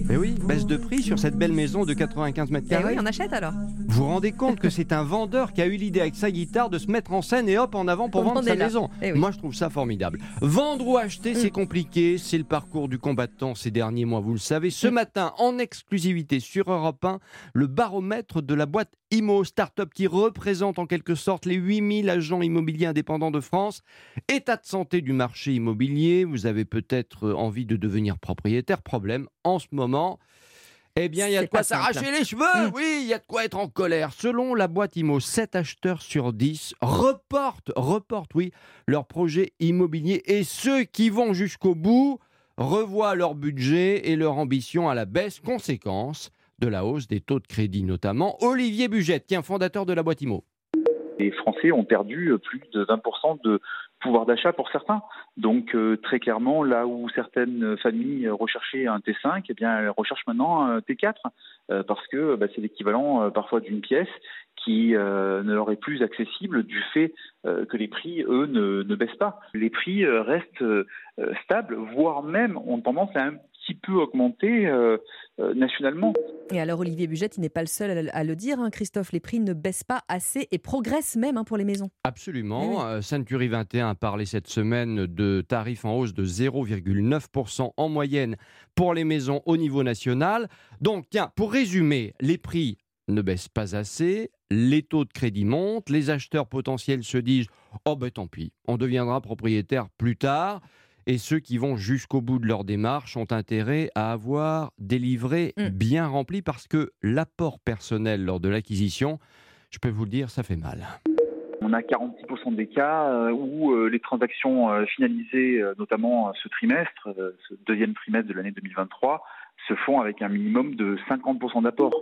S55: Mais oui, baisse de prix sur cette belle maison de 95 mètres
S1: Eh
S55: carrés.
S1: oui, on achète alors.
S55: Vous vous rendez compte que c'est un vendeur qui a eu l'idée avec sa guitare de se mettre en scène et hop en avant pour
S1: On
S55: vendre
S1: en
S55: sa
S1: là.
S55: maison.
S1: Eh oui.
S55: Moi je trouve ça formidable. Vendre ou acheter,
S1: Mm.
S55: c'est compliqué, c'est le parcours du combattant ces derniers mois, vous le savez. Ce
S1: Mm.
S55: matin, en exclusivité sur Europe 1, le baromètre de la boîte IMO, start-up qui représente en quelque sorte les 8000 agents immobiliers indépendants de France. État de santé du marché immobilier, vous avez peut-être envie de devenir propriétaire. Problème, en ce moment, Eh bien, il y a de quoi s'arracher les cheveux,
S1: Mm.
S55: oui, il y a de quoi être en colère. Selon la boîte IMO, 7 acheteurs sur 10 reportent, reportent, oui, leur projet immobilier et ceux qui vont jusqu'au bout revoient leur budget et leur ambition à la baisse, conséquence de la hausse des taux de crédit notamment. Olivier Bugette, qui est un fondateur de la boîte IMO.
S56: Les Français ont perdu euh, plus de 20% de pouvoir d'achat pour certains. Donc euh, très clairement, là où certaines familles recherchaient un T5, eh bien elles recherchent maintenant un T4 euh, parce que bah, c'est l'équivalent parfois d'une pièce qui ne leur est plus accessible du fait que les prix, eux, ne, baissent pas. Les prix restent stables, voire même ont tendance à un petit peu augmenter euh, euh, nationalement.
S1: Et alors Olivier Bugette, il n'est pas le seul à le- dire, hein, Christophe, les prix ne baissent pas assez et progressent même hein, pour les maisons.
S55: Absolument. Euh, Century 21 a parlé cette semaine de tarifs en hausse de 0,9% en moyenne pour les maisons au niveau national. Donc, tiens, pour résumer, les prix ne baissent pas assez, les taux de crédit montent, les acheteurs potentiels se disent Oh ben tant pis, on deviendra propriétaire plus tard. Et ceux qui vont jusqu'au bout de leur démarche ont intérêt à avoir des livrets bien remplis parce que l'apport personnel lors de l'acquisition, je peux vous le dire, ça fait mal.
S56: On a 46% des cas euh, où euh, les transactions euh, finalisées, notamment ce trimestre, ce deuxième trimestre de l'année 2023, se font avec un minimum de 50% d'apport.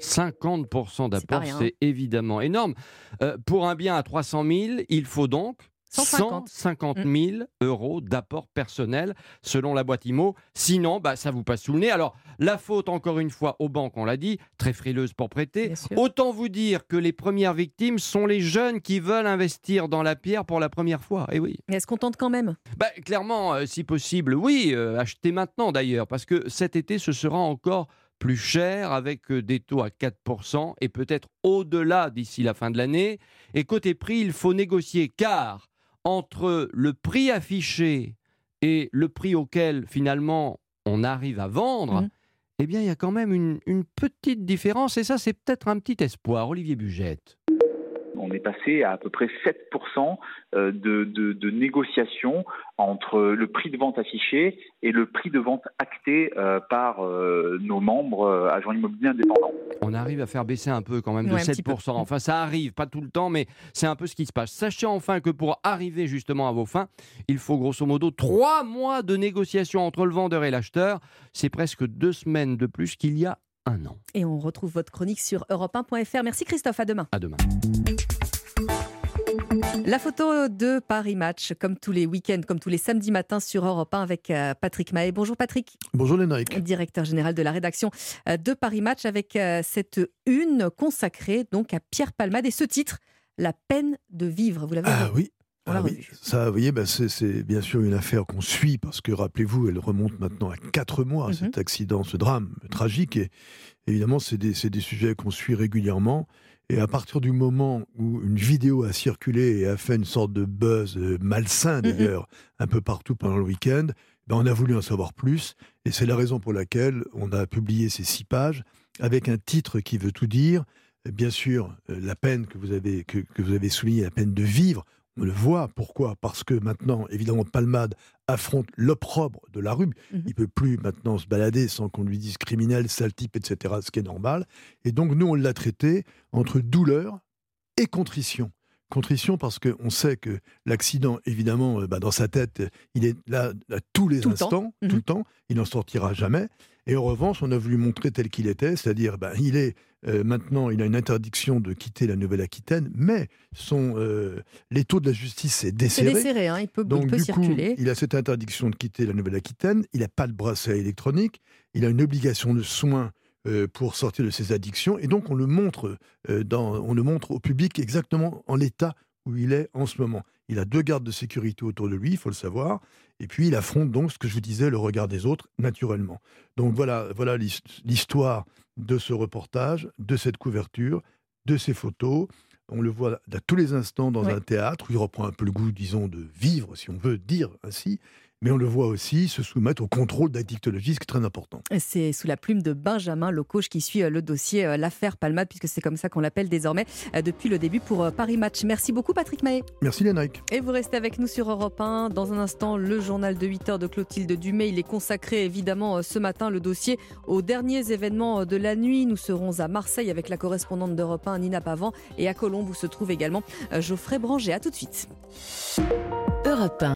S55: 50% d'apport, c'est évidemment énorme. Euh, pour un bien à 300 000, il faut donc
S1: 150.
S55: 150 000 euros d'apport personnel selon la boîte IMO. Sinon, bah, ça vous passe sous le nez. Alors, la faute, encore une fois, aux banques, on l'a dit, très frileuses pour prêter. Autant vous dire que les premières victimes sont les jeunes qui veulent investir dans la pierre pour la première fois. Et oui.
S1: Mais est-ce qu'on tente quand même
S55: Bah, clairement, euh, si possible, oui, euh, achetez maintenant d'ailleurs, parce que cet été, ce sera encore plus cher avec euh, des taux à 4% et peut-être au-delà d'ici la fin de l'année. Et côté prix, il faut négocier car entre le prix affiché et le prix auquel finalement on arrive à vendre, eh bien il y a quand même une, une petite différence et ça c'est peut-être un petit espoir. Olivier Bugette.
S56: On est passé à à peu près 7% euh, de, de, de négociation entre le prix de vente affiché et le prix de vente acté euh, par euh, nos membres euh, agents immobiliers indépendants.
S55: On arrive à faire baisser un peu quand même de
S56: Ouais, un petit peu.
S55: 7%. Enfin, ça arrive, pas tout le temps, mais c'est un peu ce qui se passe. Sachez enfin que pour arriver justement à vos fins, il faut grosso modo trois mois de négociation entre le vendeur et l'acheteur. C'est presque deux semaines de plus qu'il y a un an.
S1: Et on retrouve votre chronique sur europe1.fr. Merci Christophe, à demain.
S55: À demain.
S1: La photo de Paris Match, comme tous les week-ends, comme tous les samedis matins sur Europe 1 avec euh, Patrick Mahé. Bonjour Patrick.
S57: Bonjour Lénaïque.
S1: Directeur général de la rédaction euh, de Paris Match avec euh, cette une consacrée donc à Pierre Palmade et ce titre, La peine de vivre. Vous l'avez
S57: Ah oui.
S1: On
S57: Ah oui, ça, vous voyez, bah, c'est- bien sûr une affaire qu'on suit parce que, rappelez-vous, elle remonte maintenant à quatre mois, cet accident, ce drame tragique. Et évidemment, c'est des, des sujets qu'on suit régulièrement. Et à partir du moment où une vidéo a circulé et a fait une sorte de buzz euh, malsain d'ailleurs, un peu partout pendant le week-end, ben, on a voulu en savoir plus. Et c'est la raison pour laquelle on a publié ces six pages avec un titre qui veut tout dire. Bien sûr, euh, la peine que vous avez, que, que vous avez soulignée, la peine de vivre, on le voit. Pourquoi? Parce que maintenant, évidemment, Palmade affronte l'opprobre de la rue. Il peut plus maintenant se balader sans qu'on lui dise criminel, sale type, etc., ce qui est normal. Et donc, nous, on l'a traité entre douleur et contrition. Contrition parce qu'on sait que l'accident, évidemment, euh, bah, dans sa tête, il est là à tous les
S58: Tout le temps.
S57: instants, tout le temps, il n'en sortira jamais. Et en revanche, on a voulu montrer tel qu'il était, c'est-à-dire, bah, il est euh, maintenant, il a une interdiction de quitter la Nouvelle-Aquitaine, mais son, euh, les taux de la justice C'est desserré.
S1: hein, il peut, il
S57: Donc,
S1: peut
S57: du coup,
S1: circuler.
S57: il a cette interdiction de quitter la Nouvelle-Aquitaine, il n'a pas de bracelet électronique, il a une obligation de soins euh, pour sortir de ses addictions, et donc on le montre, dans, on le montre au public exactement en l'état où il est en ce moment. Il a deux gardes de sécurité autour de lui, il faut le savoir, et puis il affronte donc ce que je vous disais, le regard des autres, naturellement. Donc voilà, voilà l'his- l'histoire de ce reportage, de cette couverture, de ces photos. On le voit à tous les instants dans un théâtre où il reprend un peu le goût, disons, de vivre, si on veut dire ainsi. Mais on le voit aussi se soumettre au contrôle d'addictologie, ce qui est très important.
S1: C'est sous la plume de Benjamin Locoche qui suit euh, le dossier, euh, l'affaire Palmade, puisque c'est comme ça qu'on l'appelle désormais euh, depuis le début pour Paris Match. Merci beaucoup Patrick Mahé.
S57: Merci Lénaïque.
S1: Et vous restez avec nous sur Europe 1. Dans un instant, le journal de 8 heures de Clotilde Dumay. Il est consacré évidemment ce matin le dossier aux derniers événements de la nuit. Nous serons à Marseille avec la correspondante d'Europe 1, Nina Pavan. Et à Colombe où se trouve également Geoffrey Branger. A tout de suite.
S15: Europe 1.